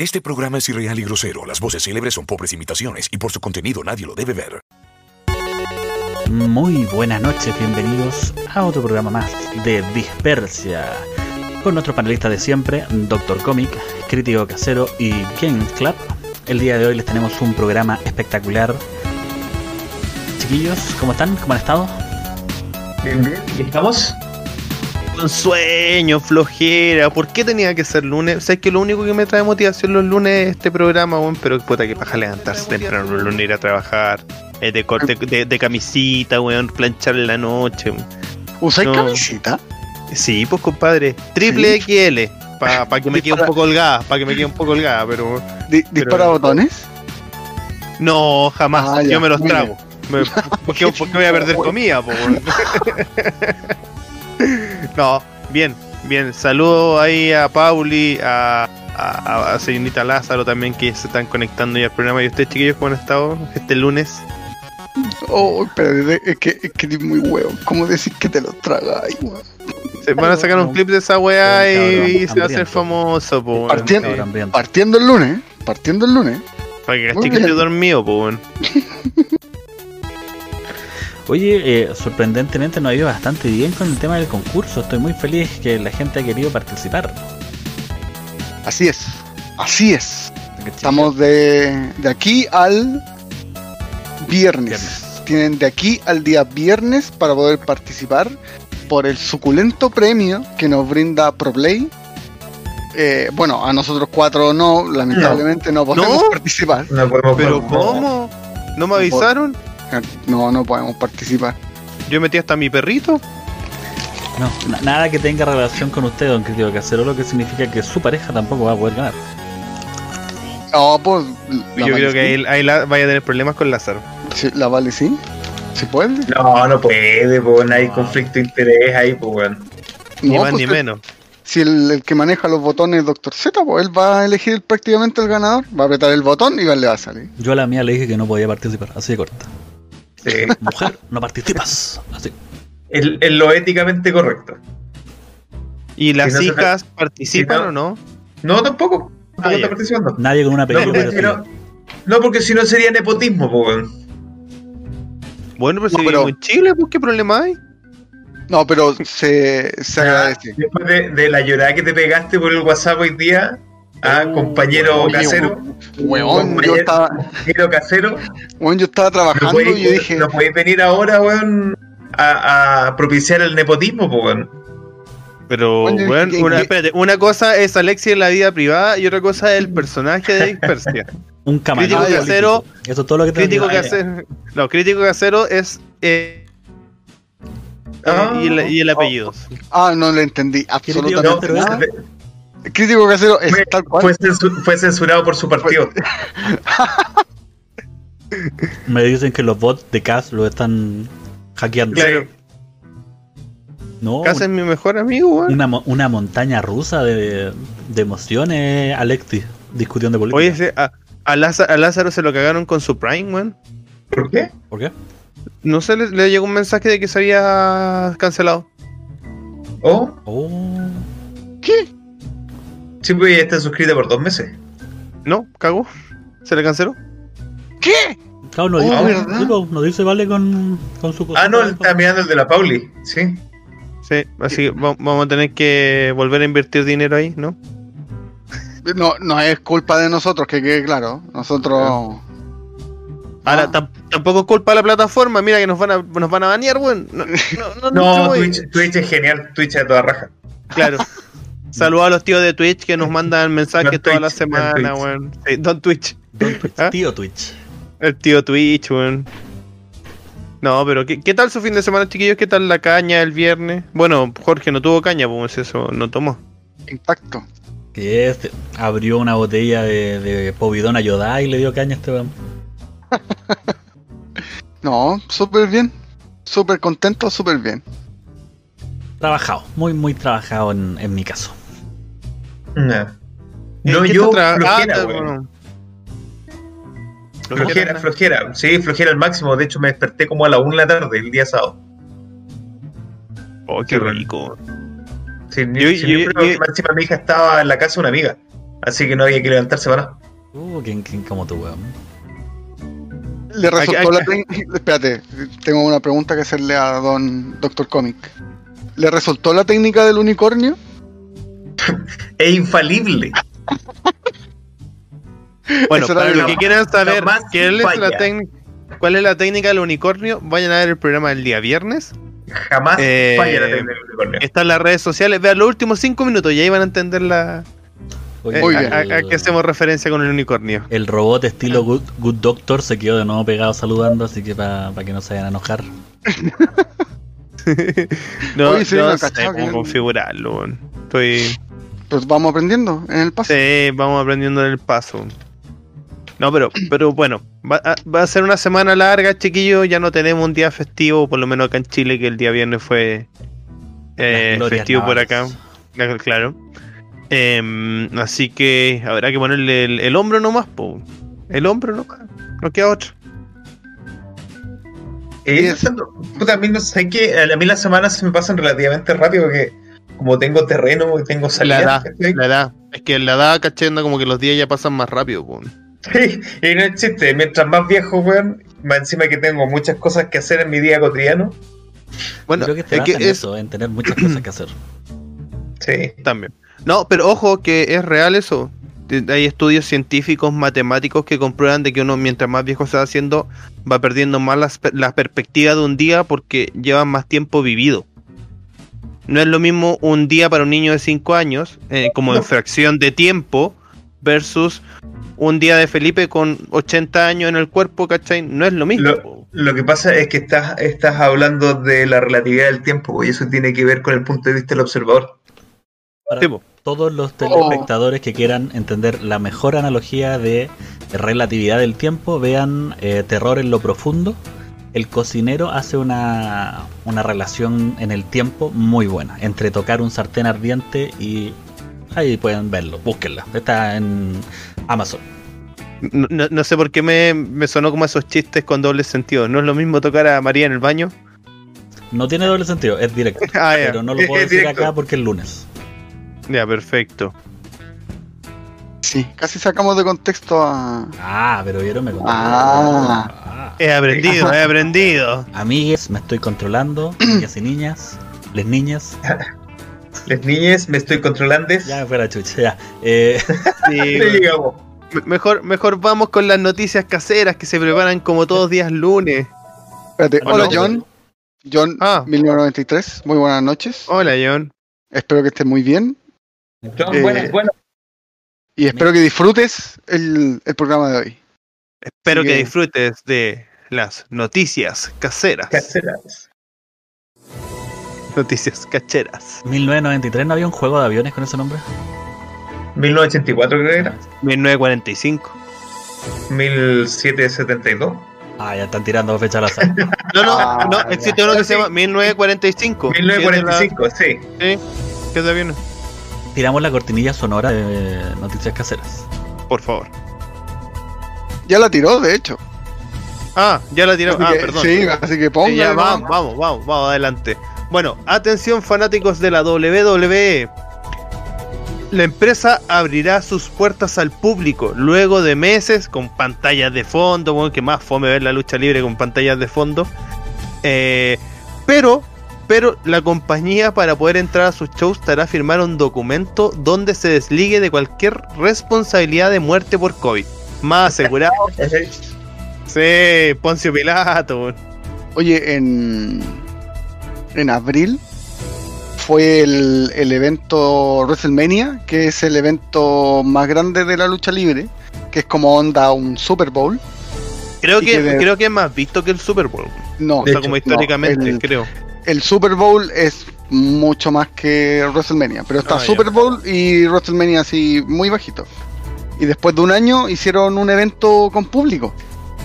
Este programa es irreal y grosero. Las voces célebres son pobres imitaciones y por su contenido nadie lo debe ver. Muy buenas noches, bienvenidos a otro programa más de Dispersia. Con nuestro panelista de siempre, Doctor Comic, Crítico Casero y Games Club. El día de hoy les tenemos un programa espectacular. Chiquillos, ¿cómo están? ¿Cómo han estado? Bien, bien. ¿Y estamos? Un sueño, flojera. ¿Por qué tenía que ser lunes? ¿Sabes que lo único que me trae motivación los lunes es este programa, weón? Pero puta que paja levantarse temprano los lunes ir a trabajar. eh, de corte de, de camisita, weón, planchar en la noche. ¿Usáis No. camisita? Sí, pues compadre. Triple XL. Para que me quede un poco holgada. Para que me quede un poco holgada, pero. Di- ¿Dispara Pero- botones? No, jamás. Ah, ya, Yo me los trago. Me- ¿Por qué, por qué voy a perder comida, po? No, bien, bien. Saludo ahí a Pauli, a, a, a señorita Lázaro también que se están conectando ya al programa. ¿Y ustedes, chiquillos, cómo han estado este lunes? Oh, pero es que, es que eres muy huevo. ¿Cómo decís que te lo tragáis, weón? Se van a sacar un clip de esa weá y, y se va a hacer famoso, po. Partiendo- el lunes, partiendo el lunes. Para que bien. estoy dormido, po, weón. Oye, eh, sorprendentemente nos ha ido bastante bien con el tema del concurso. Estoy muy feliz que la gente ha querido participar. Así es, así es. Estamos de, de aquí al viernes. Viernes. Tienen de aquí al día viernes para poder participar por el suculento premio que nos brinda ProPlay. Eh, bueno, a nosotros cuatro no, lamentablemente no, podemos ¿No? participar. No podemos Pero. ¿cómo? ¿No me avisaron? No, no podemos participar. Yo metí hasta mi perrito. No, na- nada que tenga relación con usted, don Crítico Casero, lo que significa que su pareja tampoco va a poder ganar. No, pues. la Yo Vale creo que ahí, ahí la- vaya a tener problemas con Lázaro. Sí, la vale sí. ¿Se puede? No, no puede, pues no hay conflicto de interés ahí, pues weón. Ni No, más pues, ni menos. Si el, el que maneja los botones es Dr. Z, pues él va a elegir prácticamente el ganador, va a apretar el botón y le va a salir. Yo a la mía le dije que no podía participar, así de corta. Sí. Mujer, no participas. Así. Es, es lo éticamente correcto. ¿Y las Si no se hijas participan si no- o no? No, tampoco. Ah, ya. está participando. Nadie con un No, apellido. porque si parecido. no, no, porque si no sería nepotismo, pues. Bueno, pero si No, pero- en Chile, pues qué problema hay. No, pero se, se agradece. Después de, de la llorada que te pegaste por el WhatsApp hoy día, a Uh, compañero oye, casero, Weón, yo compañero- estaba, compañero casero, weón, yo estaba no trabajando podéis, y yo dije, no podéis venir ahora, weón, a, a propiciar el nepotismo, pues weón. Pero, weón, ¿qué- una, espérate, una cosa es Alexi en la vida privada y otra cosa es el personaje de Dispersia. Un camaleón. Crítico casero, Eso es todo lo que crítico decir. casero. No, crítico casero es. eh, Ah. eh, y, el, y el apellido. ah, no le entendí No, absolutamente ese- Crítico casero es fue, tal cual. fue censu- fue censurado por su partido. Me dicen que los bots de Cas lo están hackeando. Claro. No, Casa es mi mejor amigo, una, mo- una montaña rusa de, de emociones, Alexis, discusión de política. Oye, ese- a, a Lázaro, a Lázaro se lo cagaron con su Prime, weón. ¿Por qué? ¿Por qué? No sé, le, le llegó un mensaje de que se había cancelado. Oh, Oh, ¿Qué? Sí, pues ya está suscrita por dos meses. No, cagó. Se le canceló. ¿Qué? claro, no Oh, dice, no dice vale con, con su Ah, no, está mirando el de la Pauli, sí. Sí, así que va- vamos a tener que volver a invertir dinero ahí, ¿no? No, no es culpa de nosotros, que quede claro. Nosotros. Ahora, Ah. tam- tampoco es culpa de la plataforma, mira que nos van a, nos van a banear, weón. No, no, no, No, no, weón. Twitch, Twitch es genial, Twitch es toda raja. Claro. Saludos a los tíos de Twitch que nos mandan mensajes Don toda la Twitch, semana, weón. Sí, Don Twitch. Don Twitch, ¿Ah? Tío Twitch. El tío Twitch, weón. No, pero ¿qué, ¿qué tal su fin de semana, chiquillos? ¿Qué tal la caña el viernes? Bueno, Jorge no tuvo caña, pues eso no tomó. Impacto. Que es, abrió una botella de, de Povidón a Yodá y le dio caña a este weón. No, súper bien. Súper contento, súper bien. Trabajado, muy, muy trabajado en, en mi caso. No, ¿En no yo, flojera, ah, bueno. Flojera, flojera. Sí, flojera al máximo. De hecho, me desperté como a la 1 de la tarde el día sábado. Oh, qué rico. Sí, Yo- sí, yo- encima mi hija estaba en la casa de una amiga. Así que no había que levantarse para nada. Uh, ¿quién, quién como tú, weón? Le resultó la técnica. Espérate, tengo una pregunta que hacerle a don Doctor Comic. ¿Le resultó la técnica del unicornio? Es infalible. Bueno, Eso para los que quieran saber es la cuál es la técnica del unicornio, vayan a ver el programa del día viernes. Jamás Eh, falla la técnica del unicornio. Está en las redes sociales. Vean los últimos cinco minutos y ahí van a entender la, Oye, eh, a, bien. a- a qué hacemos referencia con el unicornio. El robot estilo Good, Good Doctor se quedó de nuevo pegado saludando, así que para que no se vayan a enojar. No, Oye, no no sé cómo que- configurarlo. Estoy. Pues vamos aprendiendo en el paso. Sí, vamos aprendiendo en el paso. No, pero, pero bueno, va a, va a ser una semana larga, chiquillos. Ya no tenemos un día festivo, por lo menos acá en Chile, que el día viernes fue eh, festivo por acá. Claro. Em, así que habrá que ponerle el, el hombro nomás, po. El hombro nomás. No queda otro. Eh, mí no sé qué, a mí las semanas se me pasan relativamente rápido porque como tengo terreno y tengo La salida, edad, ¿cachai? la edad. Es que la edad, cachendo, como que los días ya pasan más rápido. Sí, y no es chiste, mientras más viejo, weón, más encima que tengo muchas cosas que hacer en mi día cotidiano. Bueno, Creo que te es que basa en es eso, en tener muchas cosas que hacer. Sí. también. No, pero ojo que es real eso. Hay estudios científicos, matemáticos que comprueban de que uno mientras más viejo se va haciendo va perdiendo más las per- la perspectiva de un día porque lleva más tiempo vivido. No es lo mismo un día para un niño de 5 años, eh, como en fracción de tiempo, versus un día de Felipe con 80 años en el cuerpo, ¿cachai? No es lo mismo. Lo- que pasa es que estás, estás hablando de la relatividad del tiempo, y eso tiene que ver con el punto de vista del observador. Para Sí, po. todos los telespectadores que quieran entender la mejor analogía de relatividad del tiempo, vean eh, Terror en lo Profundo. El cocinero hace una, una relación en el tiempo muy buena entre tocar un sartén ardiente y ahí pueden verlo, búsquenla. Está en Amazon. No, no- no sé por qué me, me sonó como esos chistes con doble sentido. No es lo mismo tocar a María en el baño. No tiene doble sentido, es directo. Ah. Pero no lo puedo decir acá porque es lunes. Ya, perfecto. Sí, casi sacamos de contexto a. Ah, pero vieron, me contaron. Ah. Ah. He aprendido, he aprendido. Amigues, me estoy controlando, niñas y niñas, les niñas. Las niñas, me estoy controlando. Ya me fue la chucha, ya. Eh, Sí, mejor, mejor vamos con las noticias caseras que se preparan como todos días lunes. Espérate, ¿O hola no? John. John Ah. 1993, muy buenas noches. Hola, John. Espero que estés muy bien John, Eh, bueno, bueno, y espero que disfrutes el, el programa de hoy. Espero que disfrutes de las noticias caseras. caseras. Noticias cacheras. 1993 no había un juego de aviones con ese nombre. 1984 creo que era. 1945. 1772. Ah, ya están tirando fecha al azar. No, no, Ah, no, existe uno que se llama 1945. 1945, sí. Sí, que es de aviones. Tiramos la cortinilla sonora de noticias caseras. Por favor. Ya la tiró, de hecho. Ah, ya la tiró. Así Ah, que- perdón. Sí, así que Sí, ponga. ya, vamos, vamos, vamos, vamos, adelante. Bueno, atención fanáticos de la WWE. La empresa abrirá sus puertas al público luego de meses con pantallas de fondo, bueno, que más fome ver la lucha libre con pantallas de fondo. Eh, pero, pero la compañía para poder entrar a sus shows estará firmar un documento donde se desligue de cualquier responsabilidad de muerte por COVID. Más asegurado. sí, Poncio Pilato. Oye, en, en abril fue el, el evento WrestleMania, que es el evento más grande de la lucha libre, que es como onda un Super Bowl. Creo que, que de- creo que es más visto que el Super Bowl. No, O sea, hecho, como no, históricamente, el- creo. El Super Bowl es mucho más que WrestleMania, pero está Ah. Super Bowl y WrestleMania así muy bajito. Y después de un año hicieron un evento con público.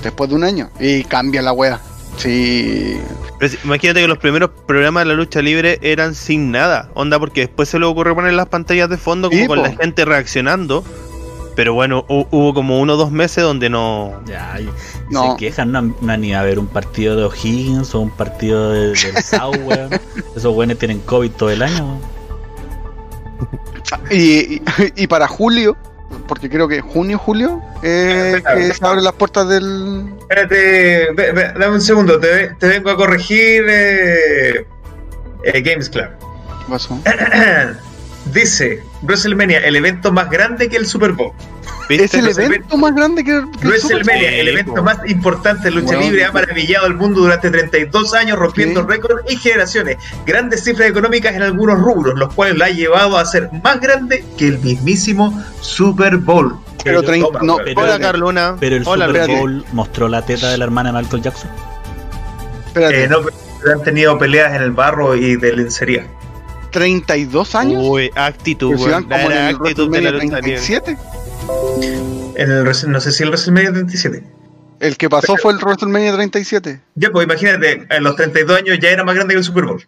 Después de un año. Y cambia la wea. Sí. Pero imagínate que los primeros programas de la lucha libre eran sin nada. Onda, porque después se le ocurrió poner las pantallas de fondo como Sí, con po. la gente reaccionando. Pero bueno, hu- hubo como uno o dos meses donde no. Ya, No. se quejan, no, no han ido a ver un partido de O'Higgins o un partido de, del weón. Esos weones tienen COVID todo el año. Y, y- y para julio porque creo que junio, julio, eh, que se abren las puertas del. Espérate, ve- ve- dame un segundo, te, te vengo a corregir eh, eh, Games Club. ¿Qué pasó? Dice WrestleMania, el evento más grande que el Super Bowl. Es el WrestleMania- evento más grande que, que el Super WrestleMania, el evento más importante de lucha libre, ha maravillado al mundo durante 32 años, rompiendo récords y generaciones. Grandes cifras económicas en algunos rubros, los cuales la ha llevado a ser más grande que el mismísimo Super Bowl. Pero toma, no, pero- Hola, Carlona. Pero el Hola, Super espérate. Bowl mostró la teta de la hermana de Michael Jackson. Eh, no, pero han tenido peleas en el barro y de lencería. 32 años. Uy, actitud, Pero si como en el actitud de la WrestleMania lucha libre. 37. En el, no sé si el WrestleMania 37. El que pasó fue el WrestleMania 37. Ya, pues imagínate, a los 32 años ya era más grande que el Super Bowl.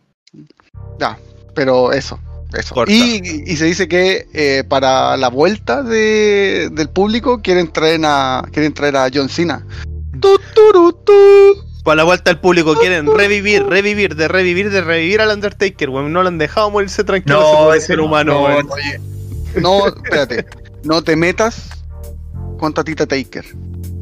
Ya, pero eso. Eso. Y, y se dice que eh, para la vuelta de, del público quieren traer a quieren traer a John Cena. Tu, turu, tu. Para la vuelta al público quieren revivir, revivir, de revivir, de revivir al Undertaker, weón. No lo han dejado morirse tranquilo No, ese ser no, humano, no. Oye, no, espérate. No te metas con Tatita Taker.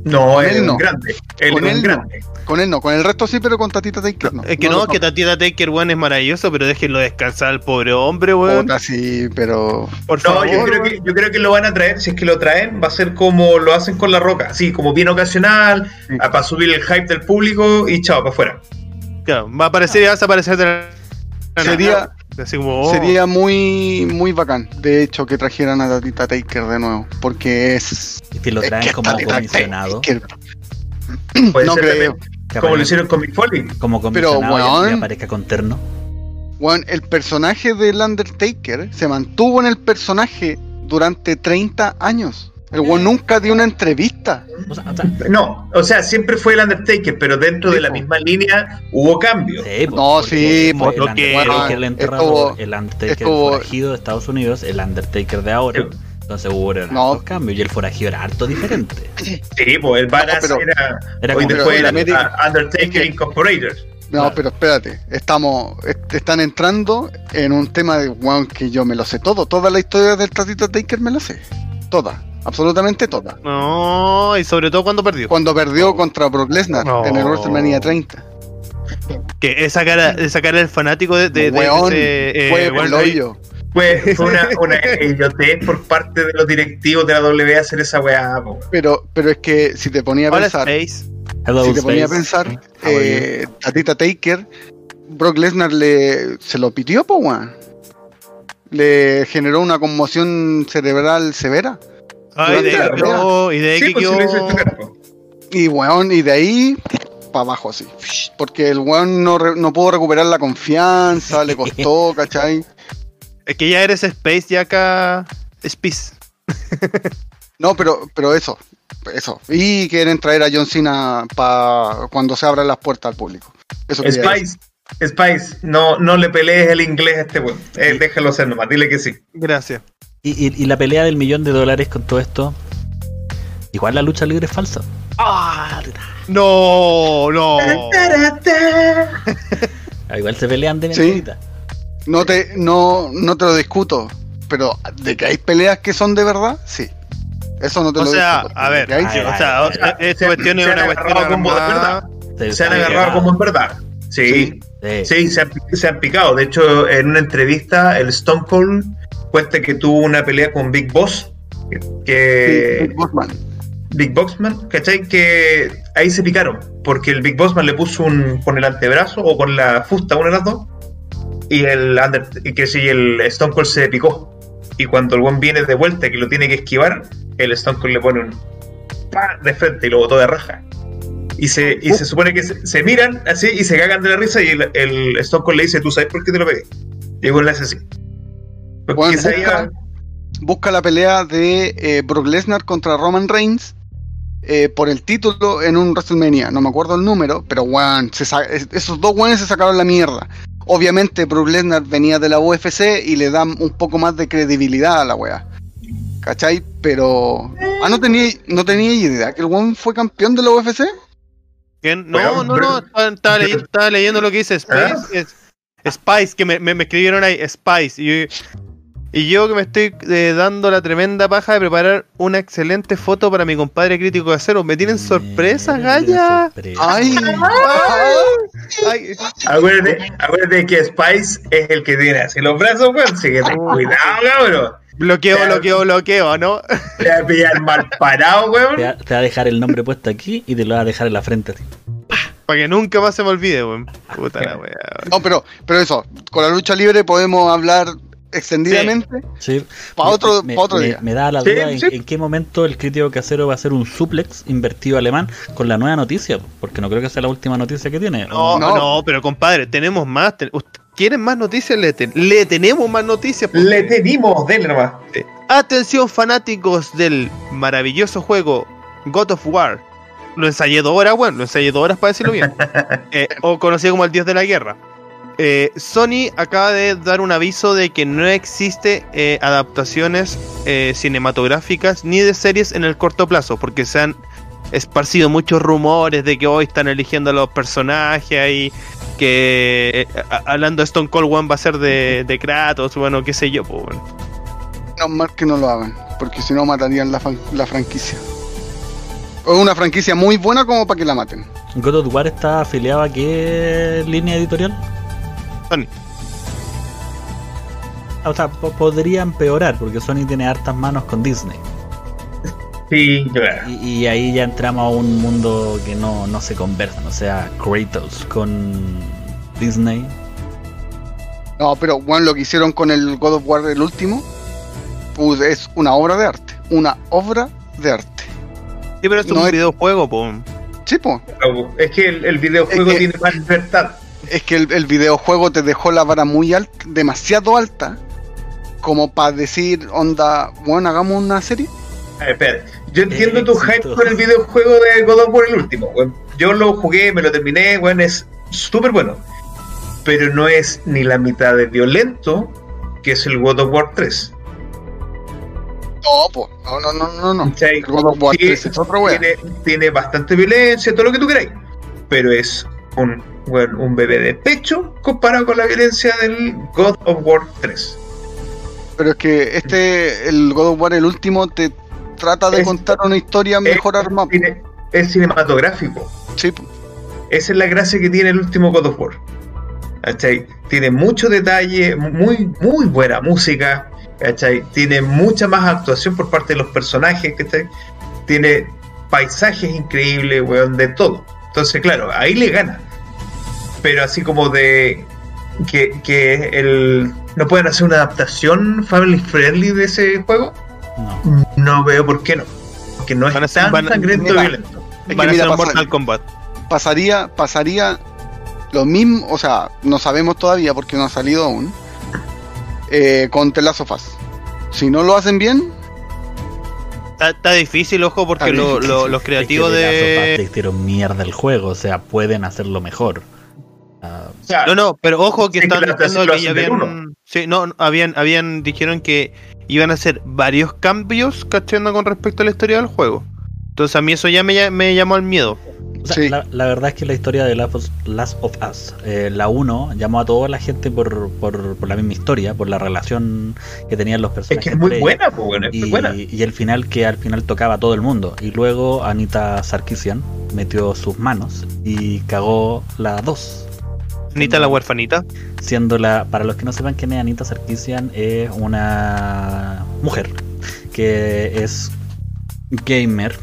No, Con él no. grande. Él Con él no. grande. Con él no, con el resto sí, pero con Tatita Taker no. Es que no, que. Tatita Taker, weón, es maravilloso, pero déjenlo descansar al pobre hombre, weón. Puta, sí, pero. Por No, favor. yo creo, que, yo creo que lo van a traer. Si es que lo traen, va a ser como lo hacen con la roca. Así, como bien ocasional, Sí. a- para subir el hype del público y chao, para afuera. Claro, va a aparecer y va a desaparecer de la nada. Sería, Así como, oh, sería muy, muy bacán, de hecho, que trajeran a Tatita Taker de nuevo. Porque es. Y que lo traen que como comisionado. No creo. que como lo hicieron con Mick Foley. Como Pero, comisionado y- y weón. aparezca con terno. Weón, el personaje del Undertaker se mantuvo en el personaje durante 30 años. El weón nunca dio una entrevista. O sea, o sea, No, o sea, siempre fue el Undertaker, pero dentro Sí, de la po. misma línea hubo cambios. sí, No, porque sí, fue po, el lo que- Undertaker el enterrador, estuvo- el Undertaker estuvo- forajido de Estados Unidos, el Undertaker de ahora. Entonces hubo No. cambios y el forajido era harto diferente. Sí, pues el Badass pero- era, Era hoy como- después era América- Undertaker es que- Incorporated. No, Claro. pero espérate, estamos, est- están entrando en un tema de weón que yo me lo sé todo. Toda la historia del Tatita Taker me la sé. Toda, absolutamente toda. No, y sobre todo cuando perdió. Cuando perdió contra Brock Lesnar No. en el WrestleMania 30. Que esa cara, esa cara del fanático de, de, de Weón, ese, eh, fue weón, el hoyo. Fue, fue una, una idiotez por parte de los directivos de la W hacer esa weá. po. Pero, pero es que si te ponía a Hola, pensar, Space. Hello, si te ponía a pensar, eh, Tatita Taker, Brock Lesnar le se lo pitió, po, weón. Le generó una conmoción cerebral severa. Ay, de ahí quedó, y de ahí Sí, pues quedó-. Y weón, y de ahí para abajo así. Porque el weón no, re- no pudo recuperar la confianza, le costó, ¿cachai? Es que ya eres Space, ya acá. Space. No, pero, pero eso, eso. Y quieren traer a John Cena para cuando se abran las puertas al público. Eso. Spice, Spice, no, no le pelees el inglés a este weón. Eh, déjalo ser nomás, dile que sí. Gracias. Y, y- y la pelea del millón de dólares con todo esto. Igual la lucha libre es falsa. No, no. Ah, Igual se pelean de Sí. mentirita. No te, no, no te lo discuto, pero de que hay peleas que son de verdad, sí. Eso no te O lo sea, discuto. a ver, hay, ay, sí. o sea, Se- cuestión es una cuestión como de armada. Se- Se han agarrado como en verdad. Sí, Sí. sí, se, han, se han picado. De hecho, en una entrevista, el Stone Cold cuenta que tuvo una pelea con Big Boss. Que, Sí, Big Bossman. Big Bossman, ¿cachai? Que ahí se picaron, porque el Big Bossman le puso un con el antebrazo o con la fusta, una de las dos, y el under, y que si el Stone Cold se picó. Y cuando el buen viene de vuelta que lo tiene que esquivar, el Stone Cold le pone un pa de frente y lo botó de raja. Y se, y se supone que se, se miran así y se cagan de la risa y el, el Stone Cold le dice, ¿tú sabes por qué te lo pegué? Y el le hace así. Bueno, Busca la pelea de eh, Brock Lesnar contra Roman Reigns eh, por el título en un WrestleMania. No me acuerdo el número, pero weón, esos dos weones se sacaron la mierda. Obviamente Brock Lesnar venía de la UFC y le dan un poco más de credibilidad a la wea. ¿Cachai? Pero... Ah, no tenía, no tenía idea que el weón fue campeón de la UFC. ¿Quién? No, no, no. Estaba, estaba leyendo, estaba leyendo lo que dice Spice. ¿Ah? es- Spice, que me, me, me escribieron ahí, Spice. Y yo, Y yo que me estoy eh, dando la tremenda paja de preparar una excelente foto para mi compadre crítico de acero. ¿Me tienen sorpresas, Gaya? sorpresa. ¡Ay! Ay, Acuérdate, acuérdate que Spice es el que tiene así los brazos, weón. Así que ten cuidado, cabrón. bloqueo, bloqueo, bloqueo, ¿no? Te va a pillar mal parado, Te weón. va, te va a dejar el nombre puesto aquí y te lo va a dejar en la frente a ti. Para que nunca más se me olvide, weón. Puta la wea. No, pero, pero eso, con la lucha libre podemos hablar extendidamente. Sí. Pa' otro- me, pa' otro me- día. me da la Sí, duda en, sí. en qué momento el crítico casero va a hacer un suplex invertido alemán con la nueva noticia, porque no creo que sea la última noticia que tiene. No, No. no, pero compadre, tenemos más. ten- ¿ust- ¿Quieren más noticias? Le, ten- le tenemos más noticias. porque- Le tenemos, denle nomás. Atención fanáticos del maravilloso juego God of War. Lo ensayé dos horas, bueno, lo ensayé dos horas para decirlo bien. Eh, o conocido como el Dios de la Guerra. Eh, Sony acaba de dar un aviso de que no existe eh, adaptaciones eh, cinematográficas ni de series en el corto plazo, porque se han esparcido muchos rumores de que hoy están eligiendo a los personajes y que eh, a- hablando de Stone Cold One va a ser de, de Kratos, bueno, qué sé yo, pues bueno. No más que no lo hagan, porque si no matarían la, fan- la franquicia. O una franquicia muy buena como para que la maten. God of War está afiliado a qué línea editorial? Sony. Ah, O sea, po- podría empeorar, porque Sony tiene hartas manos con Disney. Sí. Y, y ahí ya entramos a un mundo que no, no se conversan. O sea, Kratos con Disney. No, pero bueno, lo que hicieron con el God of War el último, pues es una obra de arte. Una obra de arte. Sí, pero esto No es un es- videojuego, po. Sí, pues. Es que el, el videojuego Es que- tiene más libertad. Es que el, el videojuego te dejó la vara muy alta, demasiado alta, como para decir, onda, bueno, hagamos una serie. A ver, espérate. Yo entiendo tu hype con el videojuego de God of War el último, weón. Yo lo jugué, me lo terminé, weón, es súper bueno. Pero no es ni la mitad de violento que es el God of War 3. No, pues, no, no, no, no, no. ¿Cachai? El God of War Tiene- 3 es otra wea. Tiene, tiene bastante violencia, todo lo que tú queráis. Pero es un, un bebé de pecho comparado con la violencia del God of War 3. Pero es que este, el God of War, el último, te trata de Es- contar una historia mejor armada. cine- es cinematográfico. Sí. Esa es la gracia que tiene el último God of War. ¿Cachai? Tiene mucho detalle, muy, muy buena música. ¿Cachai? Tiene mucha más actuación por parte de los personajes. ¿cachai? Tiene paisajes increíbles, weón, de todo. Entonces, claro, ahí le gana. Pero así como de que, que el, no pueden hacer una adaptación family friendly de ese juego, No. no veo por qué no. Porque no es Van a ser- tan van sangriento y violento. Es Van que a mira, Mortal Kombat. pasaría, pasaría lo mismo, o sea, no sabemos todavía porque no ha salido aún, eh, con The Last of Us. Si no lo hacen bien, Está, está difícil, ojo, porque lo- difícil. lo- los creativos es que de. hicieron mierda el juego, o sea, pueden hacerlo mejor. O sea, No, no, pero ojo que que están diciendo que ya habían. Sí, no, habían, habían, dijeron que iban a hacer varios cambios, cachando con respecto a la historia del juego. Entonces a mí eso ya me, ll- me llamó al miedo. o sea, Sí. la, la verdad es que la historia de Last of, Last of Us, eh, la 1, llamó a toda la gente por, por, por la misma historia, por la relación que tenían los es personajes. que es muy buena, pues bueno, es muy y, buena. y el final que al final tocaba a todo el mundo. Y luego Anita Sarkisian metió sus manos y cagó la 2. Anita la huerfanita. Siendo la, para los que no sepan quién es Anita Sarkisian, es una mujer que es gamer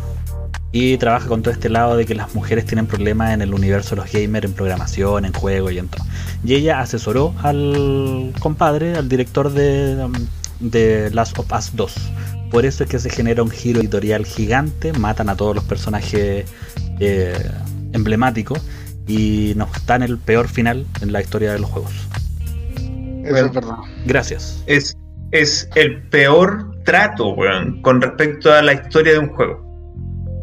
y trabaja con todo este lado de que las mujeres tienen problemas en el universo de los gamers, en programación, en juego y en todo. Y ella asesoró al compadre, al director de, de Last of Us 2. Por eso es que se genera un giro editorial gigante, matan a todos los personajes eh, emblemáticos y nos dan el peor final en la historia de los juegos. eso Bueno. es verdad. Gracias. Es, es el peor trato, weón, con respecto a la historia de un juego.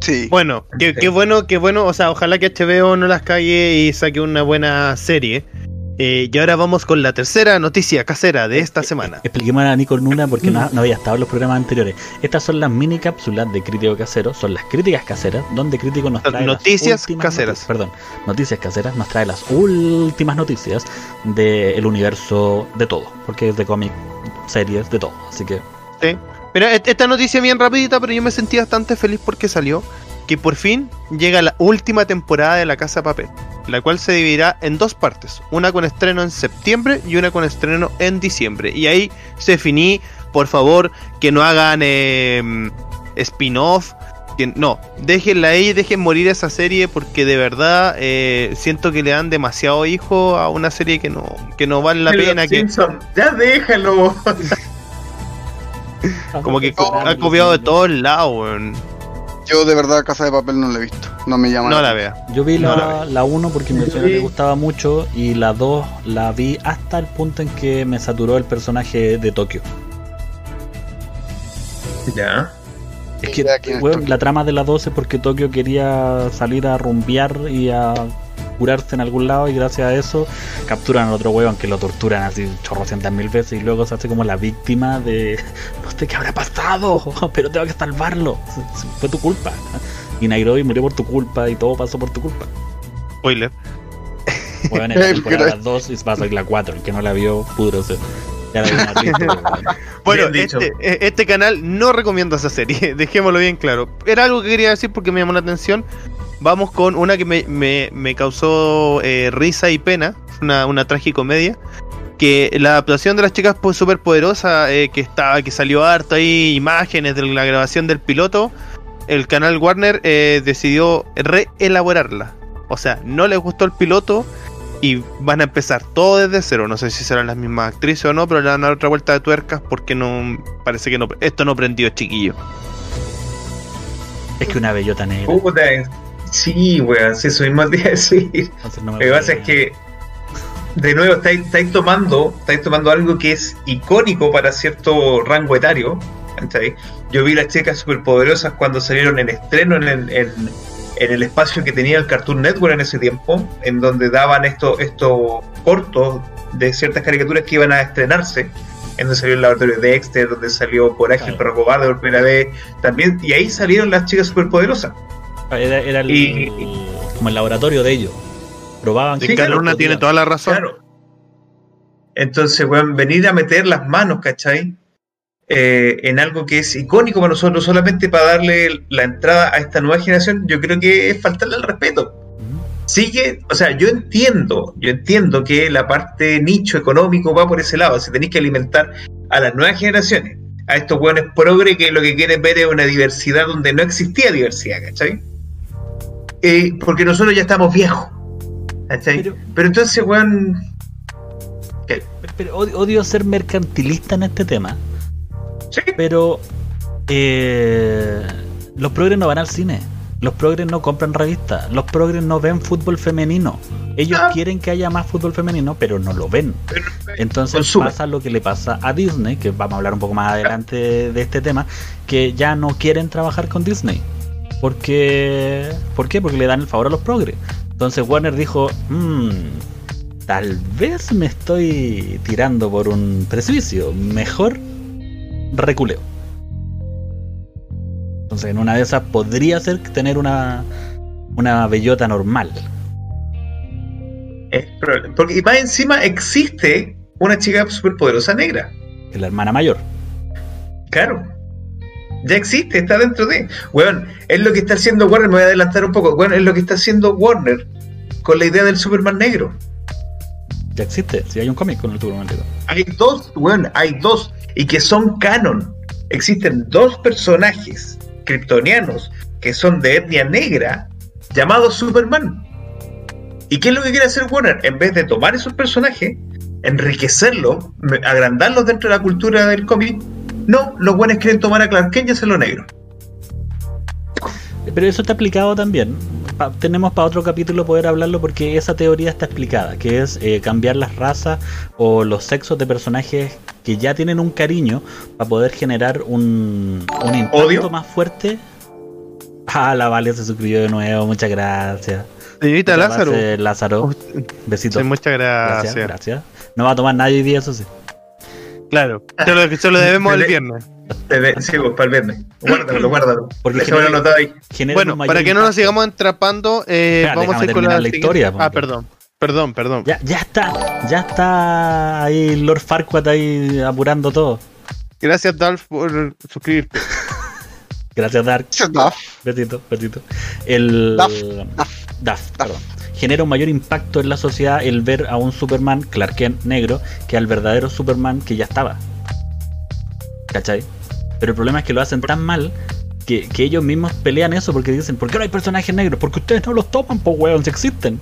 Sí. Bueno, qué, qué bueno, qué bueno. O sea, ojalá que HBO no las cague y saque una buena serie. Eh, y ahora vamos con la tercera noticia casera de esta semana. Expliquemos a Nico Nuna porque no, no había estado en los programas anteriores. Estas son las mini cápsulas de Crítico Casero, son las críticas caseras, donde Crítico nos trae las noticias últimas caseras. noticias- perdón, noticias caseras, nos trae las últimas noticias del universo de todo, porque es de cómic series, de todo. Así que Sí. Mira, et- esta noticia bien rapidita, pero yo me sentí bastante feliz porque salió que por fin llega la última temporada de La Casa Papel, la cual se dividirá en dos partes, una con estreno en septiembre y una con estreno en diciembre. Y ahí se finí, por favor, que no hagan eh, spin-off. que- No, déjenla ahí, dejen morir esa serie porque de verdad eh, siento que le dan demasiado hijo a una serie que no, que no vale la pena. Que, Simpson, ya déjalo. como que ha copiado de todos lados, weón. Yo de verdad Casa de Papel no la he visto. No me llama. No la atención. vea. Yo vi No la, la la 1 porque mi le gustaba mucho y la 2 la vi hasta el punto en que me saturó el personaje de Tokio. Ya. Es que Tokio. la trama de la 2 es porque Tokio quería salir a rumbear y a curarse en algún lado y gracias a eso capturan al otro weón que lo torturan así chorrocientas mil veces y luego se hace como la víctima de no sé qué habrá pasado, pero tengo que salvarlo. Fue tu culpa. Y Nairobi murió por tu culpa y todo pasó por tu culpa. Spoiler. Bueno, en la temporada pero- 2 y va a salir la 4. El que no la vio, pudrose. Bueno, este, eh, este canal no recomienda esa serie, dejémoslo bien claro. Era algo que quería decir porque me llamó la atención. Vamos con una que me, me- me causó eh, risa y pena, una, una tragicomedia. Que la adaptación de las chicas pues, superpoderosas, eh, que estaba, que salió harto ahí, imágenes de la grabación del piloto, el canal Warner eh, decidió reelaborarla. O sea, no les gustó el piloto y van a empezar todo desde cero. No sé si serán las mismas actrices o no, pero le van a dar otra vuelta de tuercas porque no parece que no esto no prendió chiquillo. Es que una bellota negra. Puta, sí, weón, sí, eso mismo te iba a decir. no Lo que pasa es que, de nuevo, estáis, estáis tomando, estáis tomando algo que es icónico para cierto rango etario. ¿cachai? Yo vi las chicas superpoderosas cuando salieron en estreno en el, en- en el espacio que tenía el Cartoon Network en ese tiempo, en donde daban estos estos cortos de ciertas caricaturas que iban a estrenarse. En donde salió el laboratorio de Dexter, donde salió Coraje el perro cobarde por primera vez, también, y ahí salieron las chicas superpoderosas. Era, era el, Y- como el laboratorio de ellos. Probaban Sí, que claro, tiene toda la razón. Claro. Entonces, weón, venir a meter las manos, ¿cachai? Eh, en algo que es icónico para nosotros, solamente para darle la entrada a esta nueva generación, yo creo que es faltarle el respeto. Ujú. Sigue, o sea, yo entiendo, yo entiendo que la parte nicho económico va por ese lado, si tenéis que alimentar a las nuevas generaciones, a estos weones progre que lo que quieren ver es una diversidad donde no existía diversidad, ¿cachai? Eh, porque nosotros ya estamos viejos, ¿cachai? Pero- Pero, entonces, weón, Pero odio, ser mercantilista en este tema. sí, Pero eh, los progres no van al cine. Los progres no compran revistas. Los progres no ven fútbol femenino. Ellos Ah. quieren que haya más fútbol femenino, pero no lo ven. Entonces pasa lo que le pasa a Disney, que vamos a hablar un poco más adelante de este tema, que ya no quieren trabajar con Disney. Porque, ¿Por qué? Porque le dan el favor a los progres. Entonces Warner dijo, "Mm, tal vez me estoy tirando por un precipicio. Mejor reculeo. Entonces en una de esas podría ser tener una, una bellota normal. es. Porque y más encima existe una chica superpoderosa negra. es la hermana mayor. Claro. Ya existe, está dentro de. Weón, es lo que está haciendo Warner, me voy a adelantar un poco. Weón, es lo que está haciendo Warner con la idea del Superman negro. Ya existe, si hay un cómic con el Superman negro. Hay dos, weón, hay dos. Y que son canon. Existen dos personajes kryptonianos que son de etnia negra llamados Superman. ¿Y qué es lo que quiere hacer Warner? En vez de tomar esos personajes, enriquecerlos, agrandarlos dentro de la cultura del cómic, no, los buenos quieren tomar a Clark Kent y hacerlo negro. Pero eso está explicado también. Pa- tenemos para otro capítulo poder hablarlo porque esa teoría está explicada, que es eh, cambiar las razas o los sexos de personajes que ya tienen un cariño para poder generar un, un impacto ¿Odio? más fuerte. Ah, la Vale se suscribió de nuevo, muchas gracias. Señorita Muchas Lázaro. gracias, Lázaro, besitos. sí, muchas gracias, gracias. gracias. No va a tomar nadie hoy día, eso sí. Claro, se lo, se lo debemos el viernes. Sí, pues, para el viernes. Guárdalo, guárdalo. Porque genera- anotado ahí. Bueno, para que no nos sigamos entrapando, eh, Espera, vamos a ir con terminar la, historia, Ah, perdón. Perdón, perdón. Ya, ya está, ya está ahí Lord Farquaad ahí apurando todo. Gracias, Dalf, por suscribirte. Gracias, Dark. Duff. Betito, betito. El. Duff, Duff, Duff, perdón. Genera un mayor impacto en la sociedad el ver a un Superman, Clark Kent negro, que al verdadero Superman que ya estaba. ¿Cachai? Pero el problema es que lo hacen tan mal que, que ellos mismos pelean eso porque dicen, ¿por qué no hay personajes negros? Porque ustedes no los toman, pues weón, si existen.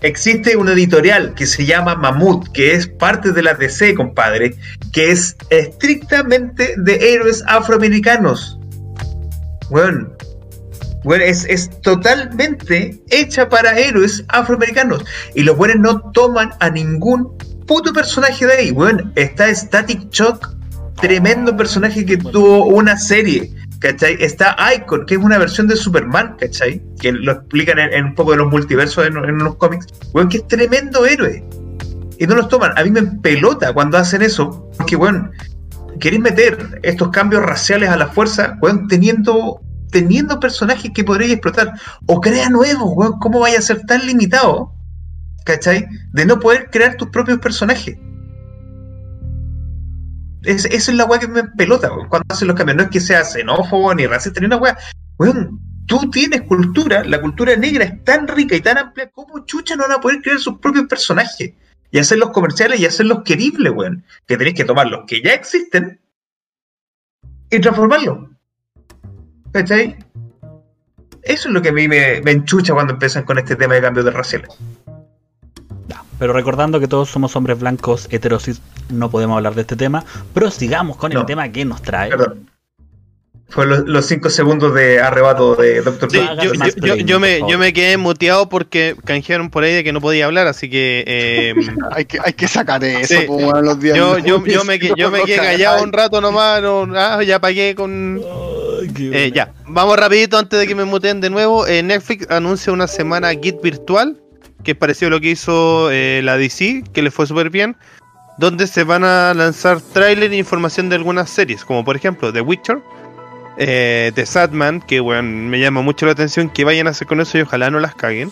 Existe una editorial que se llama Mamut, que es parte de la DC, compadre, que es estrictamente de héroes afroamericanos. Bueno, bueno es, es totalmente hecha para héroes afroamericanos. Y los buenos no toman a ningún puto personaje de ahí. Bueno, está Static Shock, tremendo personaje que tuvo una serie. ¿Cachai? Está Icon, que es una versión de Superman, ¿cachai? Que lo explican en, en un poco de los multiversos en, en unos cómics. Bueno, que es tremendo héroe. Y no los toman. A mí me pelota cuando hacen eso. Porque, bueno, queréis meter estos cambios raciales a la fuerza, bueno, teniendo, teniendo personajes que podréis explotar. O crea nuevos, weón. ¿Cómo vaya a ser tan limitado? ¿Cachai? De no poder crear tus propios personajes. Es, esa es la weá que me pelota, weón, cuando hacen los cambios. No es que sea xenófobo ni racista ni una weá. Weón, tú tienes cultura, la cultura negra es tan rica y tan amplia, ¿cómo chucha no van a poder crear sus propios personajes? Y hacerlos comerciales y hacerlos queribles, weón. Que tenéis que tomar los que ya existen y transformarlos. ¿Cachai? Eso es lo que a mí me, me enchucha cuando empiezan con este tema de cambios de raciales. Ya, Pero recordando que todos somos hombres blancos heterosis, no podemos hablar de este tema. Prosigamos con el No. tema que nos trae. Perdón. Fue los, los cinco segundos de arrebato de Doctor Sí, yo, más yo- yo- play, yo me, yo quedé muteado porque canjearon por ahí de que no podía hablar, así que eh, Hay que, hay que sacar eso, Sí. pues, weón, los días. yo, yo, yo me, que- yo me quedé callado un rato. rato nomás, no, ah, ya pagué con... Eh, ya, vamos rapidito antes de que me muteen de nuevo. Eh, Netflix anuncia una semana Git virtual, que es parecido a lo que hizo eh, la DC, que le fue súper bien, donde se van a lanzar tráiler e información de algunas series, como por ejemplo The Witcher, eh, The Sadman, que bueno, me llama mucho la atención que vayan a hacer con eso y ojalá no las caguen.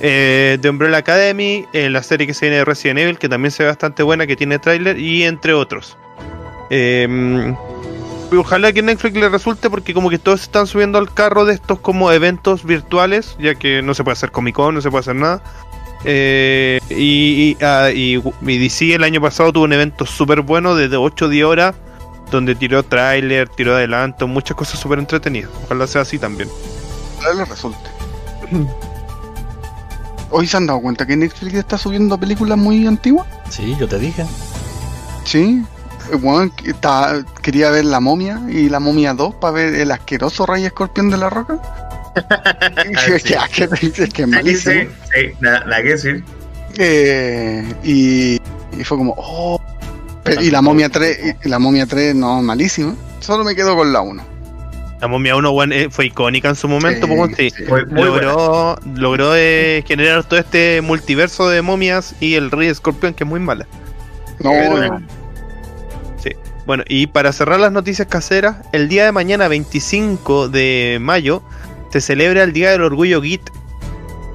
Eh, The Umbrella Academy, eh, la serie que se viene de Resident Evil, que también se ve bastante buena, que tiene tráiler, y entre otros. Eh, ojalá que Netflix le resulte porque como que todos se están subiendo al carro de estos como eventos virtuales, ya que no se puede hacer Comic Con, no se puede hacer nada. Eh, y, y, ah, y- y DC el año pasado tuvo un evento súper bueno de 8 o 10 horas, donde tiró tráiler, tiró adelanto, muchas cosas súper entretenidas. Ojalá sea así también. Ojalá le resulte. Hoy se han dado cuenta que Netflix está subiendo películas muy antiguas. Sí, yo te dije. Sí. Que está- quería ver La Momia y La Momia 2 para ver el asqueroso Rey Escorpión de la Roca. sí. que, que, que- que es Sí, malísimo. sí, sí, nada, nada que decir. Eh, y, y fue como, oh. Pero- y la momia 3, y la momia 3, no, malísima. Solo me quedo con la 1. La momia 1 weón, eh, fue icónica en su momento, Sí, pues, sí. logró, logró eh, generar todo este multiverso de momias y el rey escorpión que es muy mala. No, Pero- Bueno, y para cerrar las noticias caseras, el día de mañana, 25 de mayo, se celebra el Día del Orgullo Git.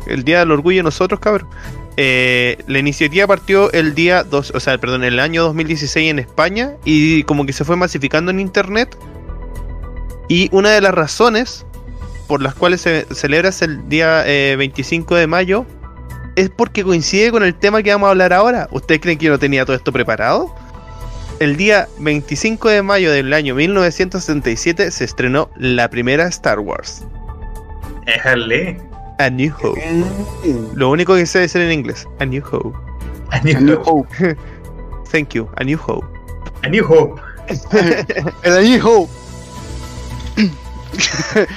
El Día del Orgullo nosotros, cabrón. Eh, la iniciativa partió el día 2, o sea, perdón, el año 2016 en España y como que se fue masificando en internet. Y una de las razones por las cuales se celebra el día eh, 25 de mayo es porque coincide con el tema que vamos a hablar ahora. ¿Ustedes creen que yo no tenía todo esto preparado? El día 25 de mayo del año 1977 se estrenó la primera Star Wars, Déjale. A New Hope. Lo único que sé decir en inglés, A New Hope. A A New New Hope. Hope. Thank you, A New Hope. A New Hope. El A New Hope.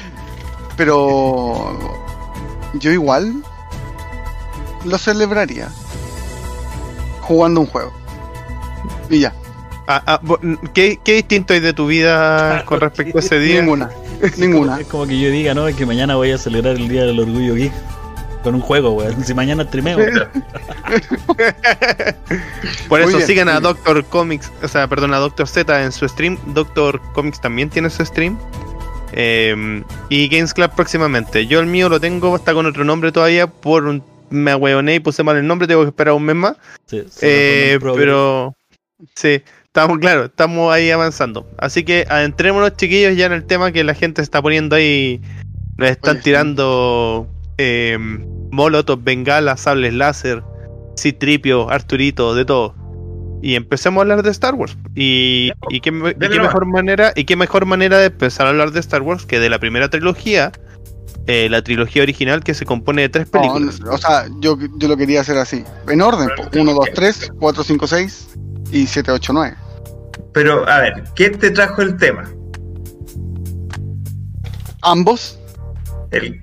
Pero yo igual lo celebraría jugando un juego. Y ya, Ah, ah, ¿qué, qué distinto hay de tu vida con respecto a ese día? ninguna, ninguna. Es como que yo diga, ¿no? Que mañana voy a celebrar el Día del Orgullo Geek con un juego, weón. Si mañana streameo. Por eso bien, sigan a. Doctor Comics, o sea, perdón, a Doctor Z en su stream. Doctor Comics también tiene su stream. Eh, y Games Club próximamente. Yo el mío lo tengo, está con otro nombre todavía por un me ahueoné y puse mal el nombre, tengo que esperar un mes más. Sí, Eh, pero sí, estamos claro, estamos ahí avanzando. Así que adentrémonos chiquillos ya en el tema que la gente está poniendo ahí. Nos están Oye, tirando eh, molotov, bengalas, sables láser, citripio, Arturito, de todo. Y empecemos a hablar de Star Wars. Y, y qué, me- y qué mejor manera, y qué mejor manera de empezar a hablar de Star Wars que de la primera trilogía, eh, la trilogía original que se compone de tres No, películas. o sea, yo, yo lo quería hacer así. En orden, 1, 2, 3, 4, 5, 6 y 7, 8, 9. Pero, a ver, ¿qué te trajo el tema? Ambos. El,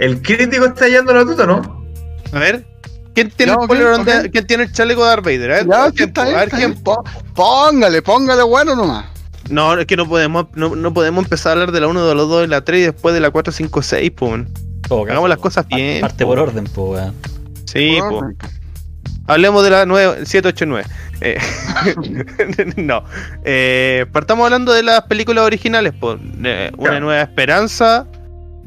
el crítico está yendo la tuta, ¿no? A ver, ¿quién tiene, Ya, el ok, polerón de-. ¿quién tiene el chaleco de Darth Vader? A ver, Ya, a ver quién, está a bien, ver está quién- bien. Po- Póngale, póngale bueno nomás. No, es que no podemos, no, no podemos empezar a hablar de la 1, de la 2 y la 3 y después de la 4, 5, 6, pues. todo caso, Hagamos las po. cosas bien, Parte po. por orden, pues, weón. Sí, Por po. orden. Hablemos de la 9, 7, 8, 9. Eh, no. Eh, partamos hablando de las películas originales, pues. Eh, Una. Nueva Esperanza,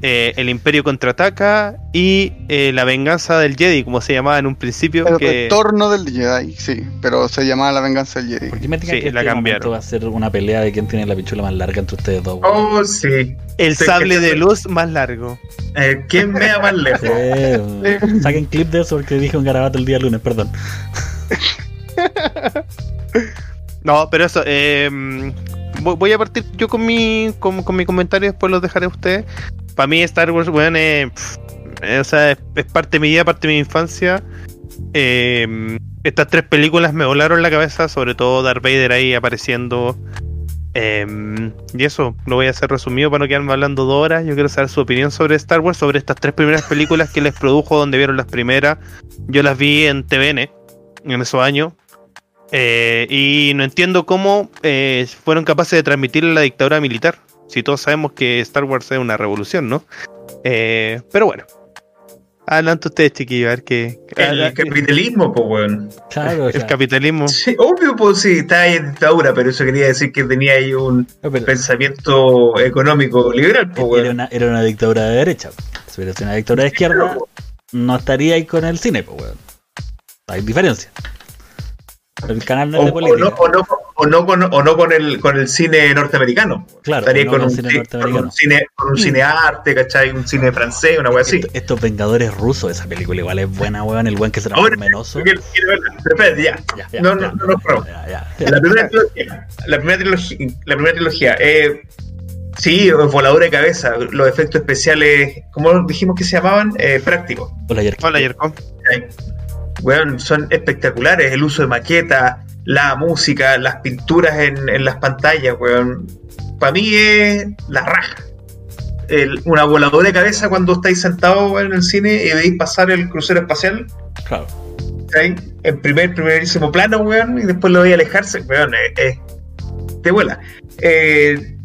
eh, El Imperio Contraataca y eh, La Venganza del Jedi, como se llamaba en un principio. El que... retorno del Jedi, sí, pero se llamaba La Venganza del Jedi. ¿Por qué me digan Sí, que la este cambiaron. momento va a ser una pelea de quién tiene la pichula más larga entre ustedes dos? weón? Oh, sí. El Sí, sable que- de luz más largo. Eh, ¿Quién me da más lejos? Sí, weón. Saquen clip de eso porque dije un garabato el día lunes, perdón. No, pero eso, eh, voy a partir yo con mi, con, con mi comentario después los dejaré a ustedes. Para mí Star Wars, weón, eh, o sea, es, parte de mi vida, parte de mi infancia. Eh, estas tres películas me volaron la cabeza, sobre todo Darth Vader ahí apareciendo. Eh, y eso, lo voy a hacer resumido para no quedarme hablando dos horas. Yo quiero saber su opinión sobre Star Wars, sobre estas tres primeras películas que les produjo, donde vieron las primeras. Yo las vi en TVN en esos años. Eh, y no entiendo cómo eh, fueron capaces de transmitir la dictadura militar. Si todos sabemos que Star Wars es una revolución, ¿no? Eh, pero bueno. Adelante ustedes, chiquillos, a ver qué. El ah, capitalismo, pues, weón. Claro, o el sea, capitalismo. Sí, obvio, pues sí, está ahí en dictadura, pero eso quería decir que tenía ahí un no, pero pensamiento económico liberal, pues, era, weón. una, era una dictadura de derecha. Si hubiera sido una dictadura de izquierda, no estaría ahí con el cine, pues, weón. Hay diferencia. El canal no O, es de o no, política. o, no, o no con, o no con, el, con el cine norteamericano. Claro, Estaría no con, con un, cine ci- con un cine, con un cinearte, ¿cachai? Un cine francés, una wea así. Est- estos Vengadores rusos, esa película igual es buena, weón. El buen que se transforma en oso. Ya. Ya, ya, no, ya, no, no. La primera trilogía. La primera trilogía. La primera trilogía eh, sí, voladora de cabeza. Los efectos especiales, ¿cómo dijimos que se llamaban? Eh, prácticos. Hola, Yerko. Hola, Yerko. Weón, son espectaculares. El uso de maqueta, la música, las pinturas en, en las pantallas, weón. Para mí es la raja. El- una voladora de cabeza cuando estáis sentados en el cine y veis pasar el crucero espacial. Claro. ¿cachai? En primer, primerísimo plano, weón, y después lo veis alejarse, weón, eh, eh, te vuela. Eh,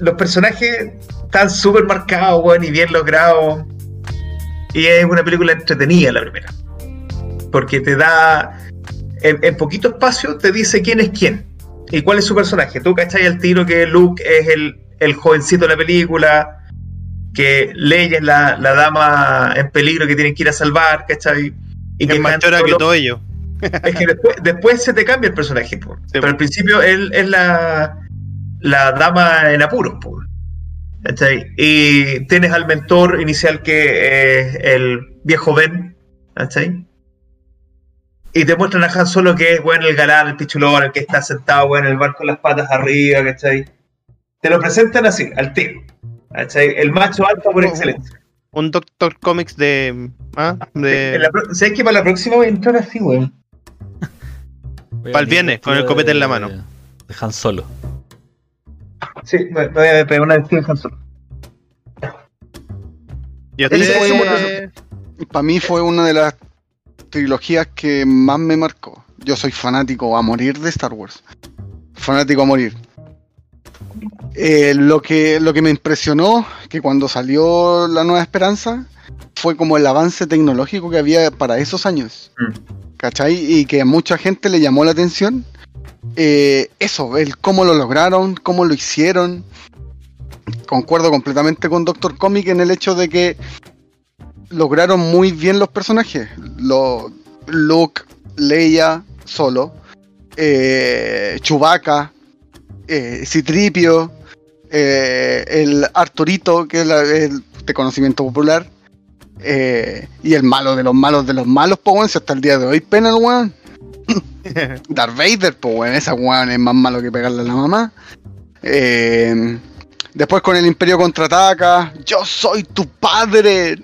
los personajes están súper marcados, weón, y bien logrados. Y es una película entretenida la primera. Porque te da. En, en poquito espacio te dice quién es quién. Y cuál es su personaje. Tú cachai al tiro que Luke es el, el jovencito de la película. Que Leia es la, la dama en peligro que tienen que ir a salvar, ¿cachai? Y Es más Han chora que todo ello. es que después, después se te cambia el personaje, po. pero al principio él es la, la dama en apuros. ¿Cachai? Y tienes al mentor inicial que es el viejo Ben. ¿cachai? Y te muestran a Han Solo que es bueno el galán, el pichulón, el que está sentado bueno, en el barco con las patas arriba, ¿cachai? Te lo presentan así, al tiro. ¿cachai? El macho alfa por excelencia. Un Doctor Comics de. ¿ah? En de la pro- ¿Sabes que para la próxima voy a entrar así, weón? Voy a Pa'l venir viernes, con el copete en la mano. De Han Solo. Sí, me me voy a pegar una vestida de Han Solo. Para mí fue una de las trilogías que más me marcó. Yo soy fanático a morir de Star Wars. Fanático a morir. Eh, lo, que, lo que me impresionó, que cuando salió La Nueva Esperanza, fue como el avance tecnológico que había para esos años. Mm. ¿Cachai? Y que a mucha gente le llamó la atención. Eh, eso, el cómo lo lograron, cómo lo hicieron. Concuerdo completamente con Doctor Comic en el hecho de que lograron muy bien los personajes. Lo, Luke, Leia, solo, eh, Chewbacca, eh, Citripio, eh, el Arturito, que es la- el de conocimiento popular, eh, y el malo de los malos de los malos, si hasta el día de hoy pena el weón. Darth Vader, pues weón, esa weón es más malo que pegarle a la mamá. Eh, después con el Imperio contraataca, yo soy tu padre.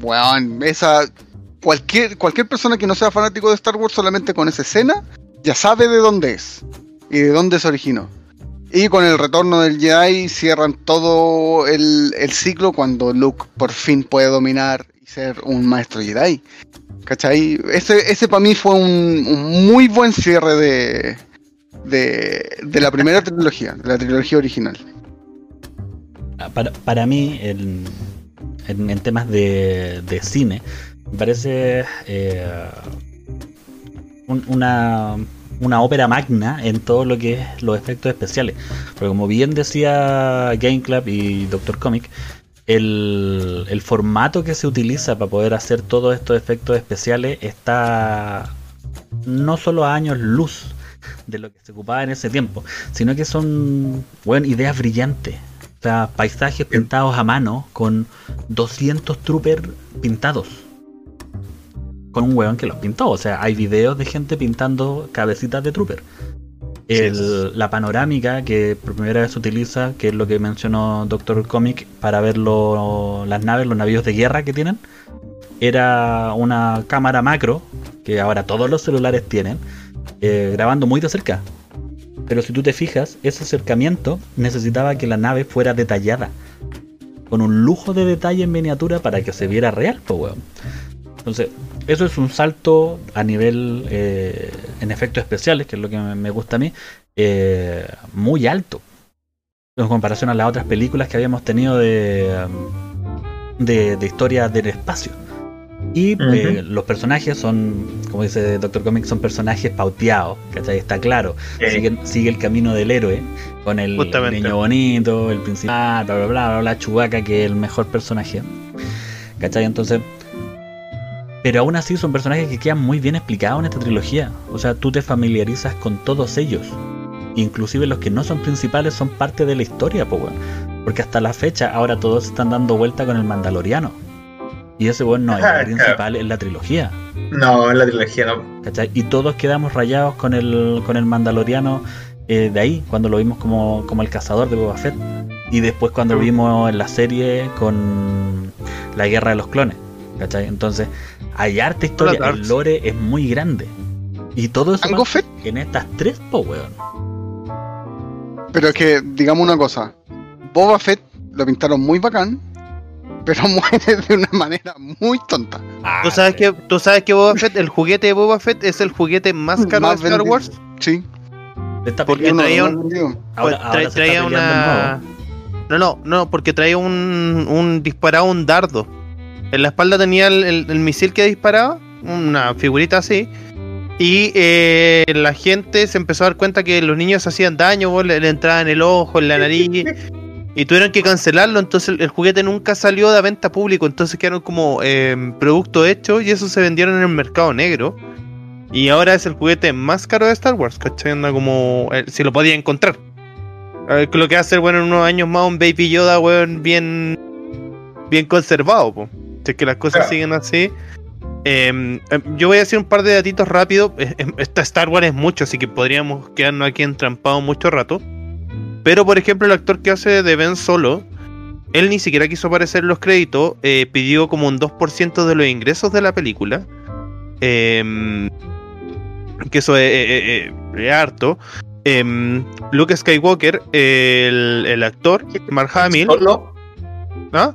Weón, esa. Cualquier, cualquier persona que no sea fanático de Star Wars solamente con esa escena ya sabe de dónde es y de dónde se originó. Y con el retorno del Jedi cierran todo el, el ciclo cuando Luke por fin puede dominar y ser un maestro Jedi. ¿Cachai? Ese, ese para mí fue un, muy buen cierre de, de, de la primera trilogía, de la trilogía original. Ah, Para, para mí, en, en- temas de, de cine, me parece eh, un- una, una ópera magna en todo lo que es los efectos especiales. Porque como bien decía Game Club y Doctor Comic, el, el formato que se utiliza para poder hacer todos estos efectos especiales está no solo a años luz de lo que se ocupaba en ese tiempo, sino que son bueno, ideas brillantes. O sea, paisajes pintados a mano con 200 troopers pintados. Con un hueón que los pintó. O sea, hay videos de gente pintando cabecitas de trooper. El- la panorámica que por primera vez se utiliza, que es lo que mencionó Doctor Comic, para ver lo- las naves, los navíos de guerra que tienen, era una cámara macro, que ahora todos los celulares tienen, eh, grabando muy de cerca. Pero si tú te fijas, ese acercamiento necesitaba que la nave fuera detallada. Con un lujo de detalle en miniatura para que se viera real, pues weón. Entonces, eso es un salto a nivel eh, en efectos especiales, que es lo que me gusta a mí, eh, muy alto. En comparación a las otras películas que habíamos tenido de, de, de historia del espacio. Y eh, los personajes son, como dice Doctor Comics, son personajes pauteados, ¿cachai? Está claro. Eh, Sigue, sigue el camino del héroe, con el Justamente. niño bonito, el principal, bla bla bla, bla, bla, Chewbacca, que es el mejor personaje. ¿Cachai? Entonces. Pero aún así son personajes que quedan muy bien explicados en esta trilogía. O sea, tú te familiarizas con todos ellos. Inclusive los que no son principales son parte de la historia, po. Porque hasta la fecha ahora todos están dando vuelta con el Mandaloriano. Y ese weón no es Ah, el principal en la trilogía. No, en la trilogía no. ¿cachai? Y todos quedamos rayados con el, con el Mandaloriano eh, de ahí, cuando lo vimos como, como el cazador de Boba Fett. Y después cuando lo Mm. vimos en la serie con la guerra de los clones. ¿cachai? Entonces, hay arte historia, Hola, el lore es muy grande. Y todo eso en estas tres, po, weón. pero es que, digamos una cosa, Boba Fett lo pintaron muy bacán, pero muere de una manera muy tonta. ¿Tú sabes que, tú sabes que Boba Fett, el juguete de Boba Fett es el juguete más caro Más de Star vendido. Wars? Sí, Está Porque traía un- ahora, Pues, ahora traía una. nuevo. No, no, no, porque traía un, un disparado, un dardo. En la espalda tenía el, el- el misil que disparaba, una figurita así. Y eh, la gente se empezó a dar cuenta que los niños hacían daño, vos, le, le entraba en el ojo, en la nariz. Y tuvieron que cancelarlo, entonces el, el juguete nunca salió de venta público, entonces quedaron como eh, producto hecho y eso se vendieron en el mercado negro. Y ahora es el juguete más caro de Star Wars, ¿cachai? Anda como eh, si lo podía encontrar. A ver, lo que va a ser, bueno, en unos años más un Baby Yoda, weón, bien, bien conservado, po. Si es que las cosas Claro. siguen así. Em, em, yo voy a decir un par de datitos rápido. Esta Star Wars es mucho, así que podríamos quedarnos aquí entrampados mucho rato. Pero, por ejemplo, el actor que hace de Ben Solo, él ni siquiera quiso aparecer en los créditos, eh, pidió como un 2% de los ingresos de la película. Em, que eso es, es- es- es harto. Em, Luke Skywalker, el, el actor, Mark Hamill. ¿Solo? ¿Ah?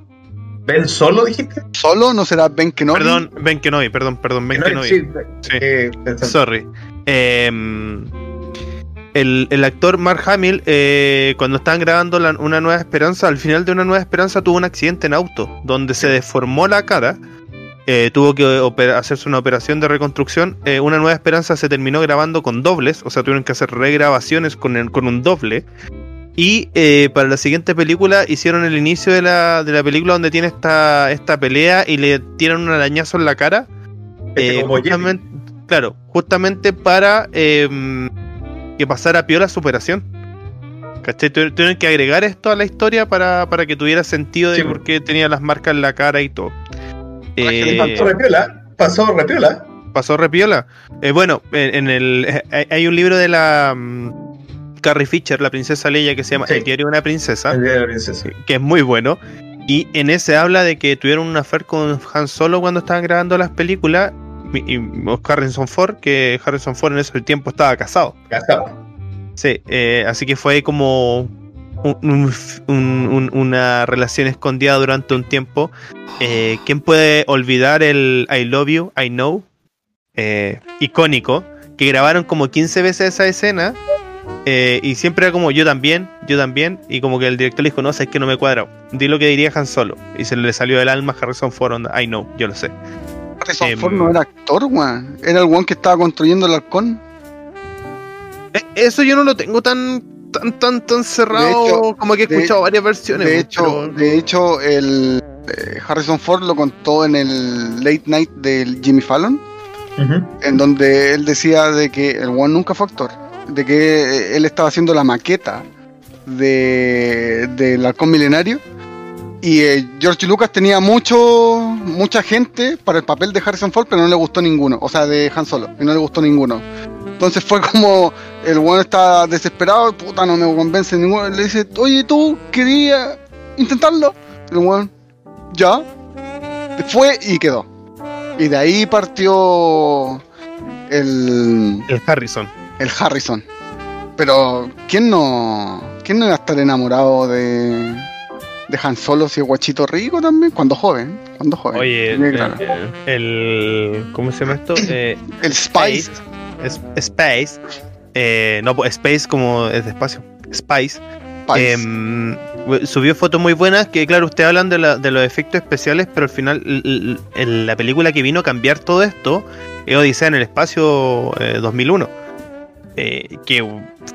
¿Ben solo dijiste? ¿Solo no será Ben Kenobi? Perdón, Ben Kenobi, perdón, perdón, Ben No, Kenobi. sí, Sí. eh. Sorry. Em, el, el actor Mark Hamill, eh, cuando estaban grabando la- Una Nueva Esperanza, al final de Una Nueva Esperanza tuvo un accidente en auto, donde se deformó la cara. eh, tuvo que hacerse una operación de reconstrucción. eh, una Nueva Esperanza se terminó grabando con dobles, o sea, tuvieron que hacer regrabaciones con, el- con un doble. Y eh, para la siguiente película hicieron el inicio de la, de la película donde tiene esta, esta pelea y le tiran un arañazo en la cara. Este como justamente, claro, justamente para eh, que pasara piola su operación. ¿Cachai? Tu- Tuvieron que agregar esto a la historia para, para que tuviera sentido de Sí. por qué tenía las marcas en la cara y todo. Eh, Pasó repiola. Pasó repiola. pasó repiola. Eh, bueno, en, en el eh, hay- un libro de la mm, Carrie Fisher, la princesa Leia, que se llama Sí. El diario de una princesa, El día de la princesa. que es muy bueno. Y en ese habla de que tuvieron un affair con Han Solo cuando estaban grabando las películas. Y, Harrison Ford, que Harrison Ford en ese tiempo estaba casado. Casado. Sí, eh, así que fue como un- un- un- un- una relación escondida durante un tiempo. Eh, ¿Quién puede olvidar el I love you, I know? Eh, icónico, que grabaron como 15 veces esa escena. eh, y siempre era como yo también, yo también. Y como que el director le dijo, no, sé, es que no me cuadra. Di lo que diría Han Solo. Y se le salió del alma a Harrison Ford, I know, yo lo sé. Harrison Em, Ford no era actor, weón. Era el weón que estaba construyendo el halcón. Eh, eso yo no lo tengo tan, tan, tan, tan cerrado. Hecho, como que he de- escuchado varias versiones. De hecho, pero- de hecho el eh, Harrison Ford lo contó en el Late Night del Jimmy Fallon, en donde él decía de que el weón nunca fue actor, de que eh, él estaba haciendo la maqueta de del halcón milenario y eh, George Lucas tenía mucho mucha gente para el papel de Harrison Ford, pero no le gustó ninguno, o sea, de Han Solo, y no le gustó ninguno. Entonces fue como el weón está desesperado, puta, no me convence ninguno. Le dice, oye, tú querías intentarlo. El weón, ya. Fue y quedó. Y de ahí partió el, El Harrison. el Harrison. Pero, ¿quién no, ¿quién no iba a estar enamorado de, de Han Solo si es guachito rico también? Cuando joven, cuando joven. Oye, el, claro. el- ¿Cómo se llama esto? Eh, el Spice. es- Space. Eh, no, pues, Space como es de espacio. Spice. Spice. Em, subió fotos muy buenas que, claro, ustedes hablan de, la- de los efectos especiales, pero al final el- la película que vino a cambiar todo esto es Odisea en el Espacio eh, 2001. Eh, que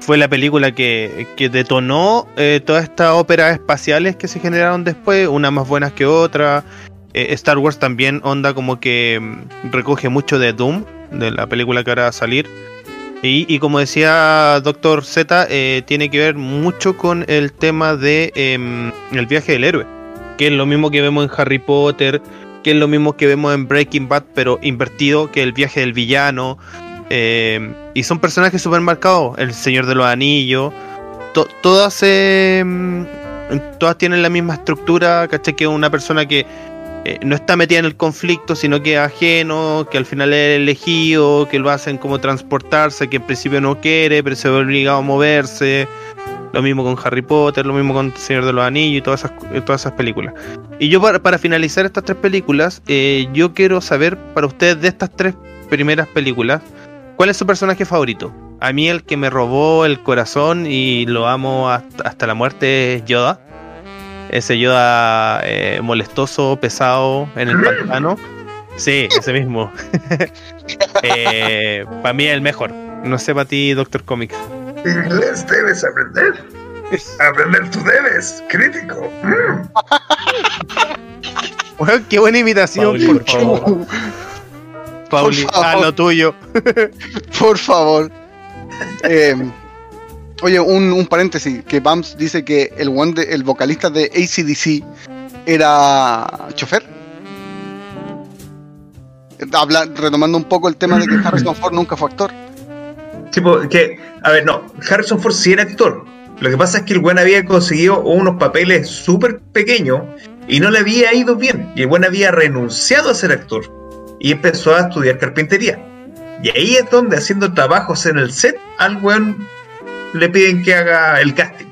fue la película que, que detonó eh, todas estas óperas espaciales que se generaron después, unas más buenas que otras. Eh, Star Wars también onda como que mm, recoge mucho de Doom, de la película que ahora va a salir. Y, y como decía Doctor Z, eh, tiene que ver mucho con el tema de em, el viaje del héroe, que es lo mismo que vemos en Harry Potter, que es lo mismo que vemos en Breaking Bad, pero invertido, que el viaje del villano. em, y son personajes súper marcados, el Señor de los Anillos, to- todas, em, todas tienen la misma estructura, ¿cachai? Que una persona que eh, no está metida en el conflicto, sino que es ajeno, que al final es elegido, que lo hacen como transportarse, que en principio no quiere, pero se ve obligado a moverse. Lo mismo con Harry Potter, lo mismo con Señor de los Anillos y todas esas, eh, todas esas películas. Y yo para, para finalizar estas tres películas, eh, yo quiero saber para ustedes de estas tres primeras películas, ¿cuál es su personaje favorito? A mí el que me robó el corazón y lo amo hasta, hasta la muerte es Yoda. Ese Yoda eh, molestoso, pesado en el pantano. Sí, ese mismo. para mí es el mejor. No sé para ti, Doctor Comics. Inglés debes aprender. Aprender tú debes, crítico. Mm. Qué buena imitación, por favor. Pauli, haz lo tuyo. Por favor. Eh, oye, un, un paréntesis, que Bams dice que el, one de- el vocalista de ACDC era chofer. Habla, retomando un poco el tema de que Harrison Ford nunca fue actor. Tipo, que, a ver, no, Harrison Ford sí era actor. Lo que pasa es que el buen había conseguido unos papeles súper pequeños y no le había ido bien. Y el buen había renunciado a ser actor y empezó a estudiar carpintería. Y ahí es donde, haciendo trabajos en el set, al buen le piden que haga el casting.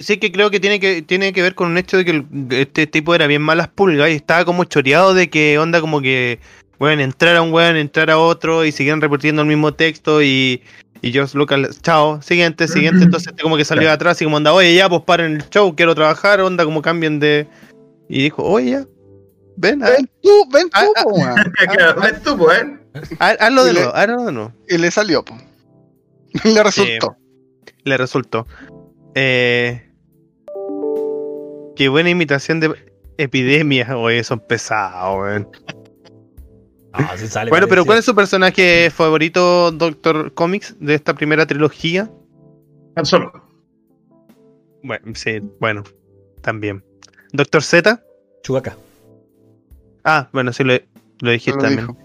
Sí que creo que tiene que tiene que ver con un hecho de que el- este tipo era bien malas pulgas y estaba como choreado de que onda como que bueno, entrar a un weón, entrar a otro y siguieron repitiendo el mismo texto y, y George Lucas, chao, siguiente, siguiente, entonces este como que salió de atrás y como anda, oye ya, pues paren el show, quiero trabajar, onda como cambien de... Y dijo, oye ya, ven, Ven tú, ven tú, Ah, ah. po, weón. Claro, ves tú, pues, ¿eh? haz- hazlo de nuevo, hazlo de nuevo. Y le salió, po. Y le resultó. le resultó. Eh, Qué buena imitación de epidemia, oye, son pesados, weón. Ah, sí sale Bueno, pero. ¿cuál es su personaje favorito, Doctor Comics, de esta primera trilogía? Han Solo. Bueno, sí, bueno, también. Doctor Z. Chewbacca. Ah, bueno, sí lo, lo dijiste Lo también. dijo.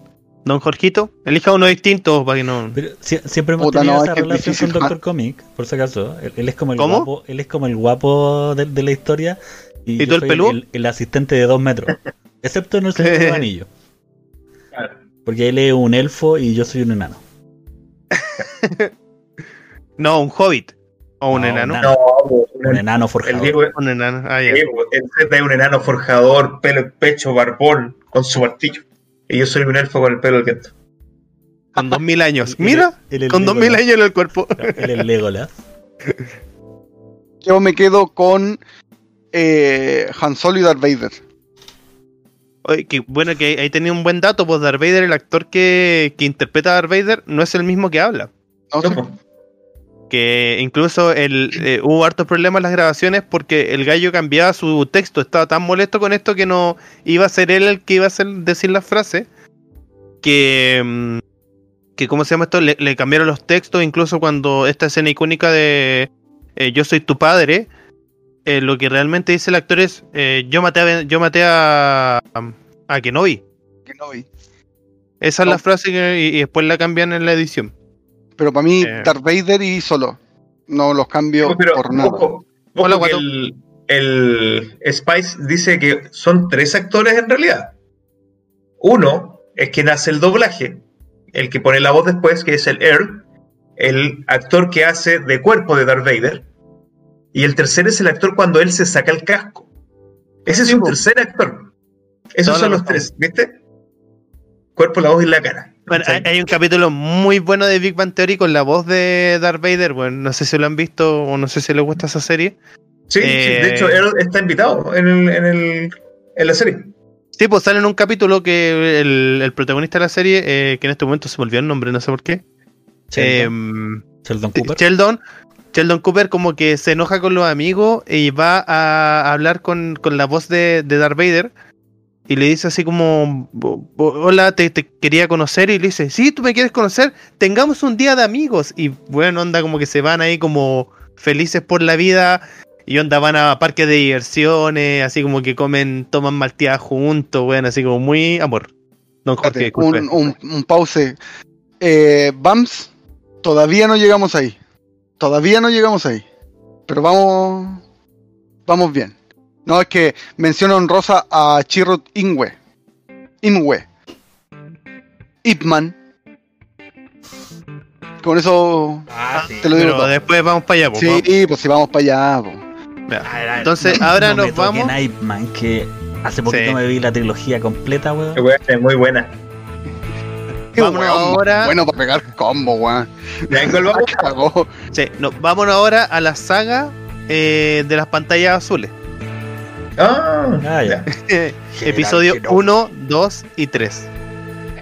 Don Jorgito, elija uno distinto para que no. Pero si- siempre hemos Puta, tenido no, esa es relación difícil, con Doctor. Comic, por si acaso. Él, él es como el ¿Cómo? guapo, él es como el guapo de, de la historia. Y, ¿Y tú el peludo? El, el asistente de dos metros. Excepto en el Señor de los Anillos. Porque él es un elfo y yo soy un enano. No, un hobbit. O un No, enano. un No, Un el, enano el forjado. Diego, Un enano. Ah, ya. Diego, el Z es un enano forjador, pelo en pecho, barbón, con su martillo. Y yo soy un elfo con el pelo al viento. Con dos mil años. Mira, con dos mil años en el cuerpo. Él es Legolas. Yo me quedo con eh, Han Solo y Darth Vader. Oye, que bueno que ahí tenía un buen dato, pues Darth Vader, el actor que, que interpreta a Darth Vader, no es el mismo que habla. No No, po. Que incluso el, eh, hubo hartos problemas en las grabaciones porque el gallo cambiaba su texto, estaba tan molesto con esto que no iba a ser él el que iba a hacer, decir las frases. Que, mm, que, ¿cómo se llama esto? Le, le cambiaron los textos, incluso cuando esta escena icónica de eh, Yo soy tu padre, eh, lo que realmente dice el actor es yo maté a, yo maté a, a Kenobi. No. Esa es la frase que, y, y después la cambian en la edición. Pero para mí, Eh. Darth Vader y Solo. No los cambio Pero, por nada. ojo, ojo Hola, que guato. el, el Spice dice que son tres actores en realidad. Uno es quien hace el doblaje, el que pone la voz después, que es el Earl, el actor que hace de cuerpo de Darth Vader, y el tercero es el actor cuando él se saca el casco. Ese es un tercer actor. Esos Toda son los razón. tres, ¿viste? Cuerpo, la voz y la cara. Bueno, hay, un capítulo muy bueno de Big Bang Theory con la voz de Darth Vader. Bueno, no sé si lo han visto o no sé si les gusta esa serie. Sí, sí, eh, de hecho, Earl está invitado en, el, en, el, en la serie. Sí, pues sale en un capítulo que el, el protagonista de la serie, eh, que en este momento se me olvidó el nombre, no sé por qué. Sheldon, Sheldon Cooper. Sheldon, Sheldon Cooper como que se enoja con los amigos y va a hablar con, con la voz de, de Darth Vader y le dice así como, "Bo- bo- hola, te, te quería conocer y le dice, sí, tú me quieres conocer, tengamos un día de amigos y bueno, onda como que se van ahí como felices por la vida y onda van a parques de diversiones, así como que comen, toman malteadas juntos, bueno, así como muy amor. Don Jorge, un, un pause. Eh, Bams, todavía no llegamos ahí. Todavía no llegamos ahí. Pero vamos. Vamos bien. No, es que menciono en rosa a Chirrut Ingwe. Ingwe. Ipman. Con eso Ah, sí. te lo digo Pero todo. después vamos para allá, po, Sí, vamos. pues si vamos para allá. po. Entonces, ahora me nos toquen vamos. Ip Man, que hace poquito Sí. me vi la trilogía completa, weón. Es muy buena. Vámonos weón, ahora. Bueno para pegar combo, weón. Sí, no, vámonos ahora a la saga eh, de las pantallas azules. Ah, Ah, ya. Episodio General 1, 2 y 3.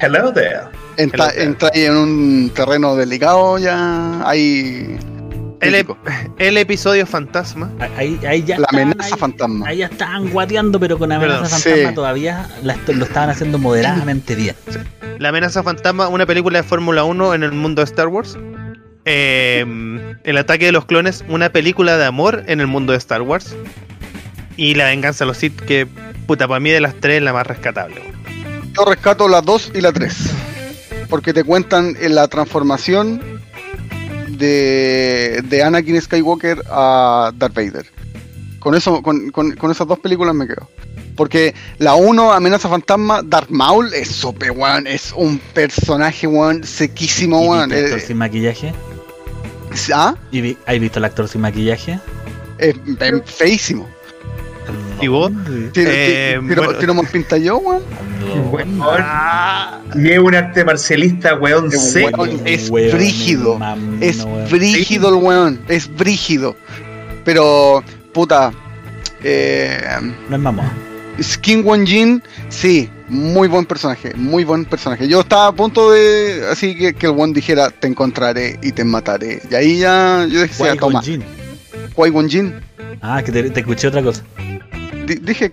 Hello there. Entra, Hello. entra ahí en un terreno delicado ya. Hay. El, el episodio fantasma. Ahí, ahí ya La amenaza ahí- fantasma. Ahí ya estaban guateando, pero con amenaza Perdón, fantasma sí. todavía la lo estaban haciendo moderadamente bien. La amenaza fantasma, una película de Fórmula 1 en el mundo de Star Wars. Eh, el ataque de los clones, una película de amor en el mundo de Star Wars. Y la venganza de los Sith, que puta, para mí de las tres es la más rescatable. Yo rescato la 2 y la 3. Porque te cuentan en la transformación de, de Anakin Skywalker a Darth Vader. Con eso, con, con- con esas dos películas me quedo. Porque la 1, Amenaza Fantasma, Darth Maul es sope, weón. Es un personaje, weón, sequísimo, ¿Y weón. el actor Eh, sin maquillaje? ¿Ah? ¿Y vi- ¿Has visto al actor sin maquillaje? Es, es feísimo. Tiene, Eh, bueno. tiene más pinta yo, weón. Weón. Y es un arte marcialista, weón, seco. es Weón, brígido, mamino, Es weón. brígido el weón, es brígido. Pero, puta, eh, No es mamá. Skin Won Jin, sí, muy buen personaje, muy buen personaje. Yo estaba a punto de, así que, que el one dijera, te encontraré y te mataré. Y ahí ya, yo decía, Qui-Gon toma. Qui Won Jin. Ah, que te, te escuché otra cosa. Di- dije.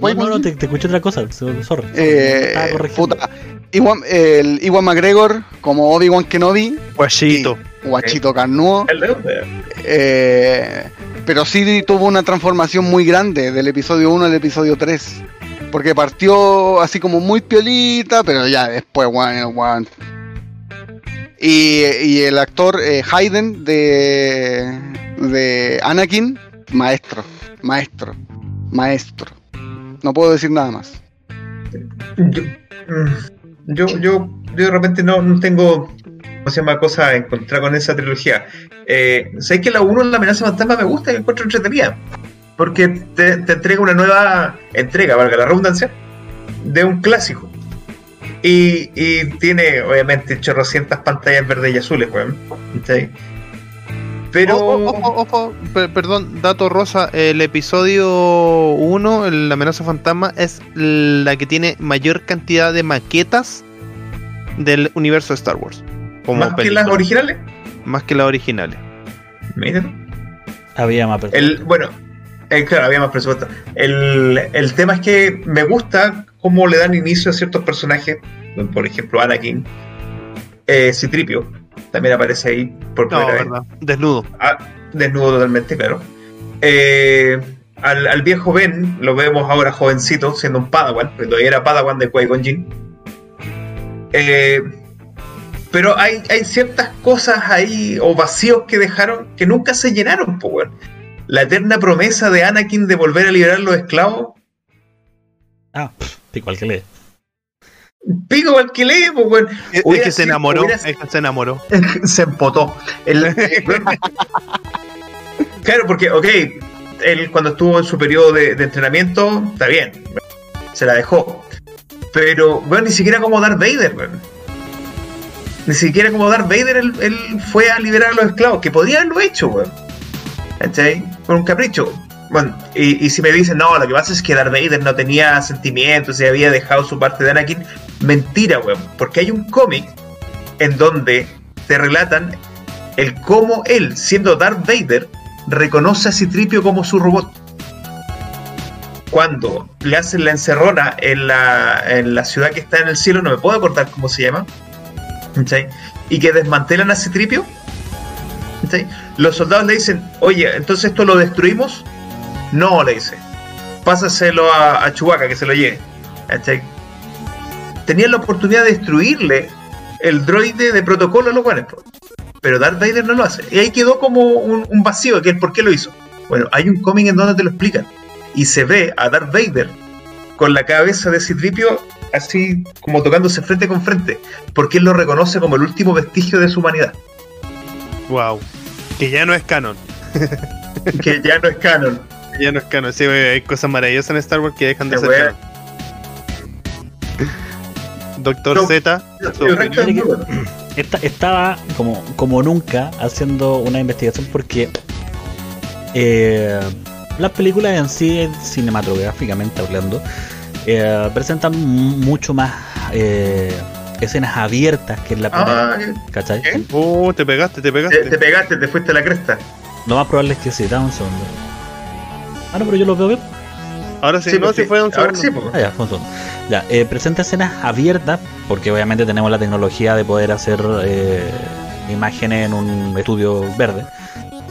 No, no, no, te, te escuché otra cosa. so- Sorry. Eh, puta, Iwan, el Iwan McGregor como Obi-Wan Kenobi, Guachito. guachito carnudo. El de? Eh, pero sí tuvo una transformación muy grande del episodio 1 al episodio 3. Porque partió así como muy piolita, pero ya después, el weón. Y, y el actor eh, Hayden de, de Anakin, maestro, maestro, maestro. No puedo decir nada más. Yo, mm, yo, yo, yo de repente no, no tengo, ¿cómo se llama? Encontrar con esa trilogía. Eh, ¿Sabes que la 1 en la amenaza fantasma me gusta y encuentro entretenida? Porque te, entrega una nueva entrega, valga la redundancia, de un clásico. Y, y tiene, obviamente, chorrocientas pantallas verdes y azules, weón. ¿cachai? Pero. Ojo, ojo, ojo, per- perdón, dato rosa. El episodio 1, La amenaza fantasma, es la que tiene mayor cantidad de maquetas del universo de Star Wars. Como más que las originales. Más que las originales. Miren. Había más personas. El, bueno, eh, claro, había más presupuesto. El, el tema es que me gusta cómo le dan inicio a ciertos personajes. Por ejemplo, Anakin. Eh, Citripio. También aparece ahí por No, primera vez. verdad. Desnudo. Ah, desnudo totalmente, claro. Eh, al, al viejo Ben lo vemos ahora jovencito, siendo un Padawan, porque todavía era Padawan de Qui-Gon Jinn. Eh, pero hay, hay ciertas cosas ahí o vacíos que dejaron que nunca se llenaron, weón. La eterna promesa de Anakin de volver a liberar a los esclavos. Ah, pff, pico al que lee. Pico que lee, pues, weón. Es Hubiera que se enamoró. hubiera Es que se enamoró. se empotó. El- claro, porque, ok, él cuando estuvo en su periodo de, de entrenamiento, está bien, se la dejó. Pero, bueno, ni siquiera como Darth Vader, weón. Ni siquiera como Darth Vader él, él fue a liberar a los esclavos, que podría haberlo hecho, weón. ¿Cachai? Por un capricho. Bueno, y, y si me dicen, no, lo que pasa es que Darth Vader no tenía sentimientos y había dejado su parte de Anakin, mentira, weón. Porque hay un cómic en donde te relatan el cómo él, siendo Darth Vader, reconoce a Citripio como su robot. Cuando le hacen la encerrona en la, en la ciudad que está en el cielo, no me puedo acordar cómo se llama, ¿cachai? y que desmantelan a Citripio, ¿cachai? los soldados le dicen, oye, entonces esto lo destruimos. No, le dice, pásaselo a, a Chewbacca que se lo lleve. ¿cachai? Tenían la oportunidad de destruirle el droide de protocolo a los po. Pero Darth Vader no lo hace. Y ahí quedó como un, un vacío, que es por qué lo hizo. Bueno, hay un cómic en donde te lo explican. Y se ve a Darth Vader con la cabeza de Citripio así como tocándose frente con frente. Porque él lo reconoce como el último vestigio de su humanidad. Wow. Que ya no es canon. Que ya no es canon. Ya no es canon. Sí, hay cosas maravillosas en Star Wars que dejan de ser canon. Doctor No, Z. Esta- estaba como, como nunca haciendo una investigación porque eh, las películas en sí, cinematográficamente hablando, eh, presentan mucho más eh, escenas abiertas que en la primera. Ah, ¿Cachai? ¿qué? Oh, te pegaste, te te, pegaste. te pegaste, te fuiste a la cresta. Lo más probable es que sí, dame un segundo. Ah, no, pero yo lo veo bien. Ahora sí, Sí, no, pues si sí. fue un Ahora segundo. sí, pues. Ah, ya, fue un segundo. Ya, eh, presenta escenas abiertas, porque obviamente tenemos la tecnología de poder hacer eh, imágenes en un estudio verde.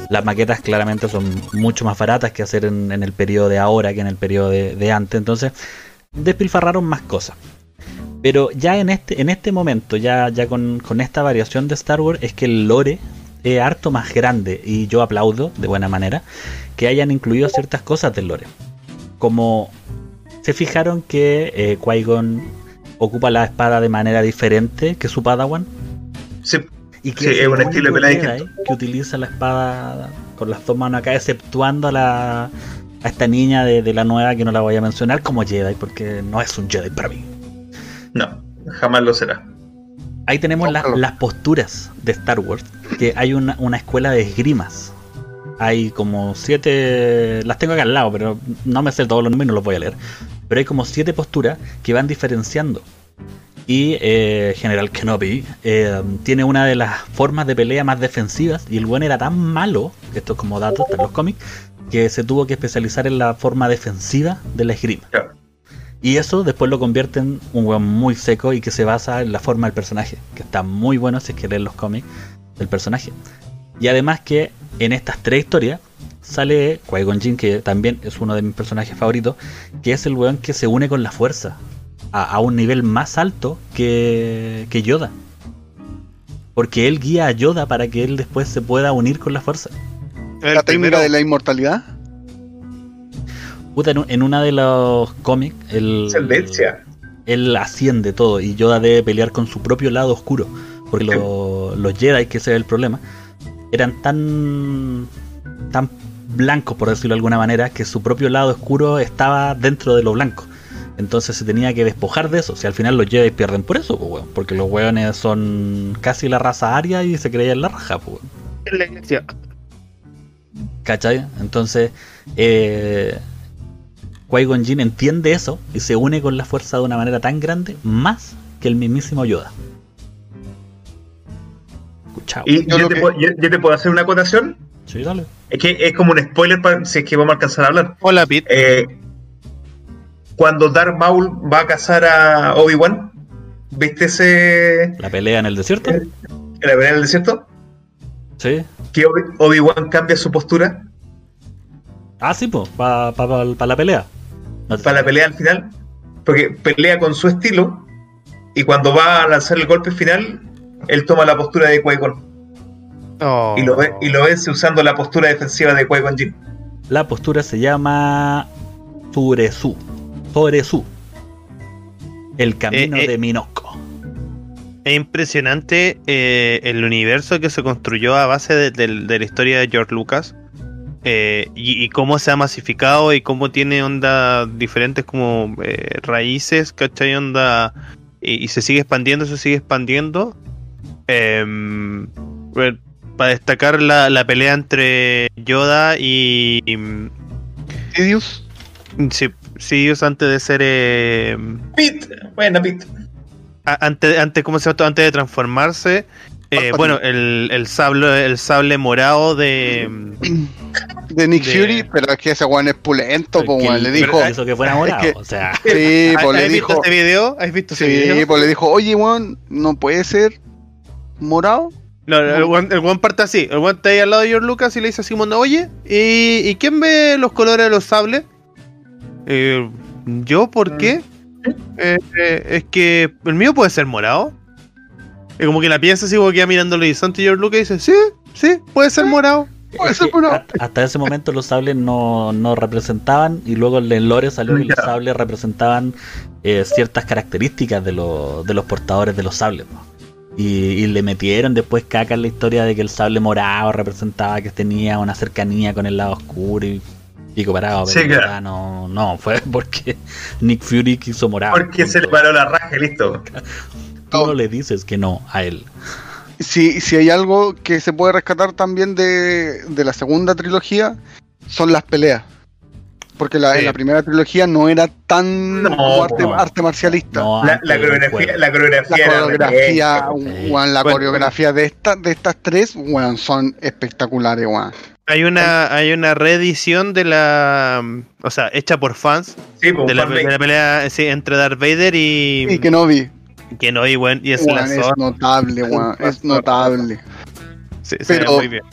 Las maquetas claramente son mucho más baratas que hacer en, en el periodo de ahora que en el periodo de, de antes. Entonces, despilfarraron más cosas. Pero ya en este, en este momento, ya, ya con, con esta variación de Star Wars, es que el lore es harto más grande. Y yo aplaudo de buena manera que hayan incluido ciertas cosas del lore. Como se fijaron que eh, Qui-Gon ocupa la espada de manera diferente que su Padawan. Sí, Y que Sí, es un estilo de Jedi que utiliza la espada con las dos manos acá, exceptuando a la a esta niña de, de la nueva que no la voy a mencionar como Jedi, porque no es un Jedi para mí. no, jamás lo será. Ahí tenemos la- las posturas de Star Wars, que hay una, una escuela de esgrimas. Hay como siete, las tengo acá al lado, pero no me sé todos los números y no los voy a leer. Pero hay como siete posturas que van diferenciando. Y eh, General Kenobi eh, tiene una de las formas de pelea más defensivas. Y el buen era tan malo, esto es como datos, en los cómics, que se tuvo que especializar en la forma defensiva de la esgrima. Claro. Y eso después lo convierte en un weón muy seco y que se basa en la forma del personaje, que está muy bueno si es que leer los cómics del personaje. Y además que en estas tres historias sale Qui-Gon Jinn, que también es uno de mis personajes favoritos, que es el weón que se une con la fuerza a, a un nivel más alto que, que Yoda. Porque él guía a Yoda para que él después se pueda unir con la fuerza. La técnica de la inmortalidad. Puta, en, en una de los cómics, el, él asciende todo y Yoda debe pelear con su propio lado oscuro. Porque lo- los Jedi, que ese es el problema, eran tan, tan blancos, por decirlo de alguna manera, que su propio lado oscuro estaba dentro de lo blanco. Entonces se tenía que despojar de eso. Si al final los Jedi pierden por eso, pues, weón, porque los weones son casi la raza aria y se creían la raja, pues, weón. la iglesia. ¿Cachai? Entonces, eh, Qui-Gon Jinn entiende eso y se une con la fuerza de una manera tan grande, más que el mismísimo Yoda. Escuchado. Y Yo te que- puedo, yo- yo te puedo hacer una acotación. Sí, dale. Es que es como un spoiler para si es que vamos a alcanzar a hablar. Hola, Pete. Eh, cuando Darth Maul va a cazar a Obi-Wan, ¿viste ese. La pelea en el desierto. en la pelea del desierto? Sí. Que Obi- Obi-Wan cambia su postura Ah, sí, pues, para la pelea. No te- para la pelea al final. Porque pelea con su estilo. Y cuando va a lanzar el golpe final, él toma la postura de Qui-Gon. Oh. Y, lo ve- y lo vence usando la postura defensiva de Qui-Gon Jinn. La postura se llama Suresu. Soresu. El camino Eh, eh. de Minoko. Es impresionante eh, el universo que se construyó a base de, de- de la historia de George Lucas eh, y, y cómo se ha masificado y cómo tiene onda diferentes como eh, raíces, ¿cachai? Onda y, y se sigue expandiendo, se sigue expandiendo. Em, bueno, para destacar la, la pelea entre Yoda y, Sidious. sí, Sidious antes de ser eh, Pete, buena a- antes, antes, ¿cómo se llama esto? Antes de transformarse. eh, bueno, el, el sable, el sable morado de. De Nick De- Fury, pero es que ese weón es pulento, pues Que weón. Le dijo. Eso que fue enamorado. es que- O sea, Sí, ¿Has, pues le has visto dijo. este video? ¿Has visto ese Sí, video? pues le dijo, oye, weón, no puede ser morado. No, el guan parte así. El guan está ahí al lado de George Lucas y le dice a Simon, oye, ¿y, y quién ve los colores de los sables? Eh, ¿Yo? ¿Por qué? Eh, eh, es que el mío puede ser morado. Y como que la piensa así, como que queda mirando el horizonte y George Lucas dice, sí, sí, puede ser morado. Puede ser morado. a- hasta ese momento los sables no, no representaban y luego en el lore salió que los sables representaban eh, ciertas características de, los- de los portadores de los sables. ¿no? Y, y le metieron después caca en la historia de que el sable morado representaba que tenía una cercanía con el lado oscuro y pico parado. Pero Sí, claro. no, no, fue porque Nick Fury quiso morado. Porque se le punto. paró la raja y listo. Tú no le dices que no a él. Si, si hay algo que se puede rescatar también de, de la segunda trilogía, son las peleas. Porque la, Sí. en la primera trilogía no era tan No, como arte, no. arte marcialista. No, La, la coreografía, la La coreografía, era coreografía, weón, la Bueno, coreografía de, esta, de estas tres, weón, son espectaculares, weón. Hay una, hay una reedición de la. O sea, hecha por fans Sí, pues, de la, de la pelea sí, entre Darth Vader y. Y que no vi, que no, y, bueno, y es la weón, es notable, weón, es notable. Sí, se ve pero- muy bien.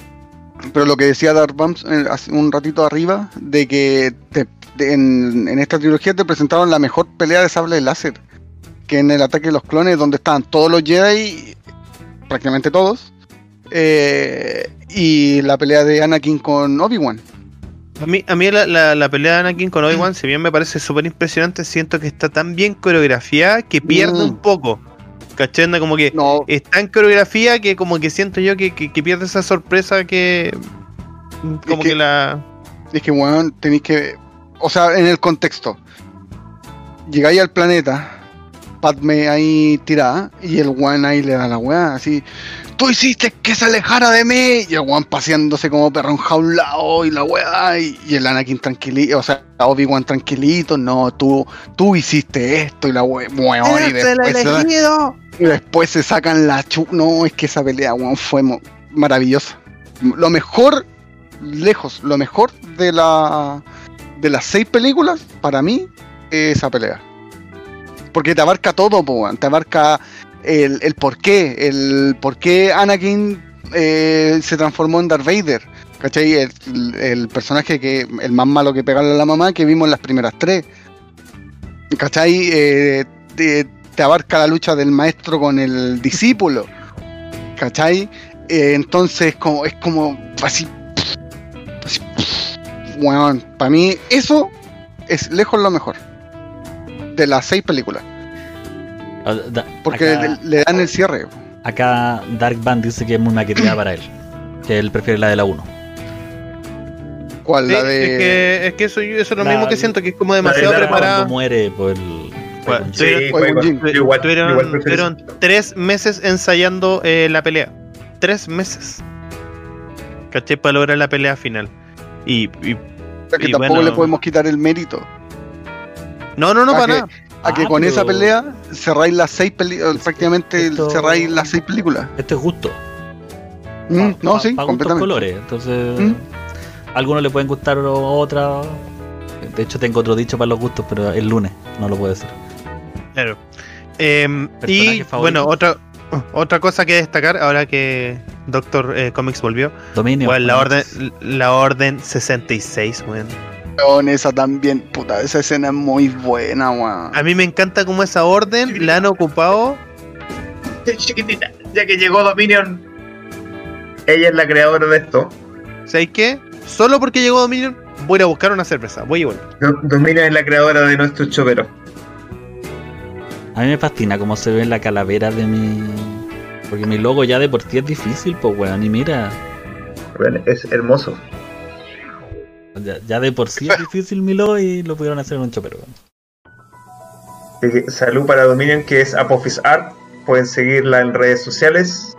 Pero lo que decía Darth Bumps eh, hace un ratito arriba, de que te- de- en, en esta trilogía te presentaron la mejor pelea de sable láser. Que en el ataque de los clones, donde estaban todos los Jedi, prácticamente todos. eh, y la pelea de Anakin con Obi-Wan. A mí, a mí la, la, la pelea de Anakin con Obi-Wan, si bien me parece súper impresionante, siento que está tan bien coreografiada que pierde Mm. un poco. ¿Cachai? Como que No, está en coreografía que como que siento yo que, que, que pierde esa sorpresa que... Como que- que, la... es que, weón, tenéis que. O sea, en el contexto. Llegáis al planeta, Padme ahí tirada, y el weón ahí le da la weá, así. Tú hiciste que se alejara de mí. Y el weón paseándose como perro enjaulado y la weá. Y, y el Anakin tranquilito, o sea, Obi-Wan tranquilito. No, tú, tú hiciste esto y la weá. y, después se, después se sacan la chu. No, es que esa pelea, weón, fue maravillosa. Lo mejor, lejos, lo mejor de la de las seis películas, para mí, es esa pelea. Porque te abarca todo, po, te abarca el, el por qué, el por qué Anakin eh, se transformó en Darth Vader. ¿Cachai? El, el personaje que, el más malo que pegarle a la mamá que vimos en las primeras tres. ¿Cachai? Eh, te, abarca la lucha del maestro con el discípulo. ¿Cachai? Eh, entonces como, es como así. weón, para mí eso es lejos lo mejor. De las seis películas. Ah, Porque acá, le, le dan el cierre. acá Dark Band dice que es muy maqueteada para él. Que él prefiere la de la 1. ¿Cuál? Sí, la es, de. que, es que eso, eso es lo La- mismo que siento, que es como demasiado la- preparada. Cuando muere por el. Bueno, sí. Sí, Qui-Gon Jinn. yo igual, Tuvieron, igual prefiero tuvieron tres meses ensayando eh, la pelea. Tres meses. ¿Caché? Para lograr la pelea final. Y, y- o sea, que y tampoco bueno. le podemos quitar el mérito. no, no, no, Ah, para que- nada. A que Ah, con pero- esa pelea cerráis las seis películas. Prácticamente Esto- cerráis las seis películas. Esto es justo. Mm, Pa- no, pa- sí, pa completamente. colores. Entonces, ¿Mm? a algunos le pueden gustar o- otra. De hecho, tengo otro dicho para los gustos, pero el lunes no lo puedo decir. Claro. Em, y bueno, otra, otra cosa que destacar ahora que Doctor eh, Comics volvió. Dominio. Bueno, la orden, la orden 66, weón. Esa también, puta, esa escena es muy buena, weón. A mí me encanta cómo esa orden la han ocupado. Chiquitita, ya que llegó Dominion, ella es la creadora de esto. ¿Sabes qué? Solo porque llegó Dominion, voy a ir a buscar una cerveza. Voy y vuelvo. Do- Dominion es la creadora de nuestro chopero. A mí me fascina cómo se ve la calavera de mi. Porque mi logo ya de por sí es difícil, pues weón. Y mira, Bueno, Es hermoso. Ya, ya de por sí es difícil mi logo y lo pudieron hacer en un chopero. Salud para Dominion, que es Apophis Art. Pueden seguirla en redes sociales.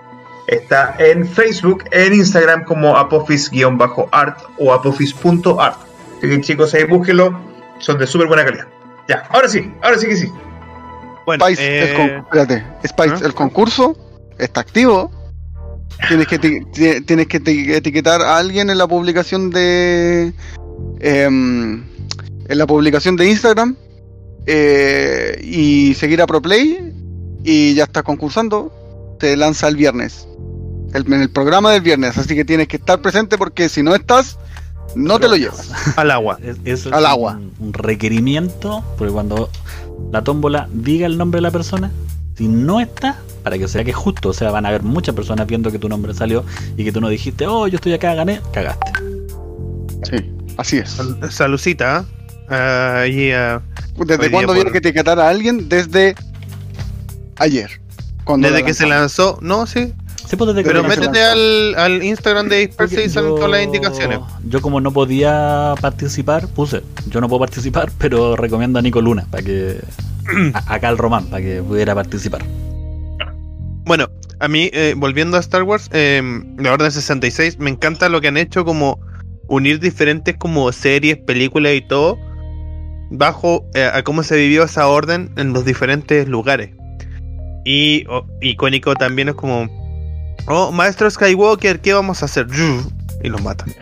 Está en Facebook, en Instagram como apophis-art o apophis.art. Así que chicos, ahí búsquenlo. Son de súper buena calidad. Ya, ahora sí, ahora sí que sí. Bueno, Spice, el, eh, con- espérate, Spice, ¿Ah? el concurso está activo. Tienes que, tienes que eti- etiquetar a alguien en la publicación de. em, en la publicación de Instagram. eh, y seguir a ProPlay. Y ya estás concursando. Te lanza el viernes. El- en el programa del viernes. Así que tienes que estar presente porque si no estás, no te lo llevas. al agua. Es- Eso Al agua. Un, un requerimiento, porque cuando la tómbola diga el nombre de la persona, si no está, para que sea que es justo, o sea, van a haber muchas personas viendo que tu nombre salió y que tú no dijiste, oh, yo estoy acá, gané, cagaste. Sí, así es. Sal- Salucita. Ahí, eh, Hoy ¿Desde cuándo por- viene que etiquetar a alguien? Desde ayer. Cuando desde la que se lanzó. No, sí. Pues, Pero métete al, al Instagram de Disperse y salen todas las indicaciones. Yo como no podía participar, puse, yo no puedo participar, pero recomiendo a Nico Luna para que a- acá al Román para que pudiera participar. Bueno, a mí, eh, volviendo a Star Wars, eh, la Orden 66, me encanta lo que han hecho como unir diferentes como series, películas y todo bajo eh, a cómo se vivió esa orden en los diferentes lugares. Y oh, icónico también es como, oh, Maestro Skywalker, ¿qué vamos a hacer? Y los matan.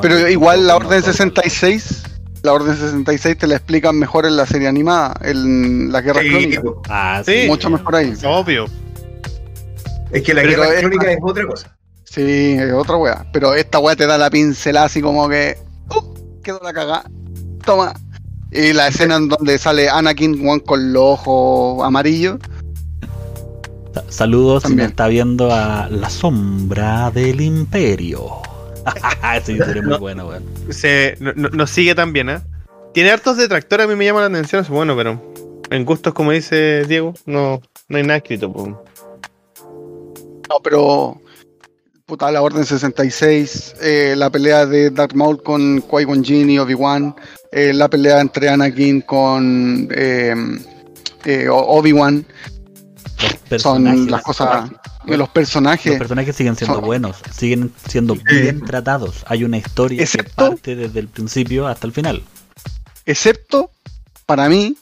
Pero Bueno, igual la Orden no, 66, la Orden 66 te la explican mejor en la serie animada, en la Guerra Sí, Crónica. Ah, Sí. Mucho mejor ahí. Obvio. Es que la Pero guerra es- crónica es otra cosa. Sí, es otra wea. Pero esta wea te da la pincelada así como que. ¡Uh! Quedó la cagada. Toma. Y la escena en donde sale Anakin weón, con los ojos amarillos. Sa- Saludos si También. me está viendo a La Sombra del Imperio. sí, sería muy No. bueno, weón. Se, no- no- nos sigue también, ¿eh? Tiene hartos detractores, a mí me llama la atención, es bueno, pero en gustos, como dice Diego, no, no hay nada escrito. po. No, pero. Puta, la Orden 66. eh, la pelea de Darth Maul con Qui-Gon Jinn y Obi-Wan. eh, la pelea entre Anakin con. eh, eh, Obi-Wan. Los personajes, Son las cosas. de los personajes. los personajes siguen siendo son- buenos, siguen siendo bien tratados. Hay una historia que Excepto- parte desde el principio hasta el final. excepto para mí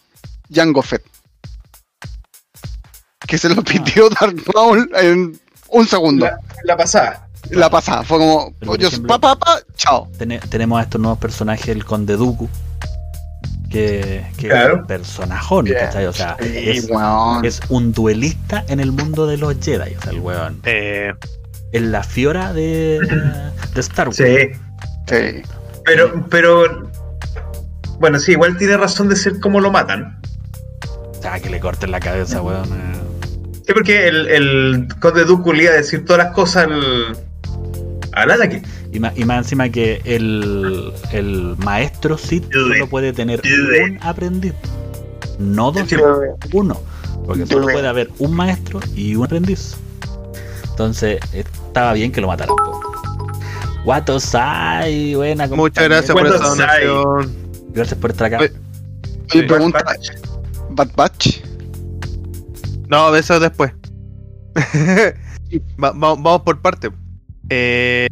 Jango Fett que se lo pidió Darth Maul en un segundo La, la pasada. la pasada. Fue como, ejemplo- pa, pa, pa, chao. Tene- tenemos a estos nuevos personajes, el Conde Dooku, que, que Claro. es un personajón, ¿cachai? O sea, Sí, es, un duelista en el mundo de los Jedi. O sea, el weón Eh, es la fiora de, de Star Wars. Sí. Sí. Pero, pero. Bueno, sí, igual tiene razón de ser como lo matan. O sea, que le corten la cabeza, weón. eh. Sí, porque el, el Conde Dooku le iba a decir todas las cosas al. al Anakin. Y más, y más encima que el, el maestro Sith solo puede tener un aprendiz, no dos, uno. Porque solo puede haber un maestro y un aprendiz. Entonces, estaba bien que lo mataran. po. Wato Sai, buena muchas gracias por esa donación. Gracias por estar acá. Sí. pregunta, Bad Batch. No, eso después. Va- va- vamos por parte. Eh,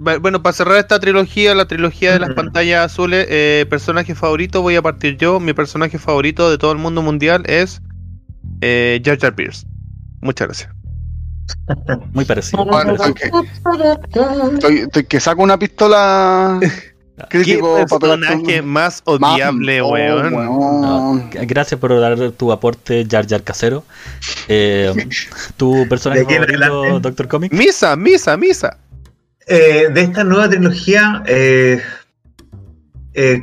bueno, para cerrar esta trilogía, la trilogía de las pantallas azules, eh, personaje favorito, voy a partir yo. Mi personaje favorito de todo el mundo mundial es eh, Jar Jar Pierce. Muchas gracias. Muy parecido. Bueno, estoy que, estoy, estoy que saco una pistola ¿Qué crítico pegarte personaje más odiable, oh, weón? weón. No, gracias por dar tu aporte, Jar Jar Casero. Eh, ¿Tu personaje favorito. Doctor Comic? Misa, misa, misa. Eh, de esta nueva trilogía, eh, eh,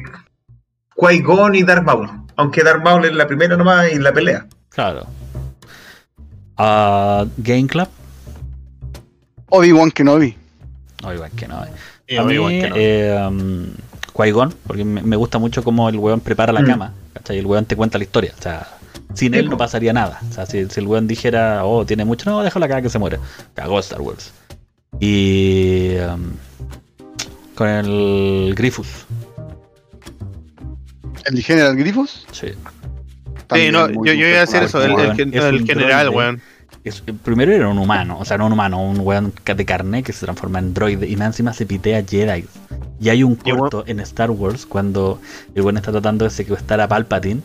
Qui-Gon y Darth Maul. Aunque Darth Maul es la primera nomás y la pelea. Claro. Ah, Game Club. Obi-Wan Kenobi. No. Sí, A mí, igual que no. eh, um, Qui-Gon, porque me, gusta mucho cómo el weón prepara la Mm. cama, ¿cachai? El weón te cuenta la historia, o sea, sin él no pasaría nada. O sea, si, si el weón dijera, oh, tiene mucho, no, déjalo acá que se muere. Cagó Star Wars. Y. um, con el Grifus, El General Grifus. sí. Sí, no, yo, yo iba a decir eso, el, el, es el un general, weón. Es- primero era un humano, o sea, no un humano, un weón de carne que se transforma en droide y más encima se pitea Jedi. Y hay un corto en Star Wars cuando el weón está tratando de secuestrar a Palpatine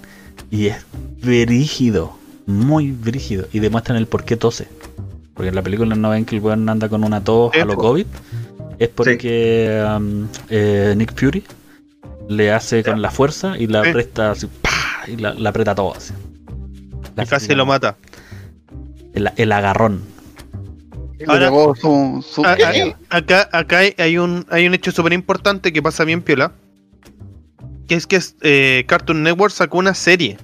y es brígido, muy brígido. Y demuestran el por qué tose. Porque en la película no ven que el weón anda con una tos a lo. COVID. Es porque um, eh, Nick Fury le hace con la fuerza y la Sí. presta así, ¡pah! y la, la aprieta todo así. La Y casi lo mata. El, el agarrón. Ahora- su, su- A- ¿Qué? a- acá acá hay, hay un, hay un hecho súper importante que pasa bien piola. Que es que eh, Cartoon Network sacó una serie.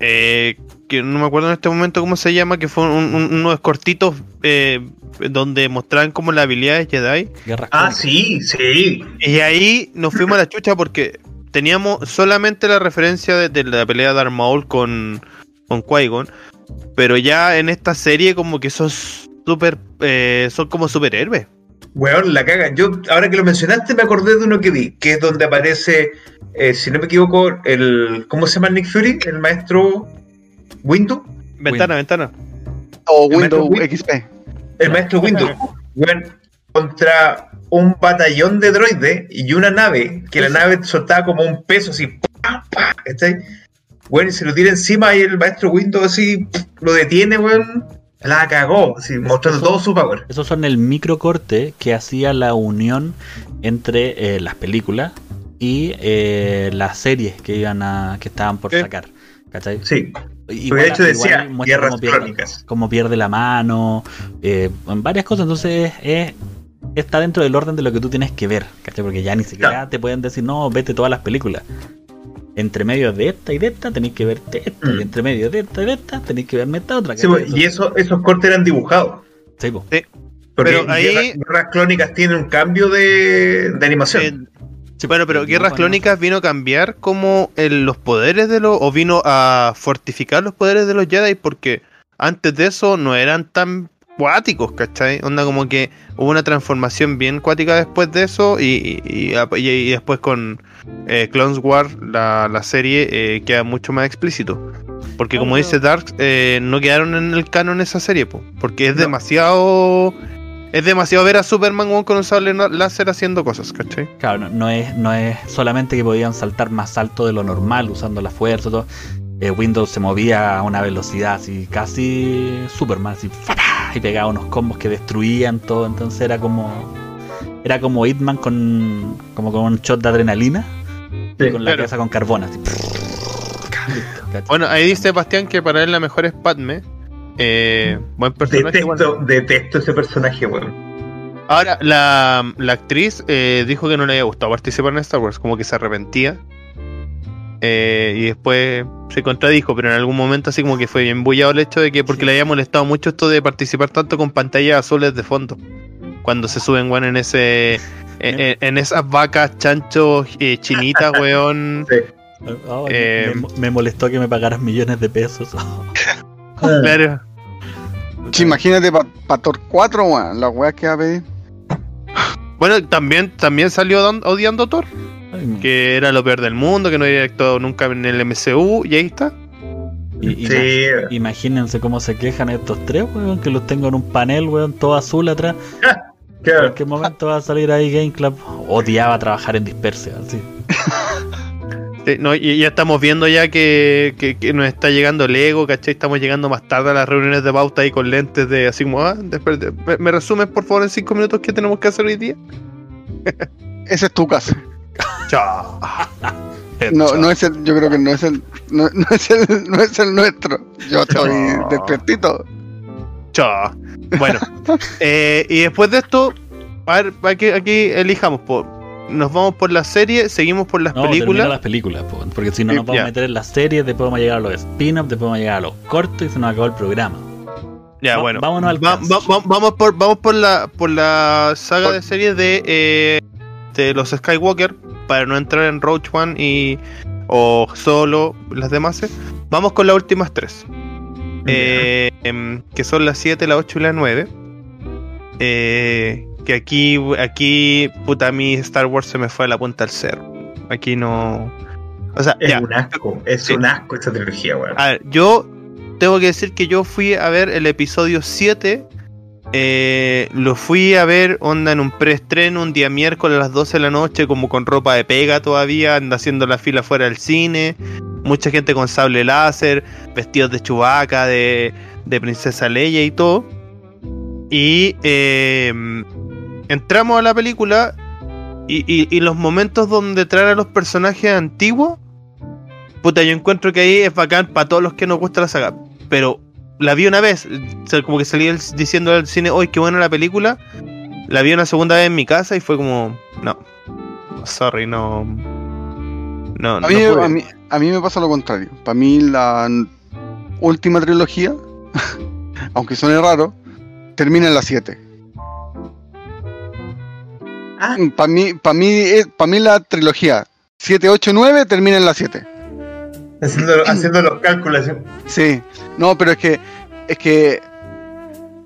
Eh, que no me acuerdo en este momento cómo se llama, que fue un- un- unos cortitos eh, donde mostraban como las habilidades Jedi. Guerras Ah, sí, sí. Y ahí nos fuimos a la chucha porque teníamos solamente la referencia de, de la pelea de Darth Maul con, con Qui-Gon. Pero ya en esta serie como que son super, eh, son como superhéroes. Weón, la caga. Yo, ahora que lo mencionaste, me acordé de uno que vi, que es donde aparece, eh, si no me equivoco, el. ¿Cómo se llama Nick Fury? El maestro Windu. Ventana, ventana. o el Windows XP. El maestro Windu. Weón, contra un batallón de droides y una nave, que la nave soltaba como un peso así. ¡pa, pa! ¿cachai? Weón, y se lo tira encima y el maestro Windu así lo detiene, weón. La cagó, así, mostrando Eso- todo su power. Esos son el microcorte que hacía la unión entre eh, las películas y eh, las series que iban a que estaban por Sí. sacar. ¿Cachai? Sí. Igual- de hecho decía guerras cómo pierde- crónicas. cómo pierde la mano, eh, en varias cosas. Entonces es, está dentro del orden de lo que tú tienes que ver, ¿cachai? Porque ya ni siquiera Claro. te pueden decir, no, vete todas las películas. Entre medio de esta y de esta tenéis que verte esta, Mm. y entre medio de esta y de esta tenéis que verme esta otra. Sí, pues, y eso, esos cortes eran dibujados. Sí. Porque Pero ahí- Guerras, Guerras Crónicas tiene un cambio de, de animación. Eh, Sí, bueno, pero Guerras. Clónicas vino a cambiar como el- los poderes de los. o vino a fortificar los poderes de los Jedi porque antes de eso no eran tan cuáticos, ¿cachai? Onda como que hubo una transformación bien cuática después de eso y, y, y- y- y después con eh, Clones War, la, la serie, eh, queda mucho más explícito. Porque como dice Dark, eh, no quedaron en el canon esa serie, po, porque es No. demasiado... Es demasiado ver a Superman weón, con un sable láser haciendo cosas, ¿cachai? Claro, no, no es, no es solamente que podían saltar más alto de lo normal usando la fuerza y todo. Eh, Windows se movía a una velocidad así, casi Superman, así, y pegaba unos combos que destruían todo, entonces era como era como Hitman con como con un shot de adrenalina Sí, y con la claro. cabeza con carbón así. Bueno, ahí dice Bastián que para él la mejor es Padme. Eh, buen personaje. igual. Detesto, detesto ese personaje, weón. Ahora, la, la actriz eh, dijo que no le había gustado participar en Star Wars, como que se arrepentía. Eh, y después se contradijo, pero en algún momento así como que fue bien bullado el hecho de que porque le había molestado mucho esto de participar tanto con pantallas azules de fondo. Cuando se suben, weón, en ese. En, esas vacas, chanchos, eh, chinitas, weón. Sí. Eh, me, me molestó que me pagaras millones de pesos. Claro. Sí, imagínate para Thor 4, weón, la weá que va a pedir. Bueno, también, también salió odiando a Thor, Ay, que era lo peor del mundo, que no había actuado nunca en el MCU, y ahí está. y- Sí, Imagínense cómo se quejan estos tres, weón, que los tengo en un panel, weón, todo azul atrás. ¿En claro. qué momento va a salir ahí Game Club? Odiaba trabajar en Dispersia, así. Sí, no, y ya estamos viendo ya que, que- que nos está llegando el ego, ¿cachai? Estamos llegando más tarde a las reuniones de pauta ahí con lentes de así como, ah, después de- me, me resumes por favor en cinco minutos qué tenemos que hacer hoy día? Ese es tu caso. Chao. No, no es el, yo creo que no es el, no, no es el, no es el nuestro. Yo estoy No. despiertito. Chao. Bueno, eh, y después de esto, a ver, aquí, aquí elijamos, po. Nos vamos por la serie, seguimos por las No, películas. las películas, po, porque si no nos vamos a meter en las series, después vamos a llegar a los spin-offs, después vamos a llegar a los cortos y se nos acabó el programa. Ya, Va- bueno. vámonos al Va- vamos por vamos por la por la saga Por- de series de eh, de los Skywalker para no entrar en Roach One y o solo las demás. eh. Vamos con las últimas tres. Eh, em, que son las 7, la 8 y la 9. Eh, que aquí, aquí, puta, a mí Star Wars se me fue a la punta del cerro. Aquí no. O sea, Es ya. un asco, es Sí. un asco esa trilogía, weón. A ver, yo tengo que decir que yo fui a ver el episodio 7. eh, lo fui a ver onda en un preestreno un día miércoles a las 12 de la noche, como con ropa de pega todavía, anda haciendo la fila fuera del cine. Mucha gente con sable láser, vestidos de chubaca, de, de princesa Leia y todo. Y eh, entramos a la película y, y- y los momentos donde traen a los personajes antiguos Puta, yo encuentro que ahí es bacán para todos los que nos gusta la saga. Pero la vi una vez, como que salí el- diciendo al cine, hoy qué buena la película. La vi una segunda vez en mi casa y fue como, no, sorry, no. No, A no mí, pude. a, mí, a mí me pasa lo contrario. Para mí la última trilogía, aunque suene raro, termina en la 7. Ah, Para mí, para mí, eh, para mí la trilogía 7, 8, 9 termina en la 7. haciendo, haciendo los cálculos. así. Sí. No, pero es que es que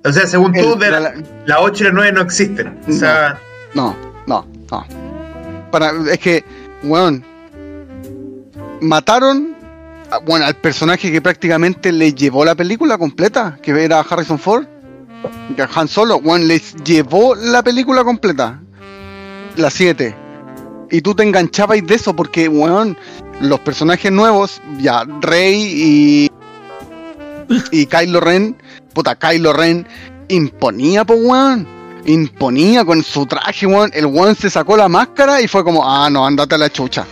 O sea, según tú, el- de la, la- la 8 y la 9 no existen. O sea, No, no, no. Para, es que, weón, mataron a- bueno, al personaje que prácticamente le llevó la película completa, que era Harrison Ford, Han Solo, weón, les llevó la película completa, la 7. Y tú te enganchabas de eso porque, weón, los personajes nuevos, ya, Rey y, y Kylo Ren, puta, Kylo Ren imponía, pues, weón imponía con su traje, weón. El weón se sacó la máscara y fue como, ah, no, andate a la chucha.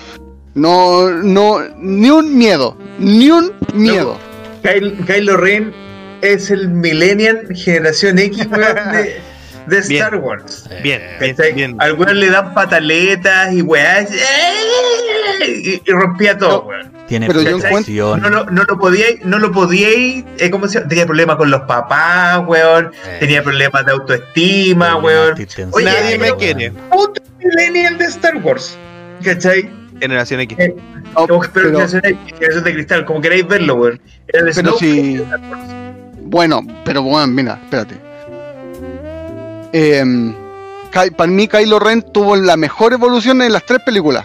No, no, ni un miedo, ni un miedo. Kylo, Kylo Ren es el Millennial Generación X, weón, de, Bien. Star Wars. Bien, bien, ¿Cachai? bien. Al weón le dan pataletas y weás. Y, y rompía todo, No, weón. Tiene Pero yo protección. No, lo- no lo podíais, no lo podíais, eh, ¿cómo se llama? Tenía problemas con los papás, weón. Eh, Tenía problemas de autoestima, weón. Oye, Nadie me quiere. Puto Millennial de Star Wars. ¿Cachai? Generación X. Eh, Como- pero pero, generación X, generación de cristal, como queráis verlo, weón. Era el pero si, de Star Wars. bueno, pero bueno, mira, espérate. Em, para mí Kylo Ren tuvo la mejor evolución en las tres películas.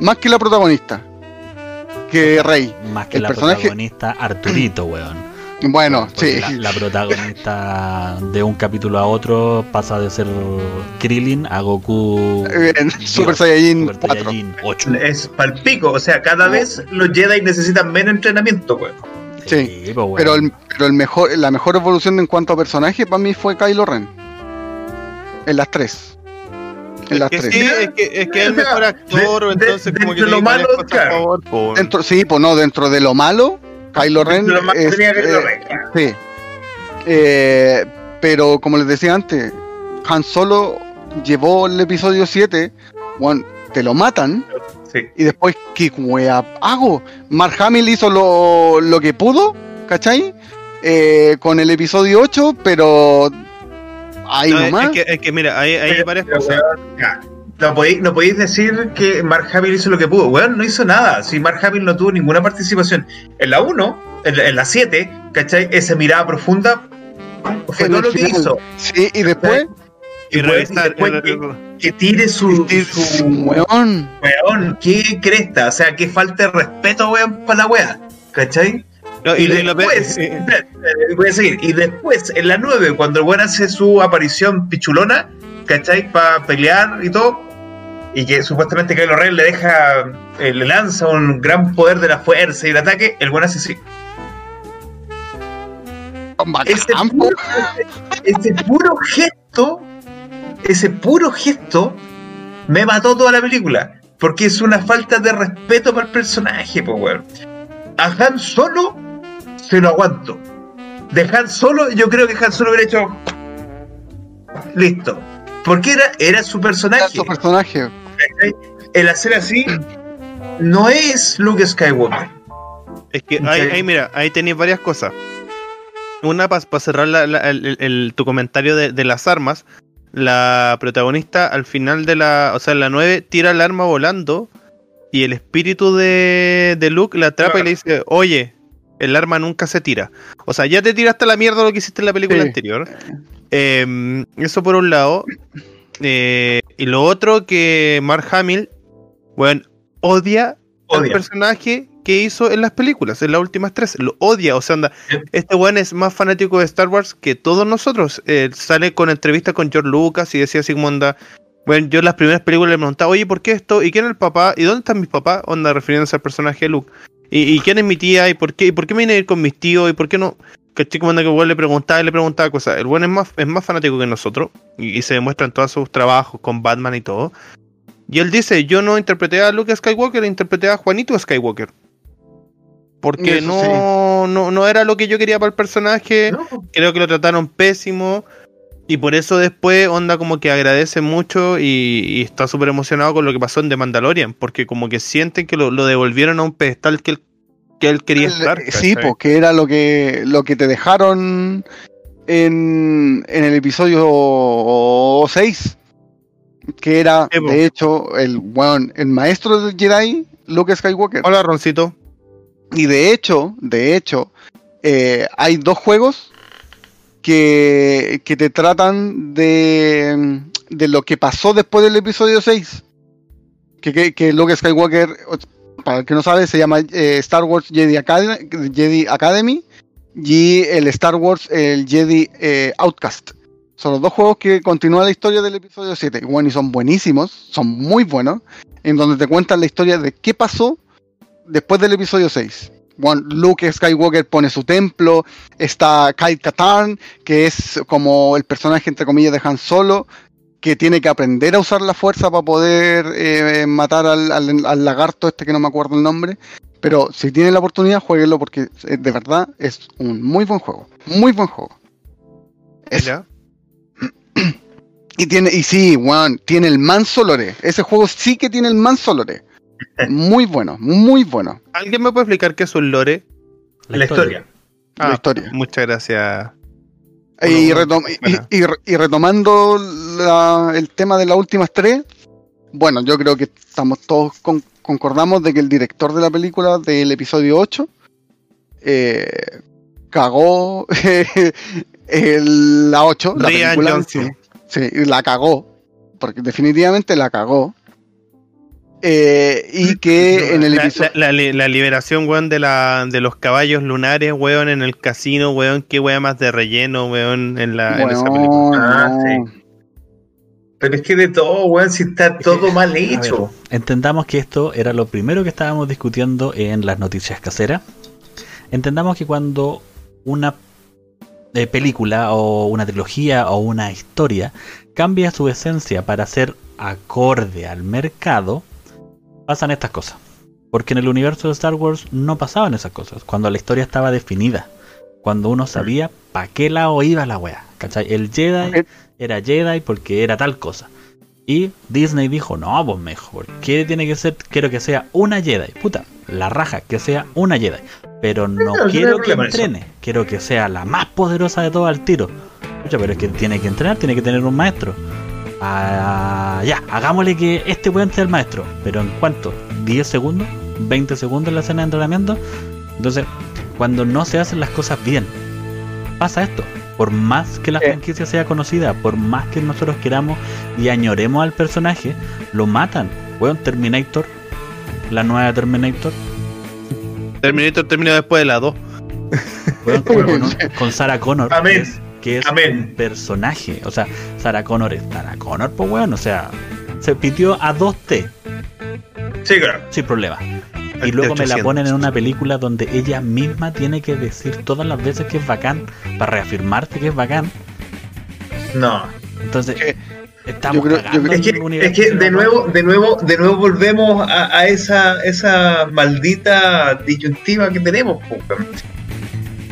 Más que la protagonista. Que Rey. Más que el la personaje- protagonista Arturito, weón. Bueno, Porque sí. La, la protagonista de un capítulo a otro pasa de ser Krillin a Goku. En Dios, Super Saiyajin Super 4. Saiyajin 8. Es palpico, o sea, cada vez los Jedi necesitan menos entrenamiento, weón. Sí, pues, weón. Pero, el, pero el mejor, la mejor evolución en cuanto a personaje para mí fue Kylo Ren. En las tres. En las que tres. sí, es que, es que es el mejor actor, de- entonces de- como que lo malo, claro. favor. Dentro, sí, pues no, dentro de lo malo, Kylo Ren Lo es, tenía que eh, Sí. Eh, pero como les decía antes, Han Solo llevó el episodio 7, bueno, te lo matan Sí. y después, ¿qué wea hago? Mark Hamill hizo lo, lo que pudo, ¿cachai? Eh, con el episodio 8, pero ahí No, nomás. es que, es que mira, hay, hay Pero, varias pero, cosas. ya. No podéis, no podéis decir que Mark Hamill hizo lo que pudo. Weón, no hizo nada. Si Mark Hamill no tuvo ninguna participación. En la 1, en la, en la 7, ¿cachai? Esa mirada profunda fue En todo lo que hizo. Sí, y después, Y weón, revisar. después el- que, que tire su, su weón, weón, qué cresta. O sea, qué falta de respeto, weón, para la wea. ¿Cachai? No, Y, después, voy a seguir. Y después, en la 9, cuando el weón hace su aparición pichulona, ¿cachai? Para pelear y todo. Y que supuestamente Kylo Ren le deja, eh, le lanza un gran poder de la fuerza y el ataque, el weón hace así. Ese bacán, puro, ese puro gesto, ese puro gesto, me mató toda la película. Porque es una falta de respeto para el personaje, pues weón. A Han Solo se lo aguanto. De Han Solo, yo creo que Han Solo hubiera hecho. Listo. Porque era, era su personaje. su personaje. El hacer así no es Luke Skywalker. Es que ahí, ahí, mira, ahí tenéis varias cosas. Una, para cerrar la- la- el, el- el- tu comentario de, de las armas, la protagonista al final de la, o sea, en la 9 tira el arma volando y el espíritu de, de Luke la atrapa Claro. y le dice, oye, el arma nunca se tira. O sea, ya te tiraste a la mierda lo que hiciste en la película Sí. anterior. Eh, eso por un lado. Eh, y lo otro que Mark Hamill, bueno, odia al Odia. personaje que hizo en las películas, en las últimas tres. Lo odia, o sea, anda. Este weón es más fanático de Star Wars que todos nosotros. Eh, sale con entrevistas con George Lucas y decía así como onda. Bueno, yo en las primeras películas le preguntaba, oye, ¿por qué esto? ¿Y quién es el papá? ¿Y dónde están mis papás? Onda, refiriéndose al personaje de Luke. ¿Y, y quién es mi tía? ¿Y por qué? ¿Y por qué me vine a ir con mis tíos? ¿Y por qué no? ¿Cachai? Como onda que el le preguntaba y le preguntaba cosas. El weón es más, es más fanático que nosotros. Y, y se demuestra en todos sus trabajos con Batman y todo. Y él dice, yo no interpreté a Luke Skywalker, interpreté a Juanito Skywalker. Porque no, no, no era lo que yo quería para el personaje. ¿no? Creo que lo trataron pésimo. Y por eso después Onda como que agradece mucho y, y está súper emocionado con lo que pasó en The Mandalorian. Porque como que sienten que lo, lo devolvieron a un pedestal que él, que él quería El- estar. sí, ¿cachai? porque era lo que lo que te dejaron en, en el episodio 6. Que era, Sí, po. de hecho, el, weón, el maestro del Jedi, Luke Skywalker. Hola, Roncito. Y de hecho, de hecho, eh, hay dos juegos que, te tratan de, de lo que pasó después del episodio 6. Que, que, que Skywalker, para el que no sabe, se llama eh, Star Wars Jedi Academy, Jedi Academy y el Star Wars el Jedi eh, Outcast. Son los dos juegos que continúan la historia del episodio 7. Y bueno, y son buenísimos, son muy buenos, en donde te cuentan la historia de qué pasó después del episodio 6. Bueno, Luke Skywalker pone su templo, está Kyle Katarn, que es como el personaje entre comillas de Han Solo, que tiene que aprender a usar la fuerza para poder eh, matar al, al- al lagarto este que no me acuerdo el nombre. Pero si tienen la oportunidad, jueguenlo porque eh, de verdad es un muy buen juego. Muy buen juego. Eso. ¿Ya? Y tiene, y sí, weón, tiene el manso lore. Ese juego sí que tiene el manso lore. Muy bueno, muy bueno. ¿Alguien me puede explicar qué es un lore? La historia. La historia. Muchas gracias. Y, Bueno, retom- y- buena. y re- y retomando la- el tema de las últimas tres, bueno, yo creo que estamos todos con- concordamos de que el director de la película del episodio 8 eh, cagó el- la 8, la película, Johnson. sí, sí, la cagó, porque definitivamente la cagó. Eh, y que en el La, episodio... la- la li- la liberación, weón, de, la, de los caballos lunares, weón, en el casino, weón, qué weón más de relleno, weón, en, la, en esa película. Ah, sí. Pero es que de todo, weón, si está todo mal hecho. ver, entendamos que esto era lo primero que estábamos discutiendo en las noticias caseras. Entendamos que cuando una eh, película o una trilogía o una historia cambia su esencia para ser acorde al mercado, pasan estas cosas. Porque en el universo de Star Wars no pasaban esas cosas. Cuando la historia estaba definida. Cuando uno sabía para qué lado iba la wea. ¿Cachai? El Jedi era Jedi porque era tal cosa. Y Disney dijo, no, pues mejor. ¿Qué tiene que ser? Quiero que sea una Jedi. Puta, la raja, que sea una Jedi. Pero no, No, no hay quiero que eso. entrene. Quiero que sea la más poderosa de todas al tiro. Pucha, pero es que tiene que entrenar, tiene que tener un maestro. Ah, ya, hagámosle que este weón sea el maestro. Pero en cuánto? ¿10 segundos? ¿20 segundos en la escena de entrenamiento? Entonces, cuando no se hacen las cosas bien, pasa esto. Por más que la franquicia sea conocida, por más que nosotros queramos y añoremos al personaje, lo matan. Weón, Terminator, la nueva Terminator, Terminator terminó después de la 2. weón, con, con- Sarah Connor, Amén. que es, que es Amén. un personaje. O sea, Sarah Connor es Sarah Connor, pues weón, o sea, se pitió a 2T, Sí, claro. sin problema. Y luego me la 800. ponen en una película donde ella misma tiene que decir todas las veces que es bacán, para reafirmarte que es bacán. No. Entonces, Eh, estamos yo creo- yo cagando creo- Es que, en un es universo que de nuevo, de nuevo, de nuevo volvemos a, a esa, esa maldita disyuntiva que tenemos. po, weón.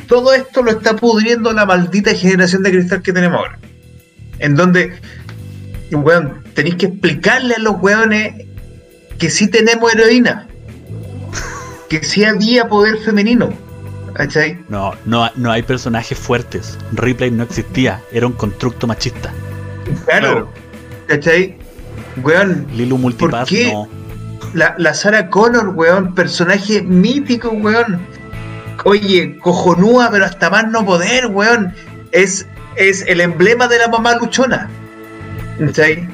Todo esto lo está pudriendo la maldita generación de cristal que tenemos ahora. En donde, weón, tenéis que explicarle a los weones que sí tenemos heroína. Que sí había poder femenino. ¿Cachai? No, no, no hay personajes fuertes. Ripley no existía, era un constructo machista. Claro. ¿Cachai? Weón, Lilu Multipass qué? no. La, la Sarah Connor, weón, personaje mítico, weón. Oye, cojonúa, pero hasta más no poder, weón. Es, es el emblema de la mamá luchona. ¿Cachai?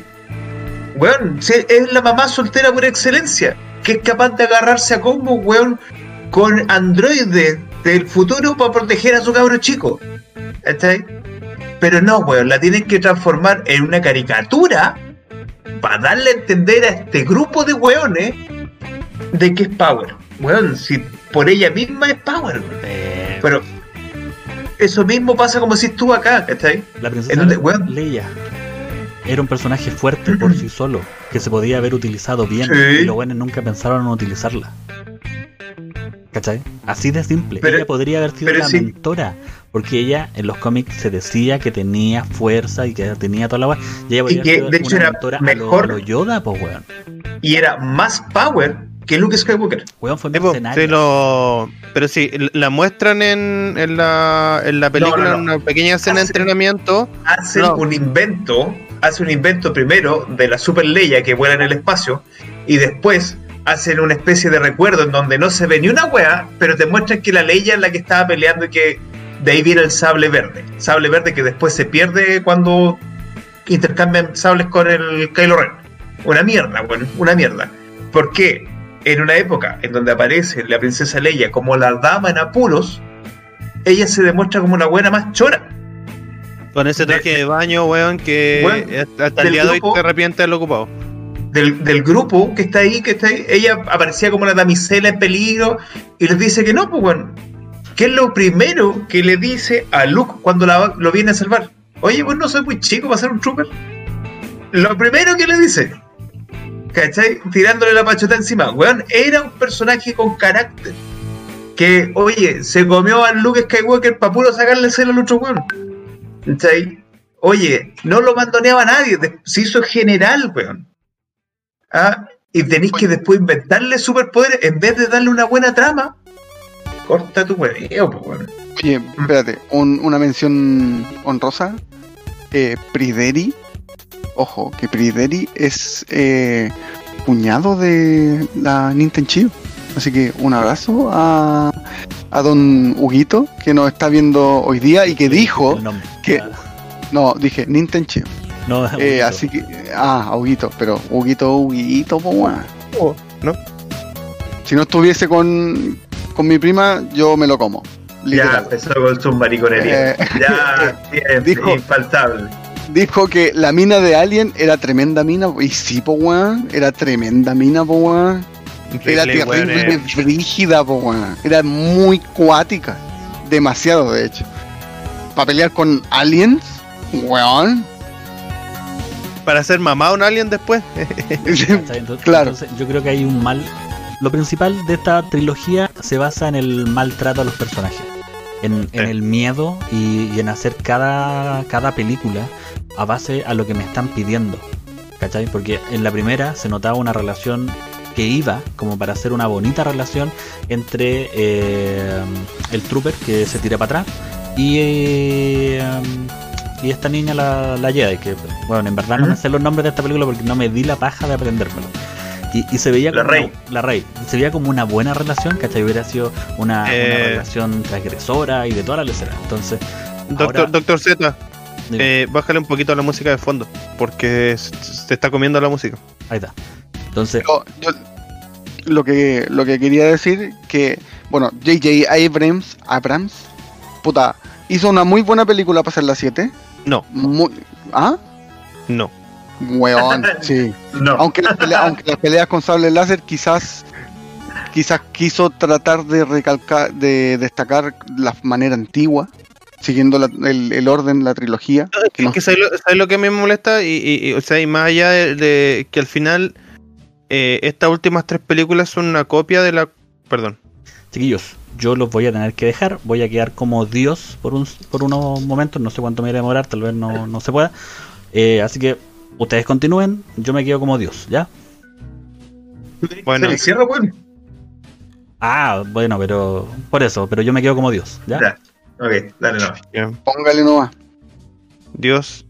Weón, sí, es la mamá soltera por excelencia. Que es capaz de agarrarse a combo, weón, con androides del futuro para proteger a su cabro chico. ¿Cachai? Pero no, weón, la tienen que transformar en una caricatura para darle a entender a este grupo de weones de que es Power. Weón, si por ella misma es Power. Eh, Pero eso mismo pasa como si estuvo acá, ¿cachai? la princesa donde. Leia era un personaje fuerte por sí solo, que se podía haber utilizado bien Sí. y los buenos nunca pensaron en utilizarla. ¿Cachai? Así de simple. Pero- ella podría haber sido la sí. mentora, porque ella en los cómics se decía que tenía fuerza y que tenía toda la weá. Y ella podría haber que, sido de hecho, era mentora mejor- a lo, a lo Yoda, pues weón. Y era más Power que Luke Skywalker. Weón fue mercenario. sí, lo- Pero sí, la muestran en, en, la, en la película, no, no. en una pequeña escena de entrenamiento. Hace No. un invento, hace un invento primero de la Super Leia que vuela en el espacio y después hacen una especie de recuerdo en donde no se ve ni una wea, pero te muestran que la Leia es la que estaba peleando y que de ahí viene el sable verde. Sable verde que después se pierde cuando intercambian sables con el Kylo Ren. Una mierda, bueno, una mierda. ¿Por qué? En una época en donde aparece la princesa Leia como la dama en apuros, ella se demuestra como la buena más chora. Con ese traje de baño, weón, que Weón, hasta el día de hoy grupo- se arrepiente de lo ocupado. del, del grupo que está ahí, que está ahí, ella aparecía como la damisela en peligro y les dice que no, pues bueno. ¿Qué es lo primero que le dice a Luke cuando la- lo viene a salvar? Oye, pues no soy muy chico para ser un trooper. Lo primero que le dice, ¿cachai? Tirándole la pachota encima. Weón, era un personaje con carácter. Que, oye, se comió a Luke Skywalker para puro sacarle celo al otro weón. ¿Cachai? Oye, no lo mandoneaba a nadie, se hizo general, weón. Ah, y tenéis que después inventarle superpoderes en vez de darle una buena trama. Corta tu hueveo, pues, weón. Oye, espérate, un- una mención honrosa. Eh, Prideri. Ojo, que Prideri es eh, cuñado de la Nintendo Chio. Así que un abrazo a, a don Huguito, que nos está viendo hoy día y que dijo. Que- Ah, No, dije Nintendo Chio. No, Eh, así que. Ah, a Huguito, pero Huguito, Huguito. Oh, ¿no? Si no estuviese con, con mi prima, yo me lo como. Ya Literal. empezó con su mariconería. Eh, ya, es dijo- infaltable. Dijo que la mina de Alien era tremenda mina. Y sí, po weón. Era tremenda mina, po weón. Era terrible, eh, brígida, po, weón. Era muy cuática. Demasiado, de hecho. Para pelear con aliens, weón. para ser mamá a un alien después. Entonces, Claro. entonces, yo creo que hay un mal. Lo principal de esta trilogía se basa en el maltrato a los personajes. En, en el miedo y, y en hacer cada, cada película a base a lo que me están pidiendo. ¿Cachai? Porque en la primera se notaba una relación que iba como para hacer una bonita relación entre eh, el trooper que se tira para atrás y, eh, y esta niña la, la Jedi, que bueno, en verdad no me sé los nombres de esta película porque no me di la paja de aprendérmelo. Y, y se veía La como Rey. Una, la Rey. Se veía como una buena relación, ¿cachai? Hubiera sido una, una Eh. relación transgresora y de toda la lecera. Entonces, Doctor, Ahora- Doctor Z, eh, bájale un poquito la música de fondo, porque se, se está comiendo la música. ahí está. Entonces, Yo- yo- lo que lo que quería decir que bueno J.J. Abrams Abrams puta hizo una muy buena película para ser la 7 No, muy ah no. weón sí No. aunque las peleas, aunque las peleas con sable láser quizás quizás quiso tratar de recalcar de destacar la manera antigua siguiendo la- el, el orden la trilogía que no- que ¿sabes lo, sabes lo que a mí me molesta? Y, y- y, o sea, y más allá de, de que al final eh, estas últimas tres películas son una copia de la... Perdón. chiquillos, yo los voy a tener que dejar. Voy a quedar como Dios por, un, por unos momentos. No sé cuánto me voy a demorar, tal vez no, no se pueda. Eh, así que ustedes continúen. Yo me quedo como Dios, ¿ya? Bueno. Se le cierra, weón. Ah, bueno, pero por eso, pero yo me quedo como Dios, ¿ya? Ya. Ok, dale, no. Ya. póngale nomás Dios.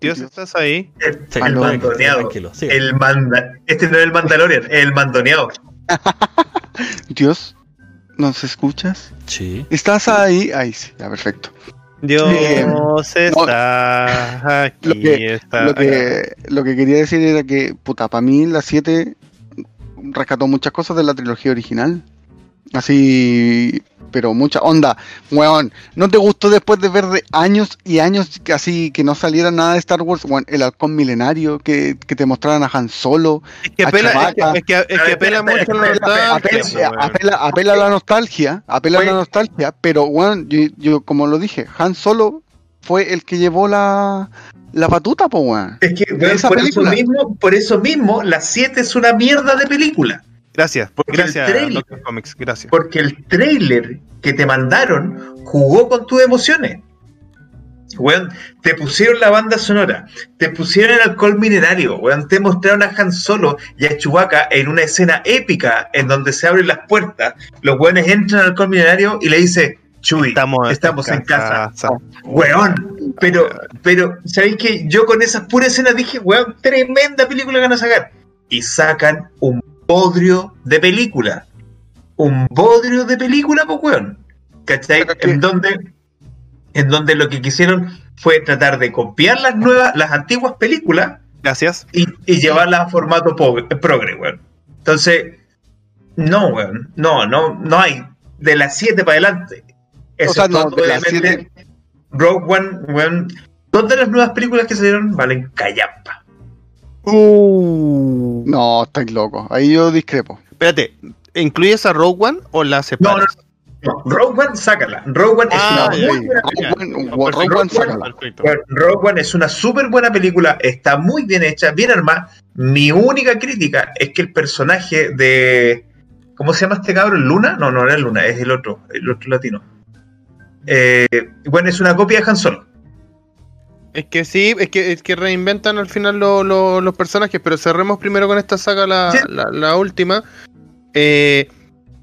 Dios, Dios. ¿estás ahí? El, Sí, el mandoneado. El manda... Este no es el Mandalorian, es el mandoneado. Dios ¿nos escuchas? Sí. ¿estás ahí? ahí sí ya perfecto Dios no, está aquí. lo que- está lo que, lo que quería decir era que, puta, para mí la 7 rescató muchas cosas de la trilogía original. Así, pero mucha onda. Weón, ¿no te gustó después de ver de años y años que así que no saliera nada de Star Wars? Weón, el halcón milenario, que, que te mostraran a Han Solo. Es que a apela, es que, Chewbacca. es que- es que A ver, apela mucho a la nostalgia, espera, Apela, weón. apela, apela a la nostalgia, apela a la nostalgia, pero weón, yo, yo como lo dije, Han Solo fue el que llevó la, la batuta, po weón. Es que, weón, por película. eso mismo, por eso mismo, la 7 es una mierda de película. Gracias, Porque el gracias, trailer- Doctor Comics, gracias. Porque el trailer que te mandaron jugó con tus emociones. Weón, te pusieron la banda sonora, te pusieron el alcohol minerario, weón, te mostraron a Han Solo y a Chewbacca en una escena épica en donde se abren las puertas, los weones entran al alcohol minerario y le dice, Chuy, estamos, en casa. Weón, pero, pero, ¿sabéis que yo con esas puras escenas dije, weón, tremenda película que van a sacar? Y sacan un bodrio de película. Un bodrio de película, pues, weón. ¿Cachai? En donde, en donde lo que quisieron fue tratar de copiar las nuevas, las antiguas películas Gracias. y, y llevarlas a formato progre, weón. Entonces, no, weón. No, no, no hay. De las 7 para adelante. Eso O sea, no, de las obviamente. Rogue One, weón. Todas las nuevas películas que salieron valen callampa. Uh. No, estáis locos. Ahí yo discrepo. Espérate, ¿incluyes a Rogue One o la No, no, separas? no. Rogue One, sácala. Rogue One Ah, es ya, una muy buena película. No, Rogue One, sácala. Weón, Rogue One es una súper buena película, está muy bien hecha, bien armada. Mi única crítica es que el personaje de. ¿Cómo se llama este cabrón? ¿Luna? No, no era Luna, es el otro, el otro latino. Eh, bueno, es una copia de Han Solo. Es que sí, es que, es que reinventan al final lo- lo- los personajes, pero cerremos primero con esta saga, la, Sí. la- la última. Eh,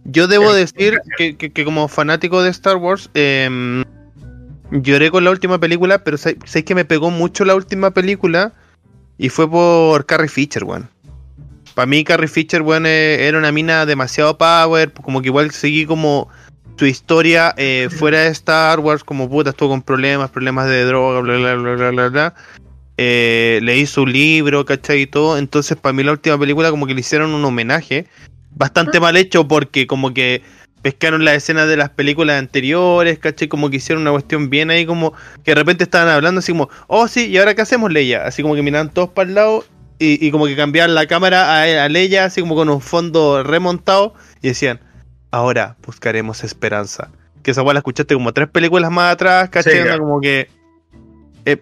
yo debo Eh, decir que, que- que como fanático de Star Wars, eh, lloré con la última película, pero sé, sé que me pegó mucho la última película y fue por Carrie Fisher, weón. Para mí Carrie Fisher, weón, eh, era una mina demasiado power, como que igual seguí como su historia eh, fuera de Star Wars, como puta, estuvo con problemas, problemas de droga, bla, bla, bla, bla, bla, bla. Eh, leí su libro, ¿cachai? Y todo. Entonces, para mí la última película como que le hicieron un homenaje bastante mal hecho porque como que pescaron las escenas de las películas anteriores, ¿cachai? Como que hicieron una cuestión bien ahí, como que de repente estaban hablando así como, oh sí, ¿y ahora qué hacemos, Leia? Así como que miraban todos para el lado y, y como que cambiaban la cámara a, a Leia, así como con un fondo remontado, y decían, ahora buscaremos esperanza. Que esa la escuchaste como tres películas más atrás, ¿cachai? Sí, como que... eh,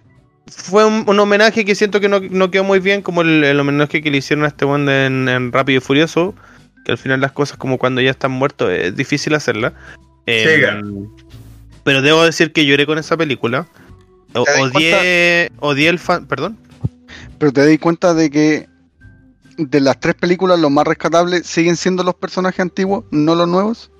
fue un, un homenaje que siento que no, no quedó muy bien, como el, el homenaje que le hicieron a este one en, en Rápido y Furioso, que al final las cosas como cuando ya están muertos es difícil hacerla. Eh, Sí, claro. pero debo decir que lloré con esa película. O- ¿Te das odié, odié el fan... Perdón. Pero te di cuenta de que de las tres películas, los más rescatables siguen siendo los personajes antiguos, no los nuevos.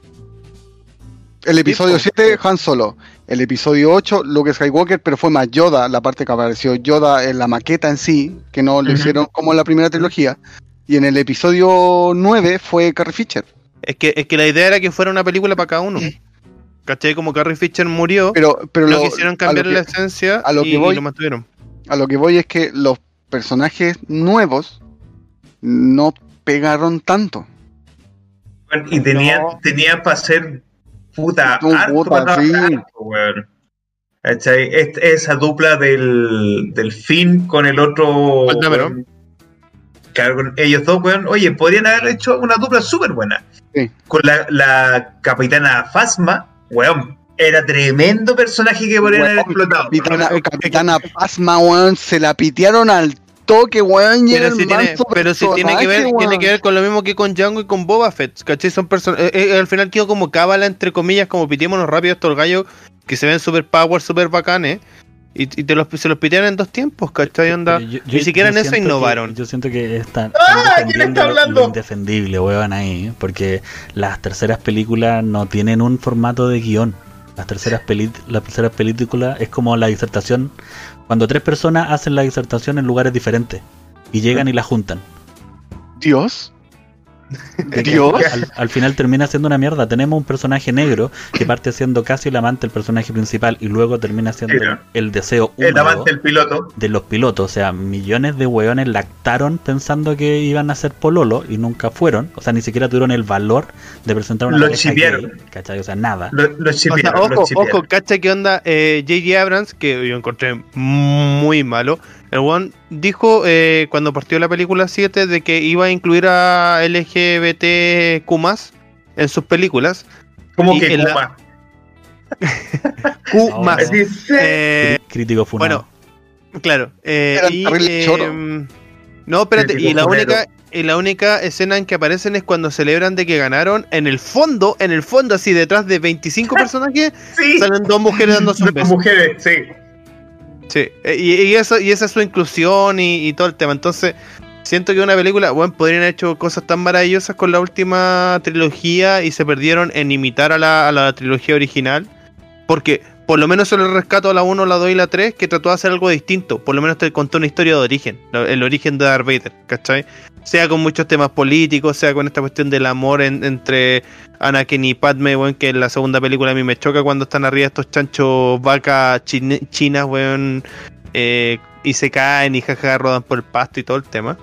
El episodio po. 7, Han Solo. El episodio 8, Luke Skywalker, pero fue más Yoda, la parte que apareció Yoda en la maqueta en sí, que no lo hicieron como en la primera trilogía. Y en el episodio 9 fue Carrie Fisher. Es que, es que la idea era que fuera una película para cada uno. ¿Cachai? Como Carrie Fisher murió, Pero, pero lo lo- quisieron cambiar lo la esencia a lo y, que voy- y lo mantuvieron. a lo que voy es que los personajes nuevos no pegaron tanto. Y tenían, No. tenían para hacer puta Un harto puta, para sí. trabajar, weón. Esa dupla del, del Finn con el otro. Claro, con ellos dos, weón. Oye, podrían haber hecho una dupla súper buena. Sí. Con la, la capitana Fasma, weón. Era tremendo personaje que podrían haber explotado. Capitana, Pero- Capitana Pasma, weón, se la pitearon al toque, weón. Pero si, tiene, pero si tiene que ver, tiene que ver con lo mismo que con Django y con Boba Fett, ¿cachai? Son personas. al final quedó como cábala, entre comillas, como pitiémonos rápido estos gallos que se ven super power, super bacanes. Y, y te los, se los pitearon en dos tiempos, ¿cachai? Onda. Pero yo- Ni yo- siquiera yo en eso siento que- innovaron. yo siento que están, ¡Ah! ¿Quién está lo- lo hablando? indefendible, weón, ahí. Porque las terceras películas no tienen un formato de guion. Las terceras, peli las terceras películas es como la disertación. Cuando tres personas hacen la disertación en lugares diferentes y llegan y la juntan. Dios. Dios. Al, al final termina siendo una mierda. Tenemos un personaje negro que parte siendo casi el amante del personaje principal y luego termina siendo el, el deseo El amante del piloto. de los pilotos. O sea, millones de weones lactaron pensando que iban a ser pololo y nunca fueron. O sea, ni siquiera tuvieron el valor de presentar una Lo gay, ¿cachai? O sea, nada. Lo, lo O sea, chipearon, lo ojo, ojo, cacha qué onda eh, J.J. Abrams, que yo encontré muy malo. El one dijo eh, cuando partió la película 7 de que iba a incluir a LGBTQ en sus películas. Como y que en la- Kuma. Q se- Eh, Crítico funado. bueno, claro. eh, y, em, no, espérate, Crítico y la funero. única, y la única escena en que aparecen es cuando celebran de que ganaron. En el fondo, en el fondo, así detrás de 25 personajes, Sí. salen dos mujeres dándose un beso. mujeres, sí. Sí, eh, y, y eso, y esa es su inclusión y, y todo el tema. Entonces, siento que una película, bueno, podrían haber hecho cosas tan maravillosas con la última trilogía y se perdieron en imitar a la, a la trilogía original. Porque por lo menos se le rescato a la 1, la 2 y la 3, que trató de hacer algo distinto. Por lo menos te contó una historia de origen, el origen de Darth Vader, ¿cachai? Sea con muchos temas políticos, sea con esta cuestión del amor en- entre Anakin y Padme, weón, que en la segunda película a mí me choca cuando están arriba estos chanchos vacas chinas, weón, eh, y se caen y jaja rodan por el pasto y todo el tema.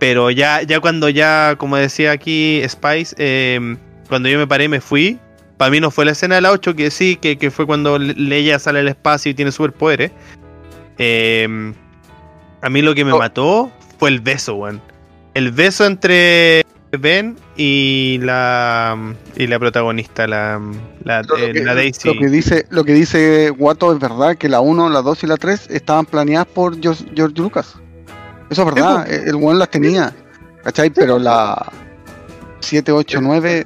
Pero ya, ya cuando ya, como decía aquí Spice, eh, cuando yo me paré me fui, para mí no fue la escena de la 8, que sí, que, que fue cuando Le- Leia sale al espacio y tiene superpoderes. Eh, a mí lo que me Oh. mató fue el beso, weón. El beso entre Ben y la y la protagonista, la, la, Lo eh, que, la Daisy. lo que dice, lo que dice Guato es verdad, que la 1, la 2 y la 3 estaban planeadas por George, George Lucas. Eso es verdad, el el weón las tenía. ¿Cachai? Pero la 7, 8, 9.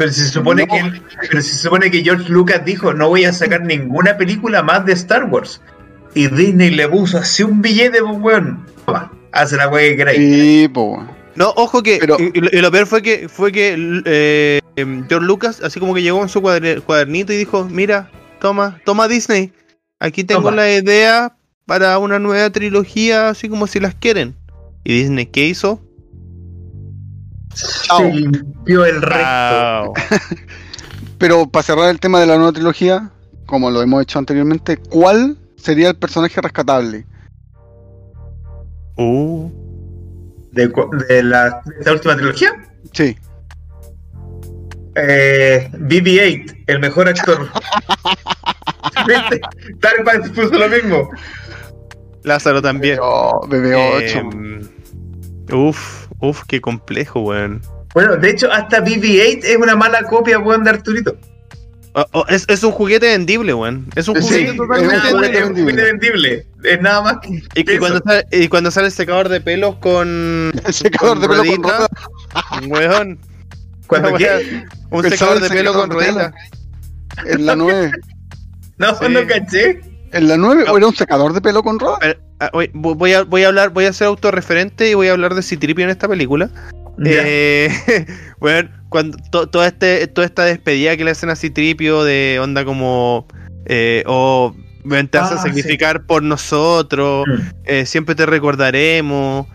Pero si se supone No. que pero si se supone que George Lucas dijo no voy a sacar ninguna película más de Star Wars. Y Disney le puso así un billete, pues weón. Toma, Haz la wea que queráis. Sí, weón. No, ojo que. Pero- y, y lo, peor fue que fue que eh, em, George Lucas, así como que llegó con su cuader- cuadernito y dijo: Mira, toma, toma Disney. Aquí tengo Toma. la idea para una nueva trilogía, así como si las quieren. Y Disney, ¿qué hizo? Chao. Se limpió el resto. Pero para cerrar el tema de la nueva trilogía, como lo hemos hecho anteriormente, ¿cuál sería el personaje rescatable? Uh. De, la, de esta última trilogía. Sí. Eh, BB-8, el mejor actor. Dark Pines puso lo mismo. Lázaro también. BB8. Eh, uf, uf, qué complejo, weón. Bueno, de hecho, hasta BB-8 es una mala copia, weón, de Arturito. Oh, oh, es, es un juguete vendible, weón. Es un Sí, juguete es totalmente un Es juguete un vendible. juguete vendible. Es nada más que. Y, que eso. cuando sale, y cuando sale el secador de pelos con. El secador de pelo con rueda Weón. Cuando Una qué? Un secador de pelo con ruedita. en la 9. No, Sí. no caché. ¿En la 9 No. o era un secador de pelo con? Pero, ah, voy a, voy a hablar, voy a ser autorreferente y voy a hablar de Citripio en esta película. Eh, bueno, cuando to- toda, este, toda esta despedida que le hacen a Citripio de onda como eh, o ven, te vas a Ah, sacrificar por nosotros, Mm. eh, siempre te recordaremos.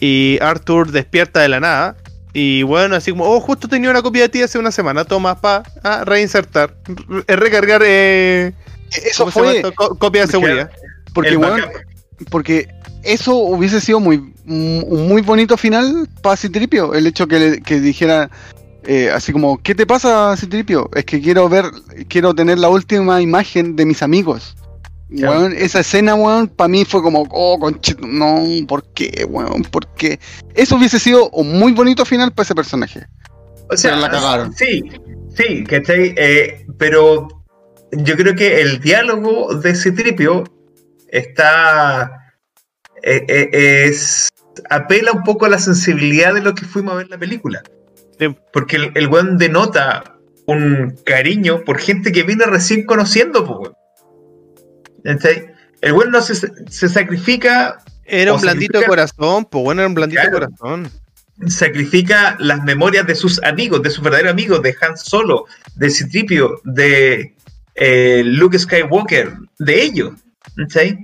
Y Arthur despierta de la nada. Y bueno, así como, oh, justo tenía una copia de ti hace una semana, toma, pa, ah, reinsertar, re- recargar, eh, Eso ¿cómo se llama fue? Co- copia de Porque- seguridad. porque, backup. porque eso hubiese sido muy un muy bonito final para Citripio. El hecho que, le- que dijera eh, así como, ¿qué te pasa, Citripio? Es que quiero ver, quiero tener la última imagen de mis amigos. Weón, esa escena, weón, para mí fue como, oh, conchito, no, ¿por qué, weón? ¿Por qué? Eso hubiese sido un muy bonito final para ese personaje. O sea, Pero la cagaron. sí, sí, ¿cachai? Eh, pero yo creo que el diálogo de Citripio está. eh, eh, es. apela un poco a la sensibilidad de lo que fuimos a ver la película. Sí. Porque el, el weón denota un cariño por gente que viene recién conociendo, pues. El weón no se, se sacrifica Era un blandito corazón, pues bueno, era un blandito Claro. corazón. sacrifica las memorias de sus amigos, de sus verdaderos amigos, de Han Solo, de Citripio, de eh, Luke Skywalker, de ellos, ¿cachai?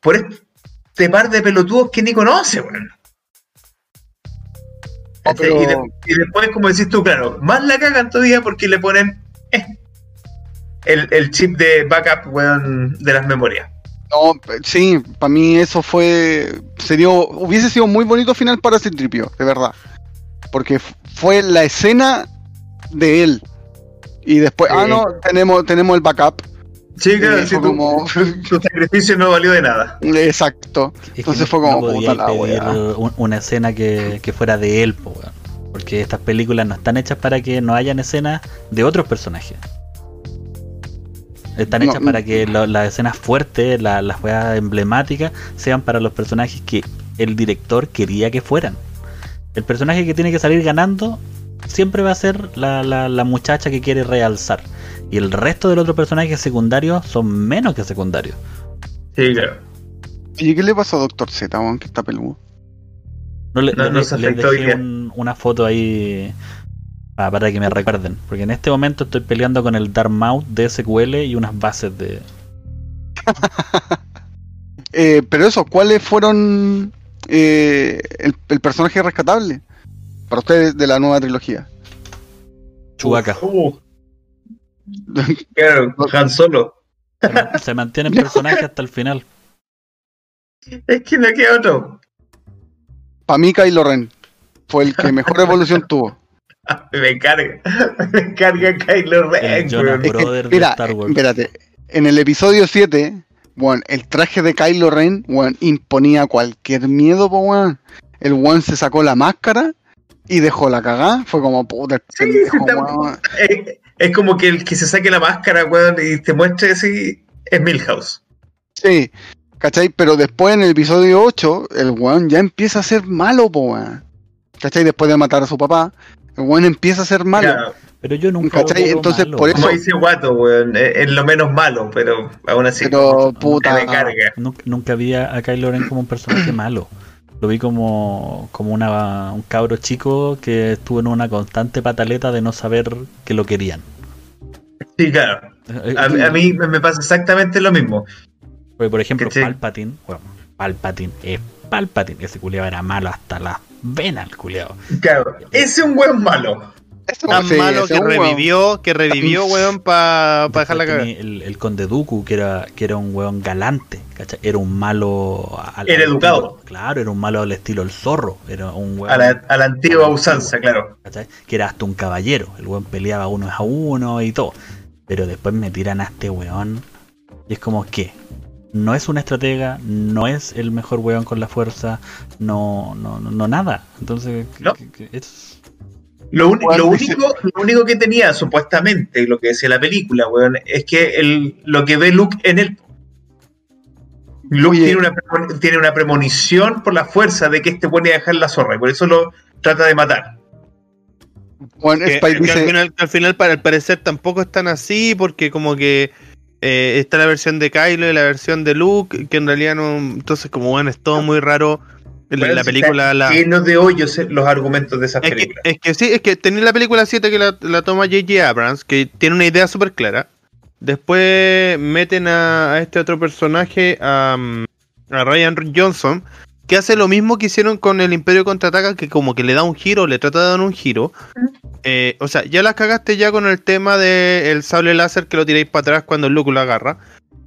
Por este par de pelotudos que ni conoce, weón. Oh, pero- y, de- y después, como decís tú, claro, más la cagan todavía porque le ponen eh, el, el chip de backup, weón, de las memorias. No, sí, para mí eso fue. Sería, hubiese sido muy bonito final para Citripio, de verdad. Porque fue la escena de él. Y después, ah, Sí. no, tenemos, tenemos el backup. Sí, claro, tu, como- tu sacrificio no valió de nada. Exacto. Es que Entonces no- fue como, no puta la pedir wea. un- una escena que, que fuera de él, po, porque estas películas no están hechas para que no hayan escenas de otros personajes. Están No, hechas para que lo- las escenas fuertes, la- las weas emblemáticas, sean para los personajes que el director quería que fueran. El personaje que tiene que salir ganando siempre va a ser la, la- la muchacha que quiere realzar. Y el resto de los otros personajes secundarios son menos que secundarios. Sí, claro. ¿Y qué le pasó a Doctor Z, que está peludo? No, le, No, le- no se les dejé un- una foto ahí ah, para que me recuerden. Porque en este momento estoy peleando con el Darmouth de SQL y unas bases de. Eh, pero eso, ¿cuáles fueron eh, el, el personaje rescatable para ustedes de la nueva trilogía? Chubaca. Uh, claro, Han Solo. Se, man- se mantiene en personaje hasta el final. Es que no queda otro. Para mí, Kylo Ren fue el que mejor evolución tuvo. Me carga. Me carga Kylo Ren. El weón. Es que, Brother de mira, Star Wars. espérate. En el episodio 7, bueno, el traje de Kylo Ren, bueno, imponía cualquier miedo, weón. El one se sacó la máscara y dejó la cagada. Fue como, puta, Sí, pendejo, weón. Es, es como que el que se saque la máscara, weón, y te muestre así, es Milhouse. Sí, ¿cachai? Pero después en el episodio 8, el weón ya empieza a ser malo, po, weón. ¿Cachai? Después de matar a su papá, el weón empieza a ser malo. Claro, Pero yo nunca. ¿Cachai? Entonces, malo. por eso- como dice Guato, weón, es, lo menos malo, pero aún así. Pero, puta. Nunca, nunca vi a, a Kylo Ren como un personaje malo. Lo vi como, como una, un cabro chico que estuvo en una constante pataleta de no saber que lo querían. Sí, claro. Eh, A, a mí me me pasa exactamente lo mismo. Porque, por ejemplo, ¿Cachai? Palpatine, bueno, Palpatine es Palpatine. Ese culiado era malo hasta las venas, el culiado. Claro, ese es un weón malo. Tan sí, malo que un weón. revivió, que revivió, weón, para dejar la cagada. El, el conde Dooku, que era, que era un weón galante, ¿cachai? Era un malo. al- Era al educado. estilo- claro, era un malo al estilo el zorro. Era un weón. A la, a la antigua usanza, claro. ¿cachai? Que era hasta un caballero. El weón peleaba uno a uno y todo. Pero después me tiran a este weón. Y es como, ¿qué? no es un estratega, no es el mejor weón con la fuerza, no, no, no, no nada. Entonces, que- No. que- que es- Lo, lo único, lo único que tenía, supuestamente, lo que decía la película, weón, es que el, lo que ve Luke en él. Luke Oye. tiene una, tiene una premonición por la fuerza de que este puede dejar la zorra, y por eso lo trata de matar. Bueno, Que, Spike que al, final, al final, para al parecer, tampoco es tan así, porque como que eh, está la versión de Kylo y la versión de Luke, que en realidad no. Entonces, como bueno, es todo muy raro. Bueno, la película. está La, Llenos de hoyos eh, los argumentos de esas es, que, películas. es que sí, es que tenéis la película 7 que la, la toma J.J. Abrams, que tiene una idea súper clara. Después meten a, a este otro personaje, a, a Ryan Johnson, que hace lo mismo que hicieron con el Imperio Contraataca, que como que le da un giro, le trata de dar un giro. Eh, o sea, ya las cagaste ya con el tema del sable láser que lo tiráis para atrás cuando Luke lo agarra.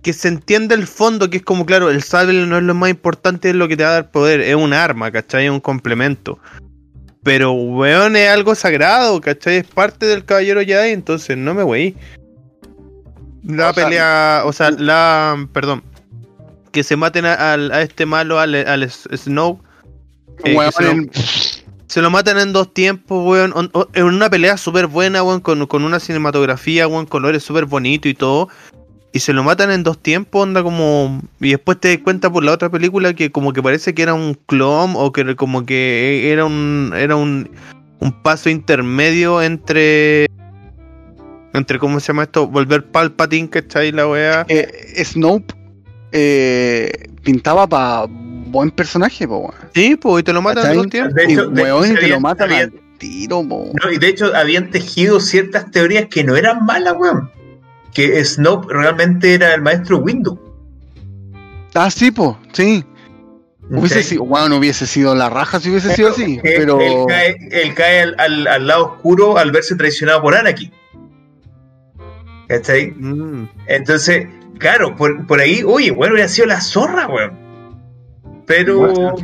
Que se entiende el fondo, que es como, claro, el sable no es lo más importante, es lo que te va a dar poder, es un arma, ¿cachai? Es un complemento. Pero, weón, es algo sagrado, ¿cachai? Es parte del caballero Jedi, entonces no me wey. La O sea, pelea, o sea, la. Perdón. Que se maten a, a este malo, al, al Snow. eh, weón, se lo- en- Se lo matan en dos tiempos, weón. on- En una pelea súper buena, weón. Con, con una cinematografía, weón. Colores súper bonitos y todo. Y se lo matan en dos tiempos, onda como. Y después te das cuenta por la otra película que como que parece que era un clon. O que como que era un. Era un. Un paso intermedio entre. Entre, ¿cómo se llama esto? Volver Palpatine, ¿cachai? La weá. eh, Snope eh, pintaba para buen personaje, po, weón. Sí, pues, y te lo matan en dos tiempos. De Y hecho, de weón, hecho, y te lo habían- matan habían- al tiro, po. No, y de hecho habían tejido ciertas teorías que no eran malas, weón. Que Snoke realmente era el maestro Windu. Ah, sí, po, sí. Hubiese ¿ok? sido, weón, hubiese sido la raja si hubiese sido así, Él- pero... Él cae, él cae al, al- al lado oscuro al verse traicionado por Anakin. ¿Cachai? Mm. Entonces, claro, por, por ahí, oye, bueno, hubiera sido la zorra, weón. Pero. Bueno.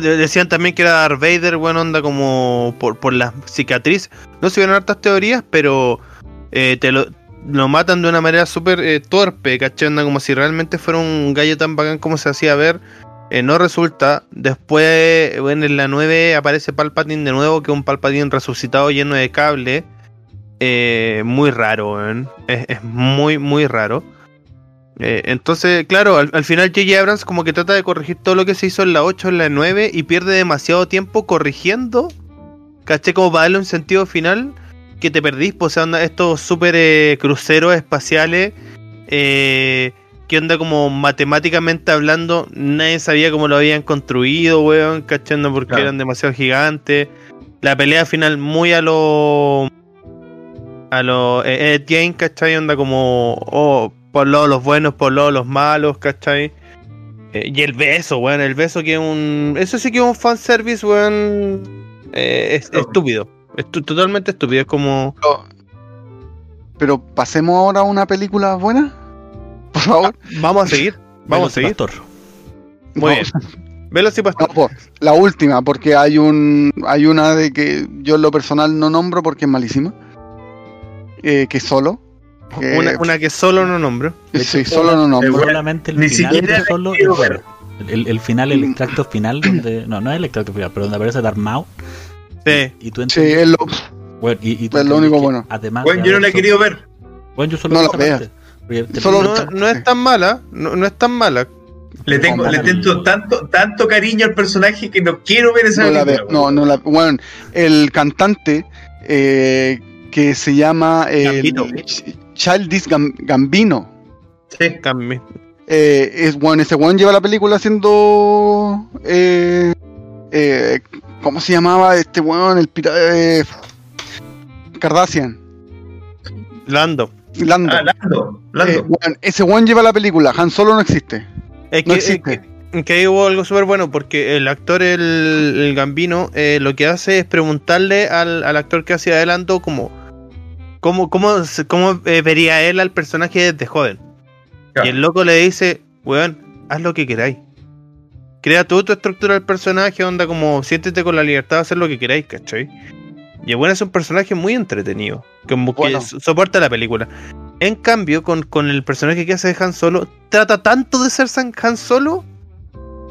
Decían también que era Darth Vader, bueno, onda como por, por la cicatriz. No se ven hartas teorías, pero eh, te lo, lo matan de una manera súper eh, torpe, ¿cachai? Como si realmente fuera un gallo tan bacán como se hacía ver. Eh, no resulta. Después, en la 9 aparece Palpatine de nuevo, que es un Palpatine resucitado lleno de cable. Eh, muy raro. Es, es muy, muy raro. Entonces, claro, al, al final J.J. Abrams como que trata de corregir todo lo que se hizo en la 8, en la 9 y pierde demasiado tiempo corrigiendo, ¿caché? Como para darle un sentido final que te perdís, pues, o sea, onda, estos super eh, cruceros espaciales, eh, que onda como matemáticamente hablando, nadie sabía cómo lo habían construido, weón, cachando porque Claro. eran demasiado gigantes. La pelea final muy a lo... A lo eh, Ed Gein, ¿cachai? Onda como... Oh, por lado los buenos, por lado los malos, ¿cachai? Eh, y el beso, weón, el beso que es un... Eso sí que es un fanservice, weón. eh, es, estúpido. Es totalmente estúpido. Es como... Pero, pero pasemos ahora a una película buena, por favor. Vamos a seguir. Vamos a seguir. Pastor. Muy No, bien. Velo si no, po, la última, porque hay un hay una de que yo en lo personal no nombro porque es malísima. Eh, que solo. Eh, Una, una que solo no nombro. sí, solo no nombro. Solamente el ni final siquiera solo bueno. El, el final, el extracto final, donde. No, no es el extracto final, pero donde aparece Darth Maul. Sí. Y tú Sí, entiendes- es lo, bueno, y, y tú es lo único bueno. Además Bueno, yo no la he querido ver. Bueno, yo solo No la veas. Solo- No, no es tan mala. No, no es tan mala. Le tengo, No, le tengo tanto, tanto cariño al personaje que no quiero ver esa no la veo. No, no la bueno, el cantante eh, que se llama eh, Gambino. Ch- Childish Gam- Gambino. Sí. Cambio. Eh, es bueno, ese weón lleva la película haciendo eh, eh, ¿cómo se llamaba este weón? El pirata eh, Kardashian. Lando. Lando. Ah, Lando. Lando. Eh, weón, ese weón lleva la película, Han Solo no existe. Es No que, existe. es que ahí hubo algo súper bueno porque el actor, el, el Gambino, eh, lo que hace es preguntarle al, al actor que hacía de Lando como cómo, cómo, cómo eh, vería él al personaje desde joven. Claro. Y el loco le dice, weón, haz lo que queráis. Crea tú tu estructura del personaje, onda como siéntete con la libertad de hacer lo que queráis, ¿cachai? Y weón es un personaje muy entretenido, como Bueno. que so- soporta la película. En cambio, con, con el personaje que hace de Han Solo, trata tanto de ser San Han Solo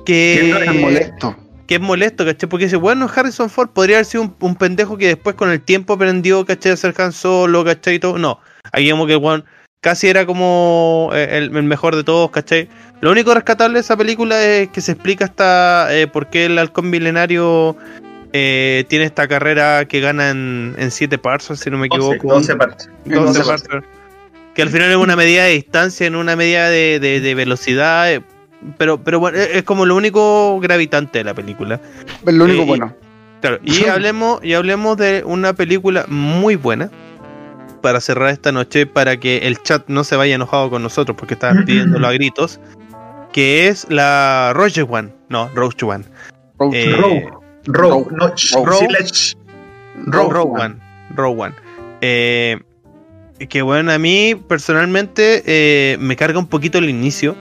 que, Es molesto. que es molesto, ¿cachai? Porque dice, bueno, Harrison Ford podría haber sido un, un pendejo que después con el tiempo aprendió, ¿cachai? A ser Han Solo, ¿cachai? Y todo. No, aquí como que weón casi era como eh, el, el mejor de todos, ¿cachai? Lo único rescatable de esa película es que se explica hasta eh, por qué el halcón milenario eh, tiene esta carrera que gana en, en siete parsons, si no me equivoco. 12 partes. 12 12 parsons. Que al final es una medida de distancia, en una medida de, de- de velocidad. eh, Pero, pero bueno, es es como lo único gravitante de la película. Es lo único Eh, y- bueno. Claro, y hablemos, y hablemos de una película muy buena para cerrar esta noche, para que el chat no se vaya enojado con nosotros porque estaban pidiéndolo a gritos, que es la Rogue One, no, Rogue One. Road Eh, Rogue. Rogue. Rogue. No, Rogue. Rogue, Rogue One. Rogue One. Eh, que bueno, a mí personalmente eh, me carga un poquito el inicio.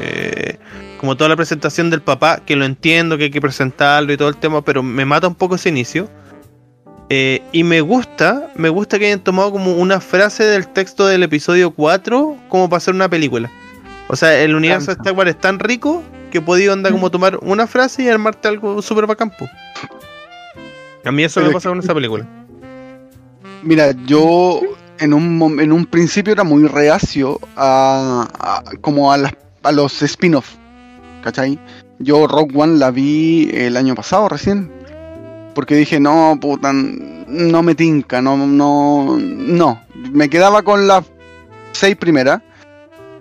Eh, como toda la presentación del papá, que lo entiendo, que hay que presentarlo y todo el tema, pero me mata un poco ese inicio. Eh, y me gusta, me gusta que hayan tomado como una frase del texto del episodio 4 como para hacer una película. O sea, el universo de. Star Wars es tan rico que he podido andar como tomar una frase y armarte algo súper bacán. po. A mí eso Pero me pasa con esa película. Mira, yo en un, en un principio era muy reacio a, a- como a, las- a los spin-off, ¿cachai? Yo Rock One la vi el año pasado recién, porque dije, no, puta, no me tinca, no, no, no. Me quedaba con las seis primeras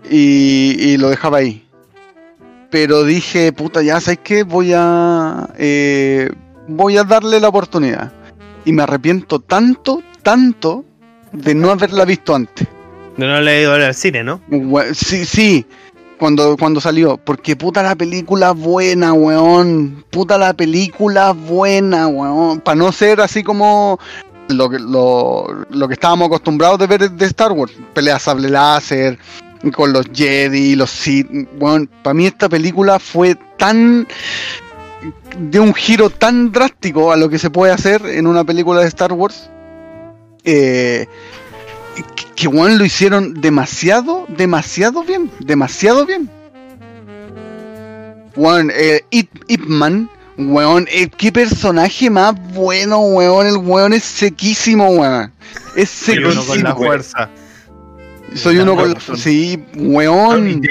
y, y lo dejaba ahí. Pero dije, puta, ya sabes qué, voy a, eh, voy a darle la oportunidad. Y me arrepiento tanto, tanto de no haberla visto antes. No, no he ido al cine, ¿no? Sí, sí, cuando, cuando salió. Porque puta la película buena, weón. Puta la película buena, weón. Para no ser así como lo que, lo, lo que estábamos acostumbrados de ver de Star Wars. Peleas sable láser, con los Jedi, los Sith. Weón, para mí esta película fue tan... de un giro tan drástico a lo que se puede hacer en una película de Star Wars. Eh, que, weón, lo hicieron demasiado, demasiado bien, demasiado bien. Weón, eh, Ip, Ip Man, weón, eh, qué personaje más bueno, weón, el weón es sequísimo, weón. Es Sí, Uno sequísimo. con la fuerza. Soy uno con la... Sí, weón.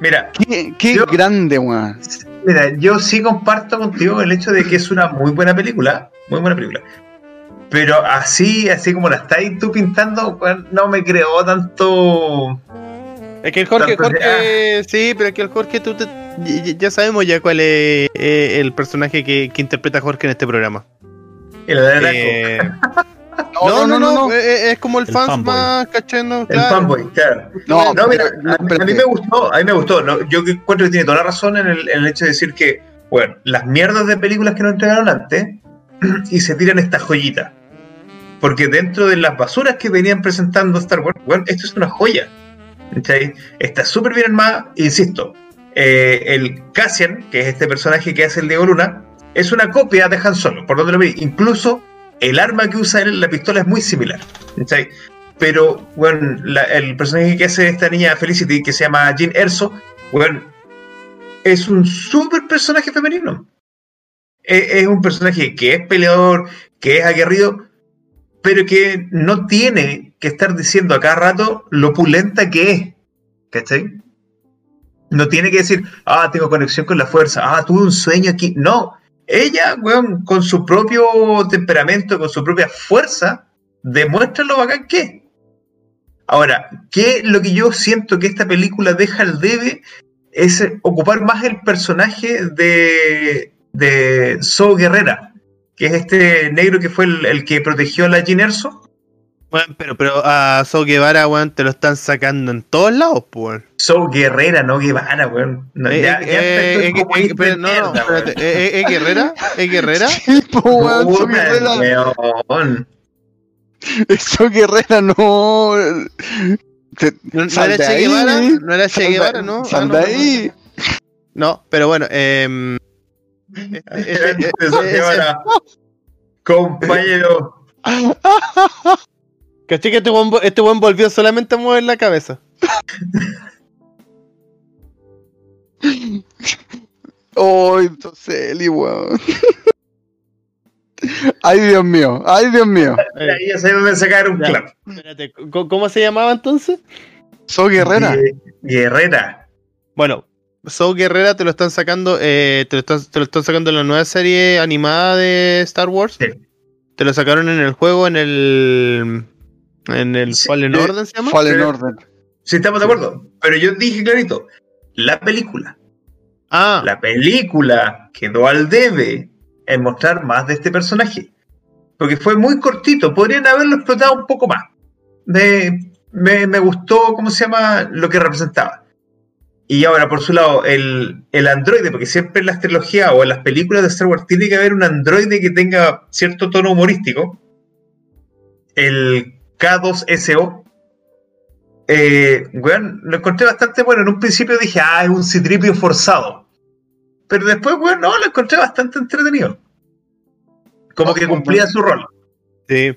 Mira, qué, qué Yo- grande, weón. Mira, yo sí comparto contigo el hecho de que es una muy buena película, muy buena película. Pero así, así como la estáis tú pintando, no me creo tanto. Es que el Jorge, Tanto Jorge, sí, pero es que el Jorge, tú te- ya- sabemos ya cuál es eh, el personaje que, que interpreta Jorge en este programa. El, Eh, no, no, no, eh, es como el, El fans fanboy. más, ¿cachai? No, el fanboy, claro. No, No, mira, pero- a, a mí me gustó, a mí me gustó. ¿no? Yo encuentro que tiene toda la razón en el, en el hecho de decir que, bueno, las mierdas de películas que nos entregaron antes y se tiran esta joyita. Porque dentro de las basuras que venían presentando Star Wars, bueno, esto es una joya. ¿cachai? Está súper bien armada, insisto. eh, el Cassian, que es este personaje que hace el Diego Luna, es una copia de Han Solo, por donde lo vi. Incluso el arma que usa él, la pistola, es muy similar. ¿cachai? Pero, bueno, el personaje que hace esta niña Felicity, que se llama Jean Erso, bueno, es un súper personaje femenino. E- Es, un personaje que es peleador, que es aguerrido, pero que no tiene que estar diciendo a cada rato lo pulenta que es. ¿Cachai? No tiene que decir, ah, tengo conexión con la fuerza, ah, tuve un sueño aquí. No, ella, weón, con su propio temperamento, con su propia fuerza, demuestra lo bacán que es. Ahora, ¿qué lo que yo siento que esta película deja al debe? Es ocupar más el personaje de, de So Guerrera, que es este negro que fue el, el que protegió a la Erso. Bueno, pero, pero a So Guevara, weón, te lo están sacando en todos lados, pues. So Guerrera, no Guevara, weón. No, Eh, ya- eh, eh, eh, como eh, pero no, no, mierda, weón. espérate, eh, eh, ¿Es Guerrera? ¿Es Guerrera? Sí, weón, So Guerrera. weón. So Guerrera no. Te- ¿No, no era Che Guevara? ¿No era Che Guevara, no? Sal Ah, no, de no, ahí. No, pero bueno, eh, este- este- Guevara. Compañero. ¿Caché que este buen, este buen volvió solamente a mover la cabeza? Oh, entonces, Eli, weón. Ay, Dios mío, ay, Dios mío. Ahí ya sé dónde sacar un clap. Espérate, ¿cómo- ¿cómo se llamaba entonces? Soy guerrera. Gue- Guerrera. Bueno, Soul Guerrera te lo están sacando, eh, te, lo están, te lo están sacando en la nueva serie animada de Star Wars. Sí. Te lo sacaron en el juego, en el. En el Sí, Fallen eh, Order se llama. Fallen Pero- Order. Sí, estamos de acuerdo. Pero yo dije clarito, la película. Ah, La película quedó al debe en mostrar más de este personaje. Porque fue muy cortito, podrían haberlo explotado un poco más. Me, me, me gustó, ¿cómo se llama? Lo que representaba. Y ahora, por su lado, el, el androide, porque siempre en las trilogías o en las películas de Star Wars tiene que haber un androide que tenga cierto tono humorístico. El K2SO. Eh, weón, lo encontré bastante bueno. En un principio dije, ah, es un citripio forzado. Pero después, weón, no, lo encontré bastante entretenido. Como que cumplía su rol. sí.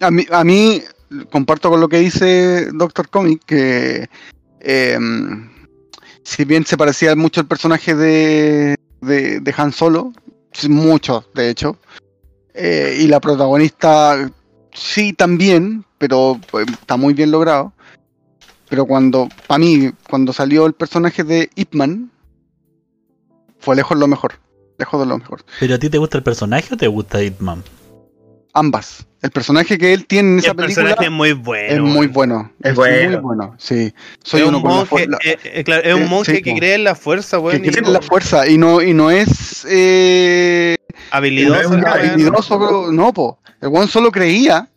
A mí, a mí, comparto con lo que dice Doctor Comic, que eh, si bien se parecía mucho al personaje de, de, Han Solo, mucho, de hecho, eh, y la protagonista sí también, pero pues, está muy bien logrado. Pero cuando, para mí, cuando salió el personaje de Ip Man, fue lejos lo mejor. Lejos de lo mejor. ¿Pero a ti te gusta el personaje o te gusta Ip Man? Ambas. El personaje que él tiene en esa el película personaje es muy bueno. es muy bueno. Es Es, bueno. muy bueno. Sí. Soy Es uno un la monje, eh, eh, claro, es un monje sí, que cree en la fuerza, weón. que y tiene la fuerza y no y no es eh, habilidoso. No es habilidoso, no, po. El weón solo creía,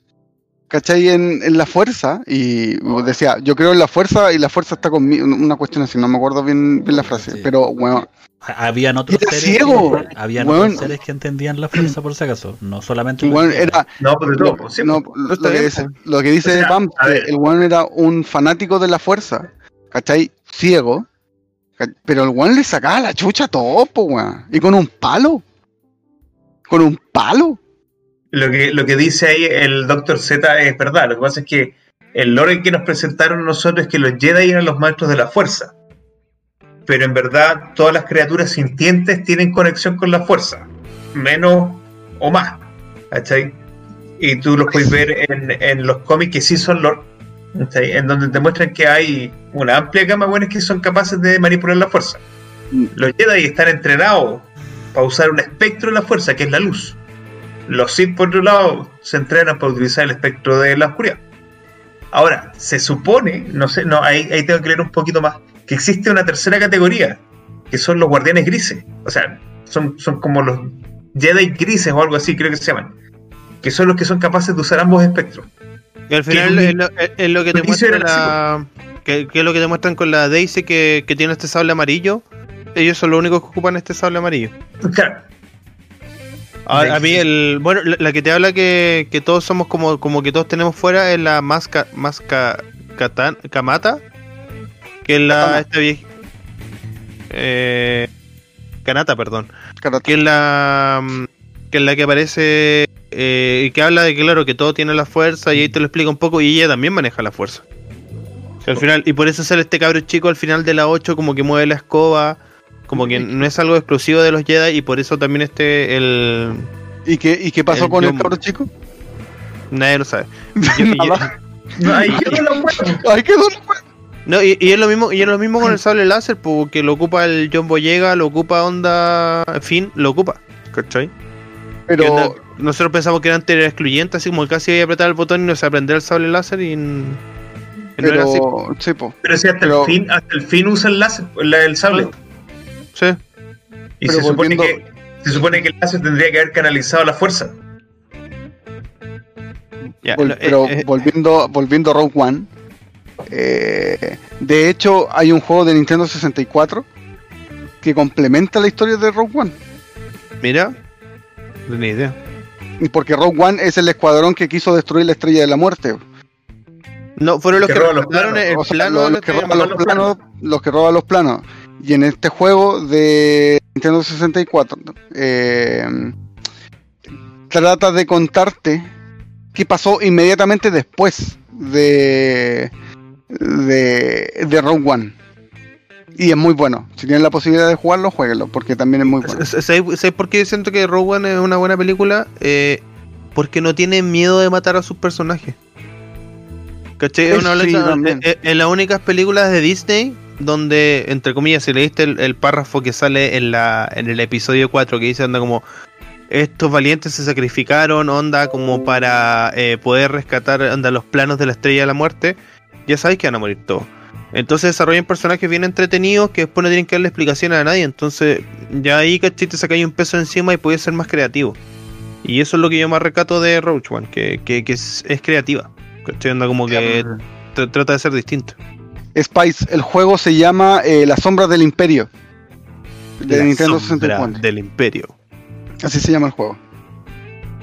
¿cachai? En, en la fuerza y decía, yo creo en la fuerza y la fuerza está conmigo. Una cuestión así, no me acuerdo bien, bien la frase, Sí. pero bueno, Habían otros Era seres. ciego, que, habían otros seres que entendían la fuerza por si acaso. No solamente. Jedi. era No, pero lo, todo, pues, sí, no, pues. lo que dice, lo que dice O sea, Pam, a que ver. el weón era un fanático de la fuerza, ¿cachai? Ciego, pero el weón le sacaba la chucha a todo, po, weón. Y con un palo. Con un palo. Lo que, lo que dice ahí el Dr. Z es verdad. Lo que pasa es que el lore que nos presentaron nosotros es que los Jedi eran los maestros de la fuerza. Pero en verdad, todas las criaturas sintientes tienen conexión con la fuerza. Menos o más. ¿Cachai? Y tú los puedes ver en, en los cómics que sí son lore. ¿cachai? En donde te muestran que hay una amplia gama de buenos que son capaces de manipular la fuerza. Los Jedi están entrenados para usar un espectro de la fuerza, que es la luz. Los Sith, por otro lado, se entrenan para utilizar el espectro de la oscuridad. Ahora, se supone, no sé, no, ahí, ahí tengo que leer un poquito más, que existe una tercera categoría, que son los guardianes grises. O sea, son, son como los Jedi grises o algo así, creo que se llaman. Que son los que son capaces de usar ambos espectros. Y al final Que- es lo, es- es lo que te lo que hizo muestra era la, que, que es lo que te muestran con la Daisy que, que tiene este sable amarillo. Ellos son los únicos que ocupan este sable amarillo. Claro, A, a mí el bueno la, la que te habla que, que todos somos como como que todos tenemos fuera es la Masca Masca Katan- Kamata que es la Katana. esta vieja eh, Kanata perdón Karate. que es la mm, que es la que aparece eh, y que habla de que claro que todo tiene la fuerza y ahí te lo explica un poco y ella también maneja la fuerza al final y por eso sale este cabro chico al final de la 8 como que mueve la escoba como que no es algo exclusivo de los Jedi y por eso también este el ¿Y qué, ¿Y qué pasó El con el cabro chico? nadie lo sabe no. Ay, wea. no, y, y es lo mismo y es lo mismo con el sable láser porque lo ocupa el John Boyega lo ocupa Onda Fin lo ocupa ¿cachai? Que Pero, onda- nosotros pensamos que antes era excluyente así como casi iba a apretar el botón y no se aprender el sable láser y, y no era así pero, sí. Pero si hasta Pero- el fin, hasta el fin usa el láser, la- el sable. Sí Y Pero se supone, volviendo- que, se supone que tendría que haber canalizado la fuerza. ya, Vol- no, eh, pero eh, volviendo, volviendo a Rogue One, eh, de hecho hay un juego de Nintendo 64 que complementa la historia de Rogue One. mira no tenía idea Y Porque Rogue One es el escuadrón que quiso destruir la estrella de la muerte. no fueron los Que que, roban los rescataron planos. el O sea, plano los, de los la que roban los la planos, los que roban los planos. Y en este juego de Nintendo 64 eh, trata de contarte que pasó inmediatamente después de, de, de Rogue One. Y es muy bueno. Si tienen la posibilidad de jugarlo, jueguenlo, porque también es muy bueno. ¿Sabes por qué siento que Rogue One es una buena película? Eh, porque no tiene miedo de matar a sus personajes. ¿Cachai? Es, una, Sí, es- también. es- es las únicas películas de Disney donde, entre comillas, si leíste el, el párrafo que sale en, la, en el episodio 4 que dice, onda como, estos valientes se sacrificaron, onda como para eh, poder rescatar, onda los planos de la estrella de la muerte, ya sabes que van a morir todos. Entonces desarrollan personajes bien entretenidos que después no tienen que darle explicaciones a nadie. Entonces ya ahí, ¿cachai? Te sacáis un peso encima y puedes ser más creativo. Y eso es lo que yo más recato de Roach One, que, que, que es, es creativa. ¿Cachai? Onda como que tr- trata de ser distinto. Spice, el juego se llama eh, Las sombras del imperio. De La Nintendo sombra 64. del imperio. Así se llama el juego.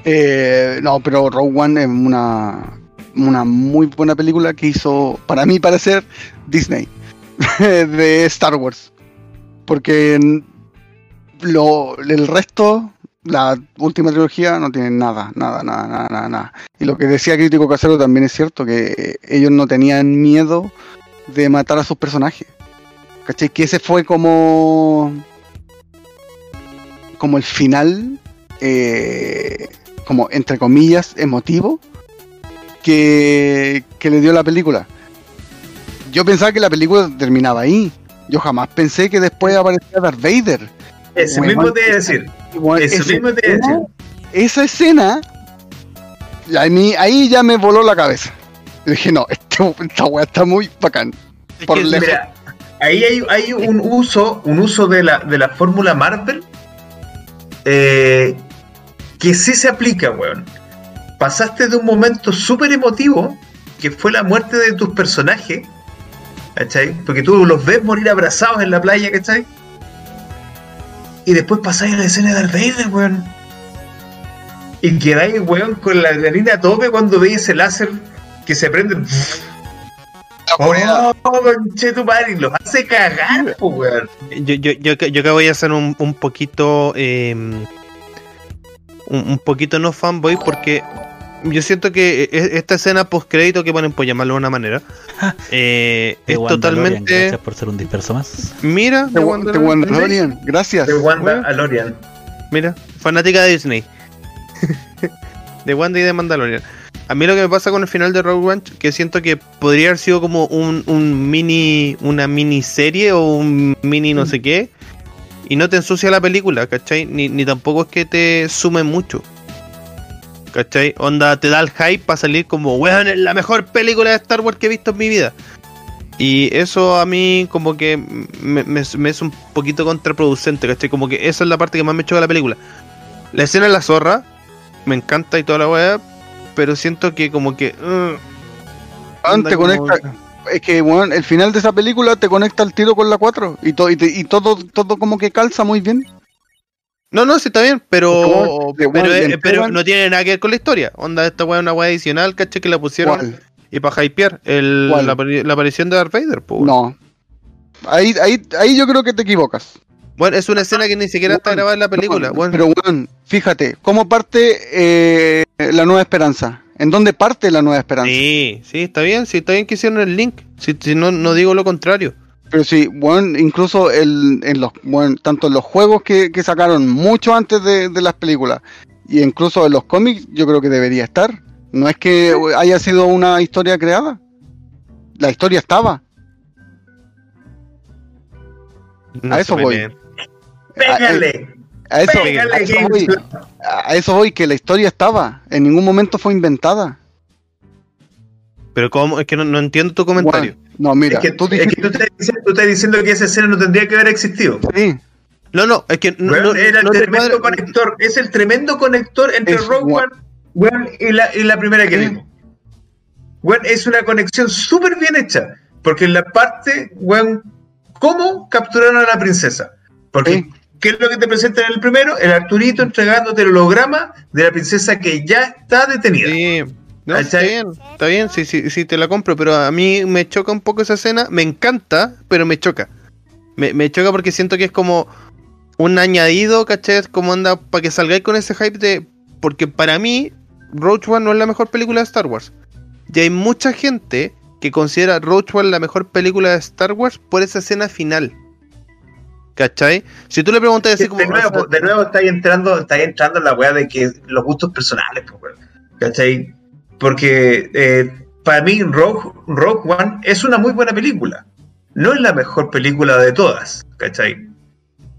Eh, no, pero Rogue One es una, una muy buena película que hizo, para mí parecer, Disney de Star Wars. Porque lo, el resto, la última trilogía, no tiene nada, nada, nada, nada, nada, nada. Y lo que decía Crítico Casero también es cierto, que ellos no tenían miedo de matar a sus personajes. ¿Cachai? Que ese fue como como el final, eh, como entre comillas, emotivo, que, que le dio la película. Yo pensaba que la película terminaba ahí. Yo jamás pensé que después aparecía Darth Vader. Eso mismo te iba a decir. Eso mismo te iba a decir. Esa escena, a mí, ahí ya me voló la cabeza. Y dije, no, este- esta weá está muy bacán. Por lejos. Mira, ahí hay, hay un uso, un uso de la, de la fórmula Marvel eh, que sí se aplica, weón. Pasaste de un momento súper emotivo, que fue la muerte de tus personajes, ¿cachai? Porque tú los ves morir abrazados en la playa, ¿cachai? Y después pasáis a la escena de Darth Vader, weón. Y quedáis, weón, con la adrenalina a tope cuando veis ese láser que se prende. Oh, conchetumare, y los hace cagar, po, weón. yo, yo, yo, yo acá voy a hacer un, un poquito. eh, un, un poquito no fanboy porque yo siento que e- esta escena post crédito que ponen por llamarlo de una manera eh, es Wandalorian, totalmente Gracias por ser un disperso más. mira Wa- de Wandalorian, Wandalorian, gracias. De Wanda Weón. Alorian. mira fanática de Disney de Wanda y de Mandalorian a mí lo que me pasa con el final de Rogue One que siento que podría haber sido como un, un mini una miniserie o un mini no sé qué y no te ensucia la película ¿cachai? ni, ni tampoco es que te sume mucho ¿Cachai? Onda, te da el hype para salir como, weón, es la mejor película de Star Wars que he visto en mi vida. Y eso a mí como que me, me- me es un poquito contraproducente, ¿cachai? Como que esa es la parte que más me choca de la película. La escena de la zorra, me encanta y toda la weá, pero siento que como que... uh, te como- conecta, es que weón, el final de esa película te conecta al tiro con la 4 y, to- y, todo, todo como que calza muy bien. No, no, sí está bien, pero, pero, eh, no tiene nada que ver con la historia. Onda, esta weá es una weá adicional, ¿cachai? Que la pusieron ¿Cuál? y para hypear el, la, la aparición de Darth Vader, weón. No. Ahí, ahí, ahí yo creo que te equivocas. Bueno, es una escena que ni siquiera está grabada en la película. Pero weón, fíjate, ¿cómo parte eh, la nueva esperanza? ¿En dónde parte la nueva esperanza? Sí, sí, está bien, sí, está bien que hicieron el link. Si, no, no digo lo contrario. Pero sí, bueno, incluso el, en los, bueno, tanto en los juegos que, que sacaron mucho antes de, de las películas y incluso en los cómics, yo creo que debería estar. No es que haya sido una historia creada. La historia estaba. No A eso voy. ¡Pégale! A eso, ¡Pégale, a eso voy, a eso voy, que la historia estaba. En ningún momento fue inventada. Pero cómo, es que no, no entiendo tu comentario. Bueno, no, mira, es que, tú es dijiste, que tú, estás diciendo, tú estás diciendo que esa escena no tendría que haber existido. sí, No, no, es que no, Weón, no- era el tremendo conector. Es el tremendo conector entre Es Rogue One y, la, y la primera que Sí. vimos. Es una conexión súper bien hecha. Porque en la parte, weón, ¿cómo capturaron a la princesa? Porque, Sí. ¿Qué es lo que te presentan en el primero? El Arturito entregándote el holograma de la princesa que ya está detenida. Sí, no, está bien, está bien, sí, sí, sí, te la compro, pero a mí me choca un poco esa escena, me encanta, pero me choca. Me, me choca porque siento que es como un añadido, ¿cachai? Como anda para que salgáis con ese hype de... Porque para mí, Roach One no es la mejor película de Star Wars. Y hay mucha gente que considera Roach One la mejor película de Star Wars por esa escena final. ¿Cachai? Si tú le preguntas así de, como. nuevo, o sea, de nuevo estáis entrando, estáis entrando en la weá de que los gustos personales, pues, weón. ¿cachai? Porque eh, para mí Rogue, Rogue One es una muy buena película. No es la mejor película de todas, ¿cachai?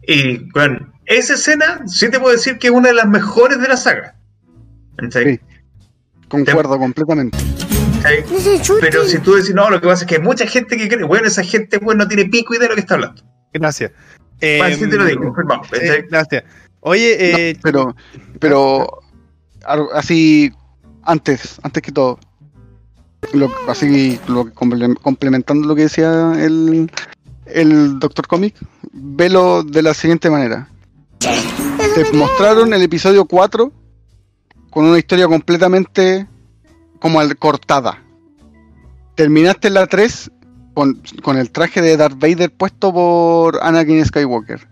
Y bueno, esa escena sí te puedo decir que es una de las mejores de la saga. ¿cachai? Sí. Concuerdo completamente. ¿cachai? Pero si tú decís, no, lo que pasa es que hay mucha gente que cree, bueno, esa gente bueno, no tiene pico idea de lo que está hablando. Gracias. Oye, eh, No, pero, pero así antes, antes que todo, lo, así lo, complementando lo que decía el, el Doctor Comic, velo de la siguiente manera. Te mostraron el episodio 4 con una historia completamente como al- cortada. Terminaste la 3 con, con el traje de Darth Vader puesto por Anakin Skywalker.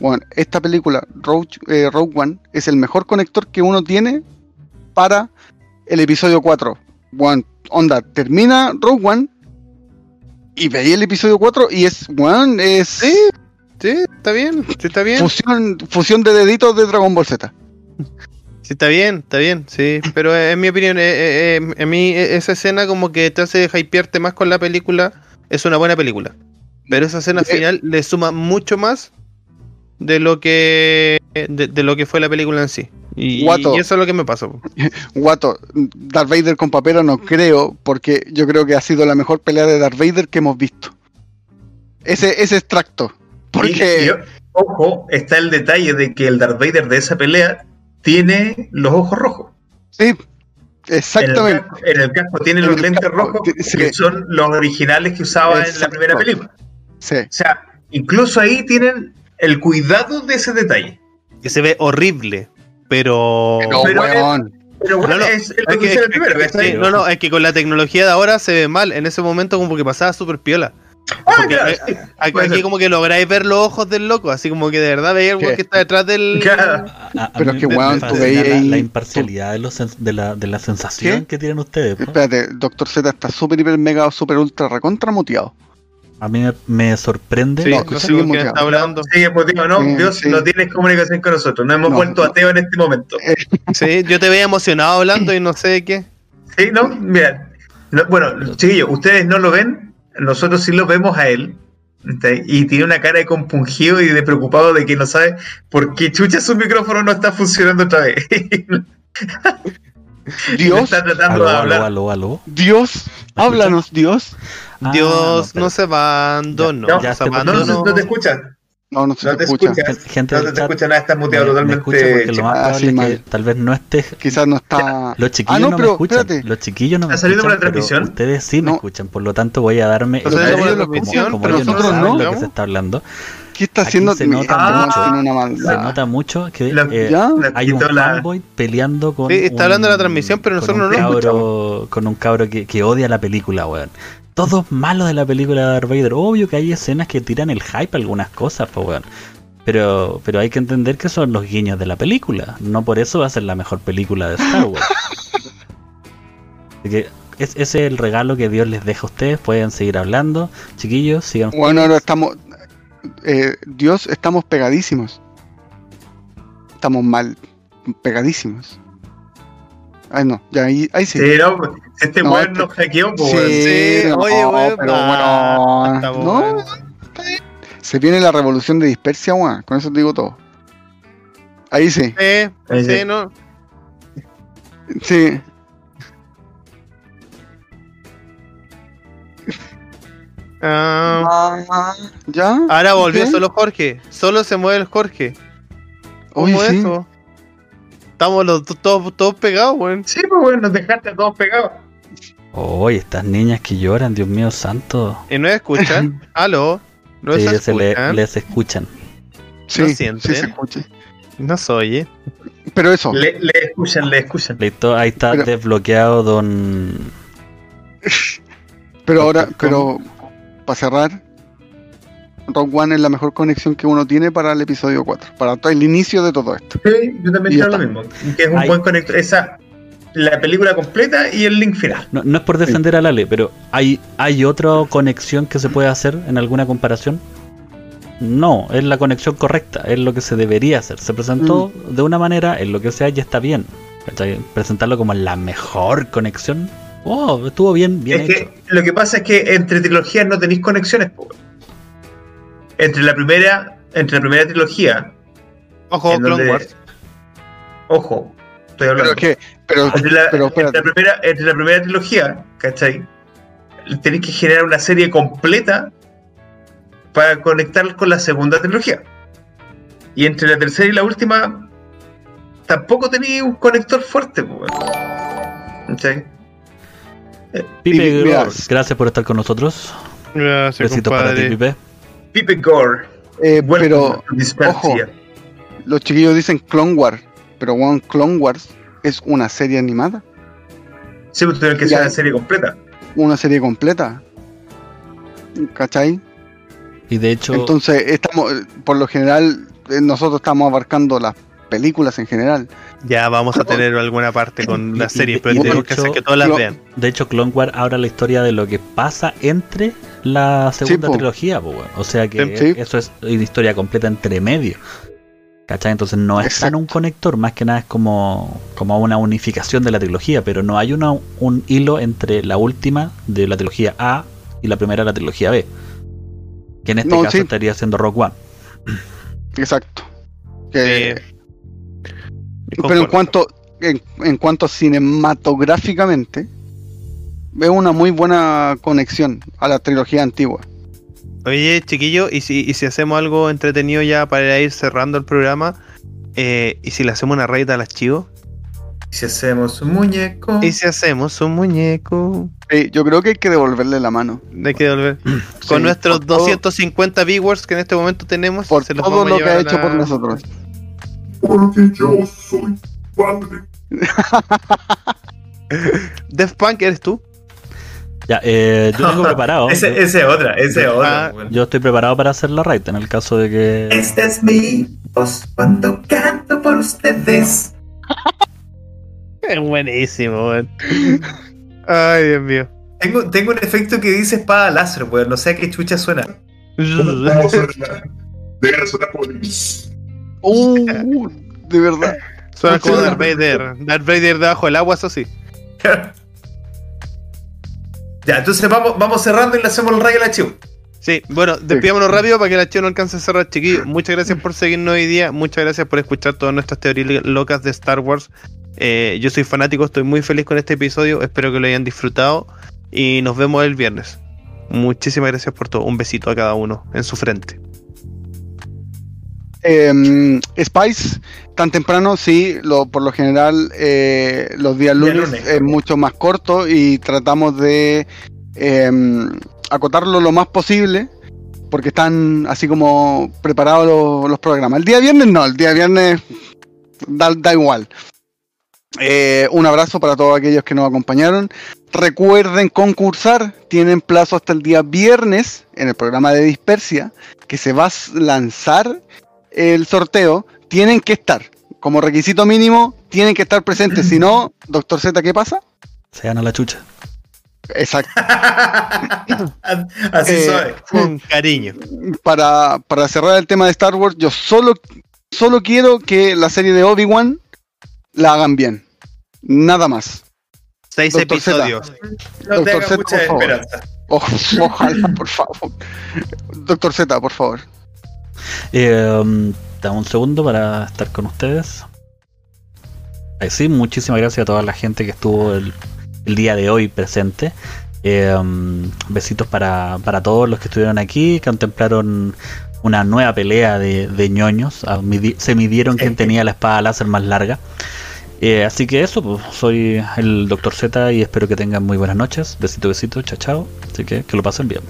Bueno, esta película, Rogue, eh, Rogue One, es el mejor conector que uno tiene para el episodio 4. Bueno, onda, termina Rogue One y veí el episodio 4 y es, bueno, es Sí, sí, está bien, sí, está bien. fusión, fusión de deditos de Dragon Ball Z. Sí, está bien, está bien, sí. Pero en mi opinión, eh, eh, eh, a mí eh, esa escena como que te hace hypearte más con la película. Es una buena película. Pero esa escena final le suma mucho más de lo que de, de lo que fue la película en sí. Y, Guato. y eso es lo que me pasó. Guato, Darth Vader con papera no creo, porque yo creo que ha sido la mejor pelea de Darth Vader que hemos visto. Ese, ese extracto. Porque Y- y, ojo, está el detalle de que el Darth Vader de esa pelea tiene los ojos rojos. sí, En el, exactamente. casco, en el casco tiene En los el lentes casco, rojos sí. que son los originales que usaba en la primera película. Sí. O sea, incluso ahí tienen el cuidado de ese detalle. Que se ve horrible, pero... No, Pero weón. Pero bueno, No, no, es, es lo Es que que- hice el primero, es no, no, es que con la tecnología de ahora se ve mal. En ese momento como que pasaba súper piola. Ah, porque, claro, eh, sí, Aquí, ser. como que lográis ver los ojos del loco, así como que de verdad veía algo ¿Qué? que está detrás del... Claro. A- a Pero es que, weón, tú la, ahí- la imparcialidad de, los de, la, de la sensación ¿Qué? que tienen ustedes. Espérate, Doctor Z está súper, hiper, mega, súper, ultra, recontra muteado. A mí me, me sorprende. Sí, No, no, quién muteado. está hablando. Sigue motivo, no, Sí, Dios sí. no tienes comunicación con nosotros. Nos hemos No, vuelto no. ateos en este momento. Sí, yo te veía emocionado hablando y no sé de qué. Sí, ¿no? Mira, no, bueno, chiquillos, ustedes no lo ven, nosotros sí lo vemos a él. ¿está? Y tiene una cara de compungido y de preocupado de que no sabe por qué chucha su micrófono no está funcionando otra vez. Dios, está tratando Aló, de aló, hablar. aló, aló. Dios, háblanos, Dios. Ah, Dios no, no pero- se abandonó. No, ya se te- No, no, abandonó. no te escuchas. No, no se No te escuchas. Gente No del te chat, escucha nada, estás muteado me- me escucha totalmente. porque lo más Ah, probable sí, es que mal. tal vez no esté. Quizás no está. Los chiquillos Ah, no, no, pero me escuchan. espérate. Los chiquillos no me ¿Está saliendo escuchan. por la transmisión? ustedes sí me escuchan, por lo tanto voy a darme. Como pero ellos no nosotros saben no. lo que se está hablando, ¿Qué está Aquí haciendo? se nota ah, mucho. tiene una se nota mucho que La- eh, hay un fanboy peleando con. Sí, está un- hablando de la transmisión, pero nosotros no lo cabro- Con un cabro que, que odia la película, weón. Todos malos de la película de Darth Vader. Obvio que hay escenas que tiran el hype a algunas cosas, pues, weón. Pero, pero hay que entender que son los guiños de la película. No por eso va a ser la mejor película de Star Wars. Así que es, ese es el regalo que Dios les deja a ustedes. Pueden seguir hablando. Chiquillos, sigan. Bueno, ahora estamos. eh, Dios, estamos pegadísimos. Estamos mal. Pegadísimos. Ay, no, ya ahí, ahí sí. Sí, no, este No, weón este- nos hackeó, pues, Sí. Sí, no, oye, weón, pero bueno, no, weón. está bien. Se viene la revolución de dispersia, weón. Con eso te digo todo. Ahí sí, Sí, Ahí sí, sí. no. sí. Ah, ¿Ya? ahora volvió ¿Qué? solo Jorge. Solo se mueve el Jorge. ¿Cómo Oye, es sí. eso? Estamos los dos- todos, todos pegados, weón. Sí, pues weón, nos dejaste a todos pegados. Oye, estas niñas que lloran, Dios mío santo. ¿Y no escuchan? ¿Aló? ¿No Sí, se se le- escuchan? les escuchan. Sí, ¿Lo sí se escucha. No se oye. Pero eso, Le, le escuchan, le escuchan. Listo, ahí está Pero- desbloqueado don... pero ahora, ¿Cómo? pero para cerrar, Rogue One es la mejor conexión que uno tiene para el episodio 4, para todo el inicio de todo esto. Sí, yo también creo lo mismo. Que es un buen conector. Esa, la película completa y el link final. No, no es por defender a Lale, pero ¿hay, ¿hay otra conexión que se puede hacer en alguna comparación? No, es la conexión correcta, es lo que se debería hacer. Se presentó de una manera, en lo que sea ya está bien. Presentarlo como la mejor conexión. Oh, estuvo bien, bien es hecho. que lo que pasa es que entre trilogías no tenéis conexiones. po. Entre la primera, entre la primera trilogía, Ojo, Clone donde- Wars. ojo, estoy hablando. Pero es que, pero, entre, la, pero entre la primera, entre la primera trilogía, ¿cachai? Tenéis que generar una serie completa para conectar con la segunda trilogía. Y entre la tercera y la última, tampoco tenéis un conector fuerte. ¿cachai? Pipe Pipe, gracias por estar con nosotros. Gracias, Besitos para ti, compadre. Pipe. Pipe Gore, Eh, pero Dispersia. los chiquillos dicen Clone Wars, pero bueno, Clone Wars es una serie animada, Sí, pues tuvieron que ser una serie completa. una serie completa. ¿Cachai? Y de hecho, Entonces, estamos, por lo general, eh, nosotros estamos abarcando las películas en general. Ya vamos a tener alguna parte con Y- la y- serie, y- pero tenemos que hacer que todas las vean. de hecho Clone Wars habla la historia de lo que pasa entre la segunda po. trilogía, po, o sea que Sí. eso es una historia completa entre medio. ¿Cachai? Entonces no es tan Exacto. un conector, más que nada es como, como una unificación de la trilogía, pero no hay una, un hilo entre la última de la trilogía A y la primera de la trilogía B. Que en este No, caso sí. estaría siendo Rock One. Exacto. Que- Eh, pero en cuanto, en, en cuanto cinematográficamente, veo una muy buena conexión a la trilogía antigua. Oye, chiquillo, ¿y si, y si hacemos algo entretenido ya para ir cerrando el programa? Eh, ¿Y si le hacemos una raid a las chivos? Si hacemos un muñeco. ¿Y si hacemos un muñeco? Eh, yo creo que hay que devolverle la mano. Hay que devolver. Sí, Con nuestros por todo- 250 viewers que en este momento tenemos, Por se los todo lo que ha hecho la- por nosotros. Porque yo soy padre. Def Punk, ¿eres tú? Ya, eh, yo tengo preparado. Ese, ese es otra, ese es Ah, otra. yo estoy preparado para hacer la raid en el caso de que. Esta es mi voz cuando canto por ustedes. Es buenísimo, weón. Ay, Dios mío. Tengo, tengo un efecto que dice espada láser, weón. No sé a qué chucha suena. Vamos a There's the police. Uh, de verdad. Suena como Darth Vader. Darth Vader debajo del agua, eso sí. ya, entonces vamos, vamos cerrando y le hacemos el rayo al archivo. Sí, bueno, despidámonos rápido para que la chiva no alcance a cerrar, chiquillos. Muchas gracias por seguirnos hoy día. Muchas gracias por escuchar todas nuestras teorías locas de Star Wars. Eh, yo soy fanático, estoy muy feliz con este episodio. Espero que lo hayan disfrutado. Y nos vemos el viernes. Muchísimas gracias por todo. Un besito a cada uno en su frente. Em, Spice, tan temprano, sí, lo, por lo general eh, los días Día lunes es mucho más corto y tratamos de em, acotarlo lo más posible porque están así como preparados los, los programas. El día viernes no, el día viernes da, da igual. Eh, un abrazo para todos aquellos que nos acompañaron. Recuerden concursar, tienen plazo hasta el día viernes en el programa de Dispersia, que se va a lanzar el sorteo, tienen que estar. Como requisito mínimo, tienen que estar presentes. Si no, doctor Z, ¿qué pasa? Se gana la chucha. Exacto. Así Eh, suave. Con cariño. Para, para cerrar el tema de Star Wars, yo solo, solo quiero que la serie de Obi-Wan la hagan bien. Nada más. Seis Doctor Z. episodios. No Doctor hagas Z, mucha por favor. esperanza. O- ojalá, por favor. Doctor Z, por favor. Eh, dame un segundo para estar con ustedes. Ahí sí, muchísimas gracias a toda la gente que estuvo el, el día de hoy presente. Eh, besitos para, para todos los que estuvieron aquí, contemplaron una nueva pelea de, de ñoños. Ah, se midieron quién tenía la espada láser más larga. Eh, así que eso, pues, soy el Dr. Z y espero que tengan muy buenas noches. Besito, besito, chao, chao. Así que que lo pasen bien.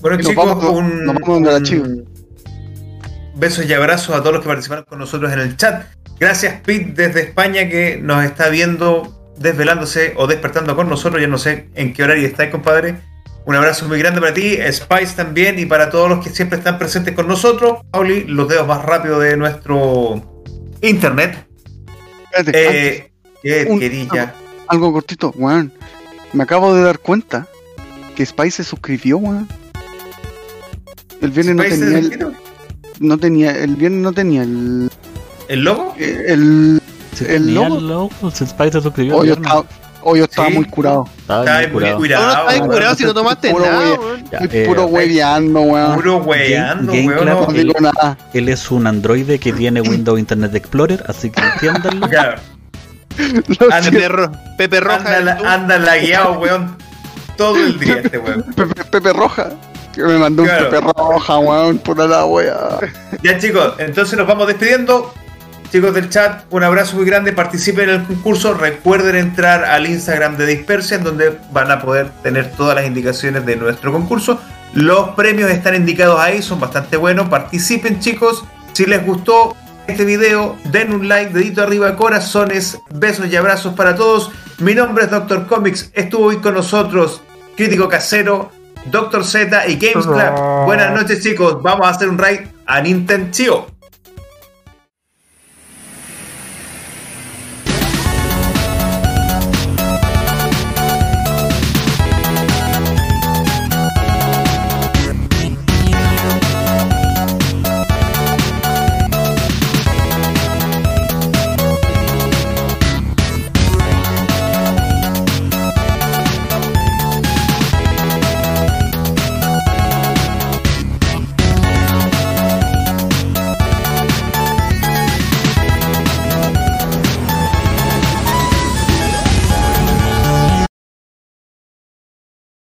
Bueno, Nos chicos, vamos- un, nos vamos besos y abrazos a todos los que participaron con nosotros en el chat. Gracias, Pete, desde España, que nos está viendo, desvelándose o despertando con nosotros. Ya no sé en qué horario estáis, compadre. Un abrazo muy grande para ti, Spice también, y para todos los que siempre están presentes con nosotros. Pauli, los dedos más rápidos de nuestro internet. Espérate, Eh, ¿Qué Un- querilla? Algo cortito, weón. Me acabo de dar cuenta que Spice se suscribió, weón. El viernes no tenía el, no tenía, el viernes no tenía el, ¿El logo? el, Si el logo. el logo, Spice se suscribió. Hoy estaba, hoy estaba Sí. muy curado. Estaba muy muy curado. No, no curado. curado si no tomaste Puro nada, Estoy eh, puro hueveando, weón. Puro weyando, Game weón. No. Digo nada. Él es un androide que tiene Windows Internet Explorer, así que entiéndanlo. Claro. Pepe, Ro- Pepe Roja. Anda, anda lagueado, weón. Todo el día este weón. Pepe, Pepe Roja. Que me mandó Claro. un Pepe Roja, weón, por la wea. Ya chicos, entonces nos vamos despidiendo. Chicos del chat, un abrazo muy grande, participen en el concurso, recuerden entrar al Instagram de Dispersia en donde van a poder tener todas las indicaciones de nuestro concurso. Los premios están indicados ahí, son bastante buenos, participen chicos, si les gustó este video, den un like, dedito arriba, corazones, besos y abrazos para todos. Mi nombre es Dr. Comics, estuvo hoy con nosotros, crítico casero, Dr. Z y Games Club. Buenas noches chicos, vamos a hacer un raid a Nintendo.